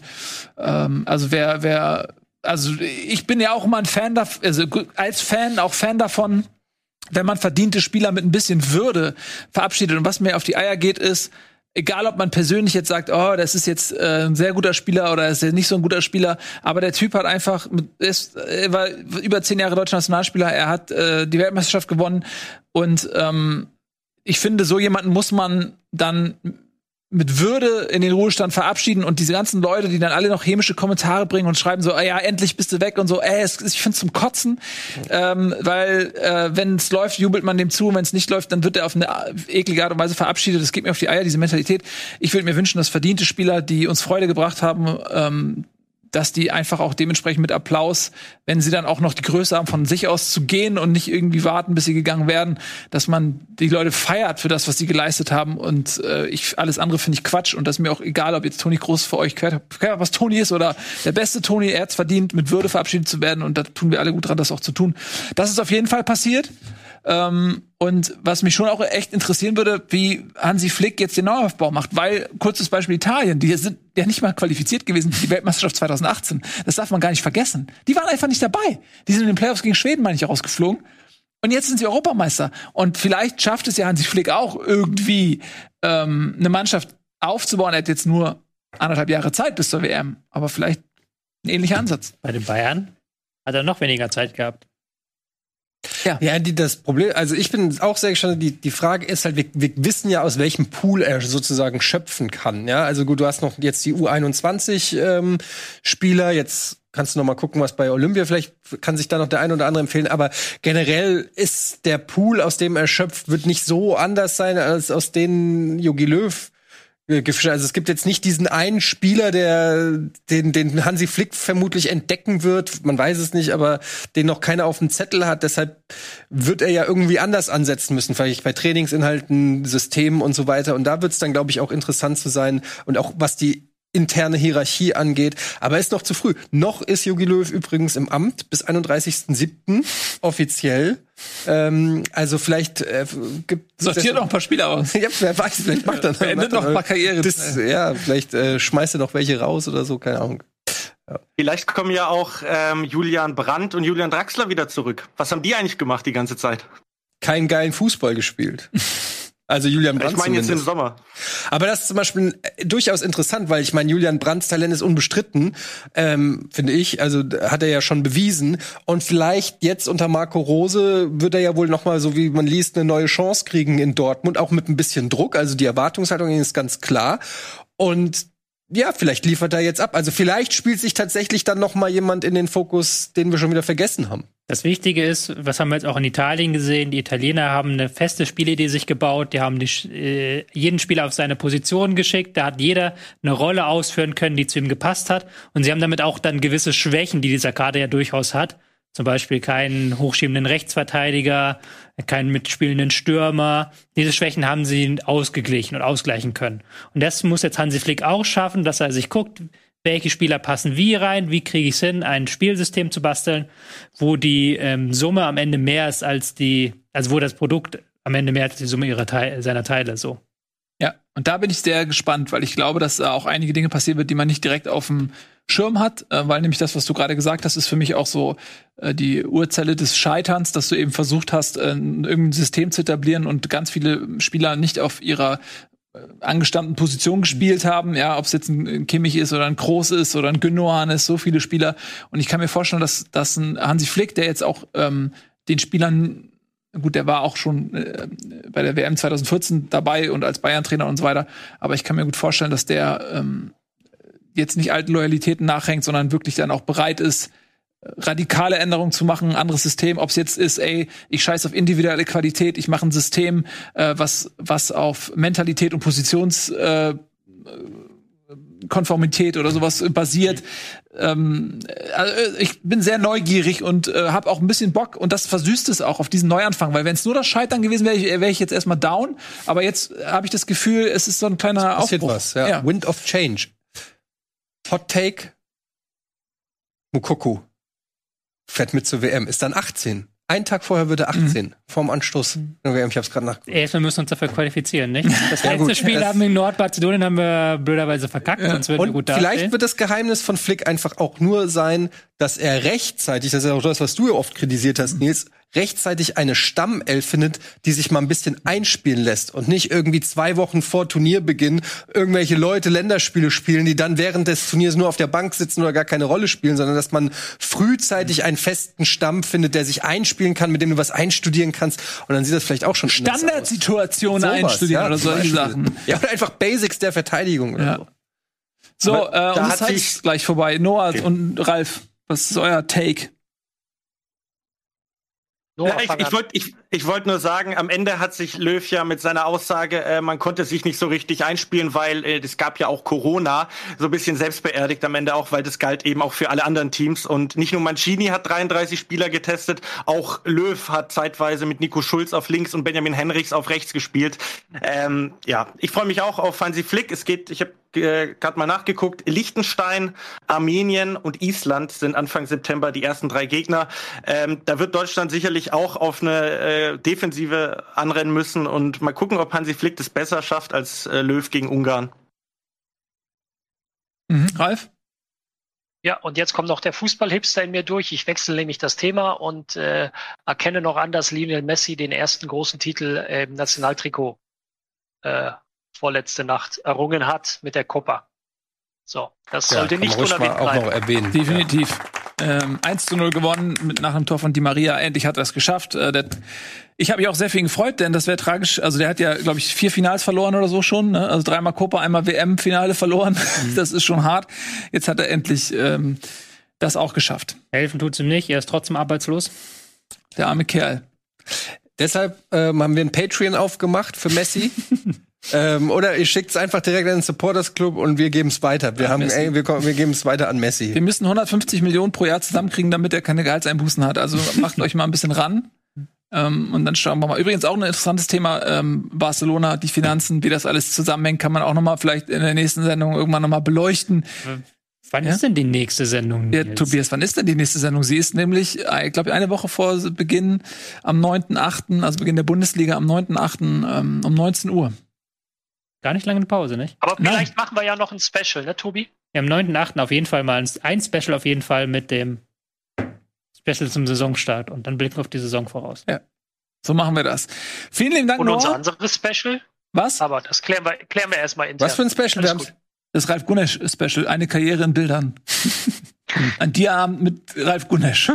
ähm, also wer, wer, also ich bin ja auch immer ein Fan davon, also als Fan auch Fan davon, wenn man verdiente Spieler mit ein bisschen Würde verabschiedet. Und was mir auf die Eier geht, ist, egal ob man persönlich jetzt sagt, oh, das ist jetzt äh, ein sehr guter Spieler oder ist er nicht so ein guter Spieler, aber der Typ hat einfach, ist, er war über zehn Jahre deutscher Nationalspieler, er hat äh, die Weltmeisterschaft gewonnen und ähm, ich finde, so jemanden muss man dann mit Würde in den Ruhestand verabschieden und diese ganzen Leute, die dann alle noch hämische Kommentare bringen und schreiben so, ah ja, endlich bist du weg und so, ey, es, ich find's zum Kotzen, ähm, weil äh, wenn es läuft, jubelt man dem zu, wenn es nicht läuft, dann wird er auf eine eklige Art und Weise verabschiedet. Das geht mir auf die Eier, diese Mentalität. Ich würde mir wünschen, dass verdiente Spieler, die uns Freude gebracht haben, ähm, dass die einfach auch dementsprechend mit Applaus, wenn sie dann auch noch die Größe haben, von sich aus zu gehen und nicht irgendwie warten, bis sie gegangen werden, dass man die Leute feiert für das, was sie geleistet haben. Und äh, ich alles andere finde ich Quatsch. Und das ist mir auch egal, ob jetzt Toni Groß für euch quer, quer was Toni ist oder der beste Toni, er hat's verdient, mit Würde verabschiedet zu werden. Und da tun wir alle gut dran, das auch zu tun. Das ist auf jeden Fall passiert. Ähm, und was mich schon auch echt interessieren würde, wie Hansi Flick jetzt den Neuaufbau macht, weil, kurzes Beispiel Italien, die sind ja nicht mal qualifiziert gewesen für die Weltmeisterschaft 2018. Das darf man gar nicht vergessen. Die waren einfach nicht dabei. Die sind in den Playoffs gegen Schweden, meine ich, rausgeflogen. Und jetzt sind sie Europameister. Und vielleicht schafft es ja Hansi Flick auch irgendwie, ähm, eine Mannschaft aufzubauen. Er hat jetzt nur anderthalb Jahre Zeit bis zur WM. Aber vielleicht ein ähnlicher Ansatz. Bei den Bayern hat er noch weniger Zeit gehabt. Ja, die, das Problem, also ich bin auch sehr gespannt. Die, die Frage ist halt, wir, wir wissen ja, aus welchem Pool er sozusagen schöpfen kann. Ja, also gut, du hast noch jetzt die U21-Spieler, jetzt kannst du noch mal gucken, was bei Olympia vielleicht kann sich da noch der ein oder andere empfehlen. Aber generell ist der Pool, aus dem er schöpft, wird nicht so anders sein als aus denen Jogi Löw gefischt. Also es gibt jetzt nicht diesen einen Spieler, der den, den Hansi Flick vermutlich entdecken wird. Man weiß es nicht, aber den noch keiner auf dem Zettel hat. Deshalb wird er ja irgendwie anders ansetzen müssen, vielleicht bei Trainingsinhalten, Systemen und so weiter. Und da wird es dann, glaube ich, auch interessant zu sein. Und auch was die interne Hierarchie angeht. Aber ist noch zu früh. Noch ist Jogi Löw übrigens im Amt bis 31.07. offiziell. Ähm, also vielleicht äh, gibt Sortiert noch ein paar Spieler aus. ja, wer weiß, vielleicht macht er Beendet noch ein paar Karriere. Das, ja, vielleicht äh, schmeißt er noch welche raus oder so, keine Ahnung. Vielleicht kommen ja auch ähm, Julian Brandt und Julian Draxler wieder zurück. Was haben die eigentlich gemacht die ganze Zeit? Keinen geilen Fußball gespielt. Also Julian Brandt Ich meine jetzt im. Sommer. Aber das ist zum Beispiel äh, durchaus interessant, weil ich meine, Julian Brandts Talent ist unbestritten, ähm, finde ich. Also hat er ja schon bewiesen. Und vielleicht jetzt unter Marco Rose wird er ja wohl noch mal, so wie man liest, eine neue Chance kriegen in Dortmund, auch mit ein bisschen Druck. Also die Erwartungshaltung ist ganz klar. Und ja, vielleicht liefert er jetzt ab. Also vielleicht spielt sich tatsächlich dann noch mal jemand in den Fokus, den wir schon wieder vergessen haben. Das Wichtige ist, was haben wir jetzt auch in Italien gesehen? Die Italiener haben eine feste Spielidee sich gebaut. Die haben die, äh, jeden Spieler auf seine Position geschickt. Da hat jeder eine Rolle ausführen können, die zu ihm gepasst hat. Und sie haben damit auch dann gewisse Schwächen, die dieser Kader ja durchaus hat. Zum Beispiel keinen hochschiebenden Rechtsverteidiger, keinen mitspielenden Stürmer. Diese Schwächen haben sie ausgeglichen und ausgleichen können. Und das muss jetzt Hansi Flick auch schaffen, dass er sich guckt, welche Spieler passen wie rein, wie kriege ich es hin, ein Spielsystem zu basteln, wo die ähm, Summe am Ende mehr ist als die, also wo das Produkt am Ende mehr als die Summe ihrer Teil, seiner Teile so. Ja, und da bin ich sehr gespannt, weil ich glaube, dass da auch einige Dinge passieren wird, die man nicht direkt auf dem Schirm hat, äh, weil nämlich das, was du gerade gesagt hast, ist für mich auch so äh, die Urzelle des Scheiterns, dass du eben versucht hast, äh, irgendein System zu etablieren und ganz viele Spieler nicht auf ihrer äh, angestammten Position gespielt haben, ja, ob es jetzt ein, Kimmich ist oder ein Kroos ist oder ein Gündogan ist, so viele Spieler. Und ich kann mir vorstellen, dass, dass ein Hansi Flick, der jetzt auch ähm, den Spielern Gut, der war auch schon äh, bei der WM 2014 dabei und als Bayern-Trainer und so weiter. Aber ich kann mir gut vorstellen, dass der ähm, jetzt nicht alten Loyalitäten nachhängt, sondern wirklich dann auch bereit ist, radikale Änderungen zu machen, ein anderes System, ob es jetzt ist, ey, ich scheiß auf individuelle Qualität, ich mache ein System, äh, was, was auf Mentalität und Positions äh, Konformität oder sowas basiert. Ähm, also ich bin sehr neugierig und äh, habe auch ein bisschen Bock und das versüßt es auch auf diesen Neuanfang, weil wenn es nur das Scheitern gewesen wäre, wäre ich jetzt erstmal down. Aber jetzt habe ich das Gefühl, es ist so ein kleiner Passiert Aufbruch. was, ja. Ja. Wind of Change. Hot Take. Mukoku fährt mit zur WM, ist dann 18. Ein Tag vorher wird er 18, vorm Anstoß der WM. Ich hab's gerade nach. Erstmal müssen wir uns dafür qualifizieren, nicht? Das Ja, letzte gut. Spiel Das- haben wir in Nordmazedonien haben wir blöderweise verkackt, sonst würden wir Und gut vielleicht dastehen. wird das Geheimnis von Flick einfach auch nur sein, dass er rechtzeitig, das ist ja auch das, was du ja oft kritisiert hast, Nils, rechtzeitig eine Stammelf findet, die sich mal ein bisschen einspielen lässt und nicht irgendwie zwei Wochen vor Turnierbeginn irgendwelche Leute Länderspiele spielen, die dann während des Turniers nur auf der Bank sitzen oder gar keine Rolle spielen, sondern dass man frühzeitig einen festen Stamm findet, der sich einspielen kann, mit dem du was einstudieren kannst und dann sieht das vielleicht auch schon anders aus. Standardsituation Sowas, einstudieren ja, oder solche. Sachen. Ja, oder einfach Basics der Verteidigung oder Ja. so. So, Aber äh, und sich- ist gleich vorbei. Noah und Ralf, was ist euer Take? Noah, Ja, ich fang ich an. wollte ich, ich wollt nur sagen, am Ende hat sich Löw ja mit seiner Aussage, äh, man konnte sich nicht so richtig einspielen, weil äh, es gab ja auch Corona, so ein bisschen selbstbeerdigt am Ende auch, weil das galt eben auch für alle anderen Teams. Und nicht nur Mancini hat 33 Spieler getestet, auch Löw hat zeitweise mit Nico Schulz auf links und Benjamin Henrichs auf rechts gespielt. Ähm, ja, ich freue mich auch auf Hansi Flick. Es geht, ich habe äh, gerade mal nachgeguckt, Liechtenstein, Armenien und Island sind Anfang September die ersten drei Gegner. Ähm, da wird Deutschland sicherlich auch auf eine äh, Defensive anrennen müssen und mal gucken, ob Hansi Flick das besser schafft als äh, Löw gegen Ungarn. Mhm. Ralf? Ja, und jetzt kommt noch der Fußballhipster in mir durch. Ich wechsle nämlich das Thema und äh, erkenne noch an, dass Lionel Messi den ersten großen Titel äh, im Nationaltrikot äh, vorletzte Nacht errungen hat mit der Copa. So, das sollte kann man nicht unerwähnt mal auch noch bleiben. erwähnen. Definitiv. Ähm, 1 zu 0 gewonnen mit nach einem Tor von Di Maria. Endlich hat er es geschafft. Äh, der, ich habe mich auch sehr für ihn gefreut, denn das wäre tragisch. Also der hat ja, glaube ich, vier Finals verloren oder so schon. Ne? Also dreimal Copa, einmal WM-Finale verloren. das ist schon hart. Jetzt hat er endlich ähm, das auch geschafft. Helfen tut's ihm nicht, er ist trotzdem arbeitslos. Der arme Kerl. Deshalb ähm, haben wir ein Patreon aufgemacht für Messi. ähm, oder ihr schickt es einfach direkt in den Supporters Club und wir geben es weiter. Wir, Ja, haben, Messi. ey, wir, kommen- wir geben es weiter an Wir Messi. müssen 150 Millionen pro Jahr zusammenkriegen, damit er keine Gehaltseinbußen hat. Also macht euch mal ein bisschen ran. Ähm, und dann schauen wir mal. Übrigens auch ein interessantes Thema, ähm, Barcelona, die Finanzen, wie das alles zusammenhängt, kann man auch noch mal vielleicht in der nächsten Sendung irgendwann noch mal beleuchten. Wann Ja? ist denn die nächste Sendung? Ja? Tobias, wann ist denn die nächste Sendung? Sie ist nämlich, äh, ich glaube, eine Woche vor Beginn am 9.8., also Beginn der Bundesliga am 9.8. Ähm, um 19 Uhr. Gar nicht lange eine Pause, nicht? Aber Nein. vielleicht machen wir ja noch ein Special, ne, Tobi? Ja, am 9.8. auf jeden Fall mal ein, ein Special auf jeden Fall mit dem Special zum Saisonstart und dann blicken wir auf die Saison voraus. So machen wir das. Vielen lieben Dank, Und unser Noah. anderes Special? Was? Aber das klären wir, klären wir erstmal intern. Was für ein Special? Alles Wir gut. Das Ralf Gunesch-Special, eine Karriere in Bildern. Ein Diabend mit Ralf Gunesch.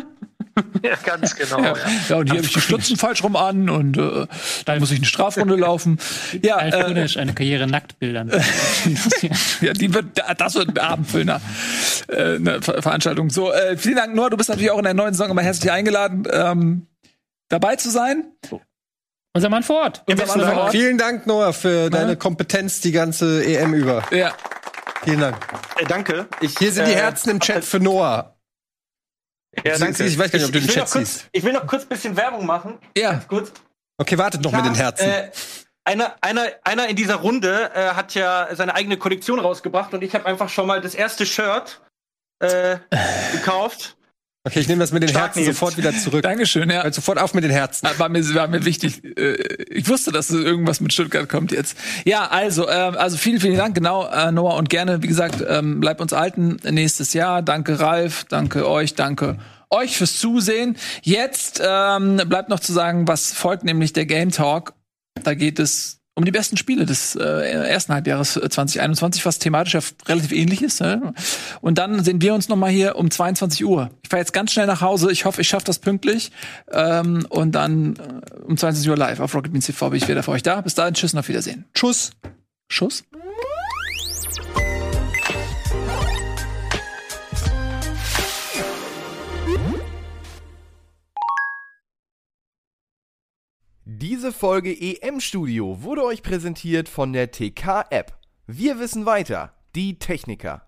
Ja, ganz genau. Ja, Ja. ja und hier habe ich die Stutzen falsch rum an und äh, da muss ich eine Strafrunde laufen. Ja, äh, eine Karriere Nacktbildern. ja, die wird, das wird ein Abendfüllner äh, eine Ver Veranstaltung. So, äh, vielen Dank, Noah. Du bist natürlich auch in der neuen Saison immer herzlich eingeladen, ähm, dabei zu sein. Unser Mann vor Ort. Unser Mann vor Ort. Vielen Dank, Noah, für deine Kompetenz die ganze EM über. Ja, Vielen Dank. Äh, danke. Ich, Hier sind die äh, Herzen im Chat für Noah. Ja, danke. Ich weiß gar nicht, ob du den ich will Chat noch kurz, siehst. Ich will noch kurz ein bisschen Werbung machen. ja. Kurz. Okay, wartet noch mit den Herzen. Äh, einer, einer, einer in dieser Runde äh, hat ja seine eigene Kollektion rausgebracht und ich habe einfach schon mal das erste Shirt äh, gekauft. Okay, ich nehme das mit den Stark, Herzen Nils. sofort wieder zurück. Dankeschön, ja. Halt sofort auf mit den Herzen. War mir, war mir wichtig. Äh, Ich wusste, dass irgendwas mit Stuttgart kommt jetzt. Ja, also, ähm, also vielen, vielen Dank, genau, äh, Noah. Und gerne, wie gesagt, ähm, bleibt uns alten nächstes Jahr. Danke, Ralf. Danke euch. Danke euch fürs Zusehen. Jetzt ähm, bleibt noch zu sagen, was folgt, nämlich der Game Talk. Da geht es um die besten Spiele des äh, ersten Halbjahres äh, 2021, was thematisch ja relativ ähnlich ist. Ne? Und dann sehen wir uns noch mal hier um 22 Uhr. Ich fahre jetzt ganz schnell nach Hause. Ich hoffe, ich schaffe das pünktlich. Ähm, und dann äh, um 22 Uhr live auf Rocket Beans TV bin ich wieder für euch da. Bis dahin, tschüss und auf Wiedersehen. Tschüss. Schuss. Diese Folge EM Studio wurde euch präsentiert von der TK App. Wir wissen weiter, die Techniker.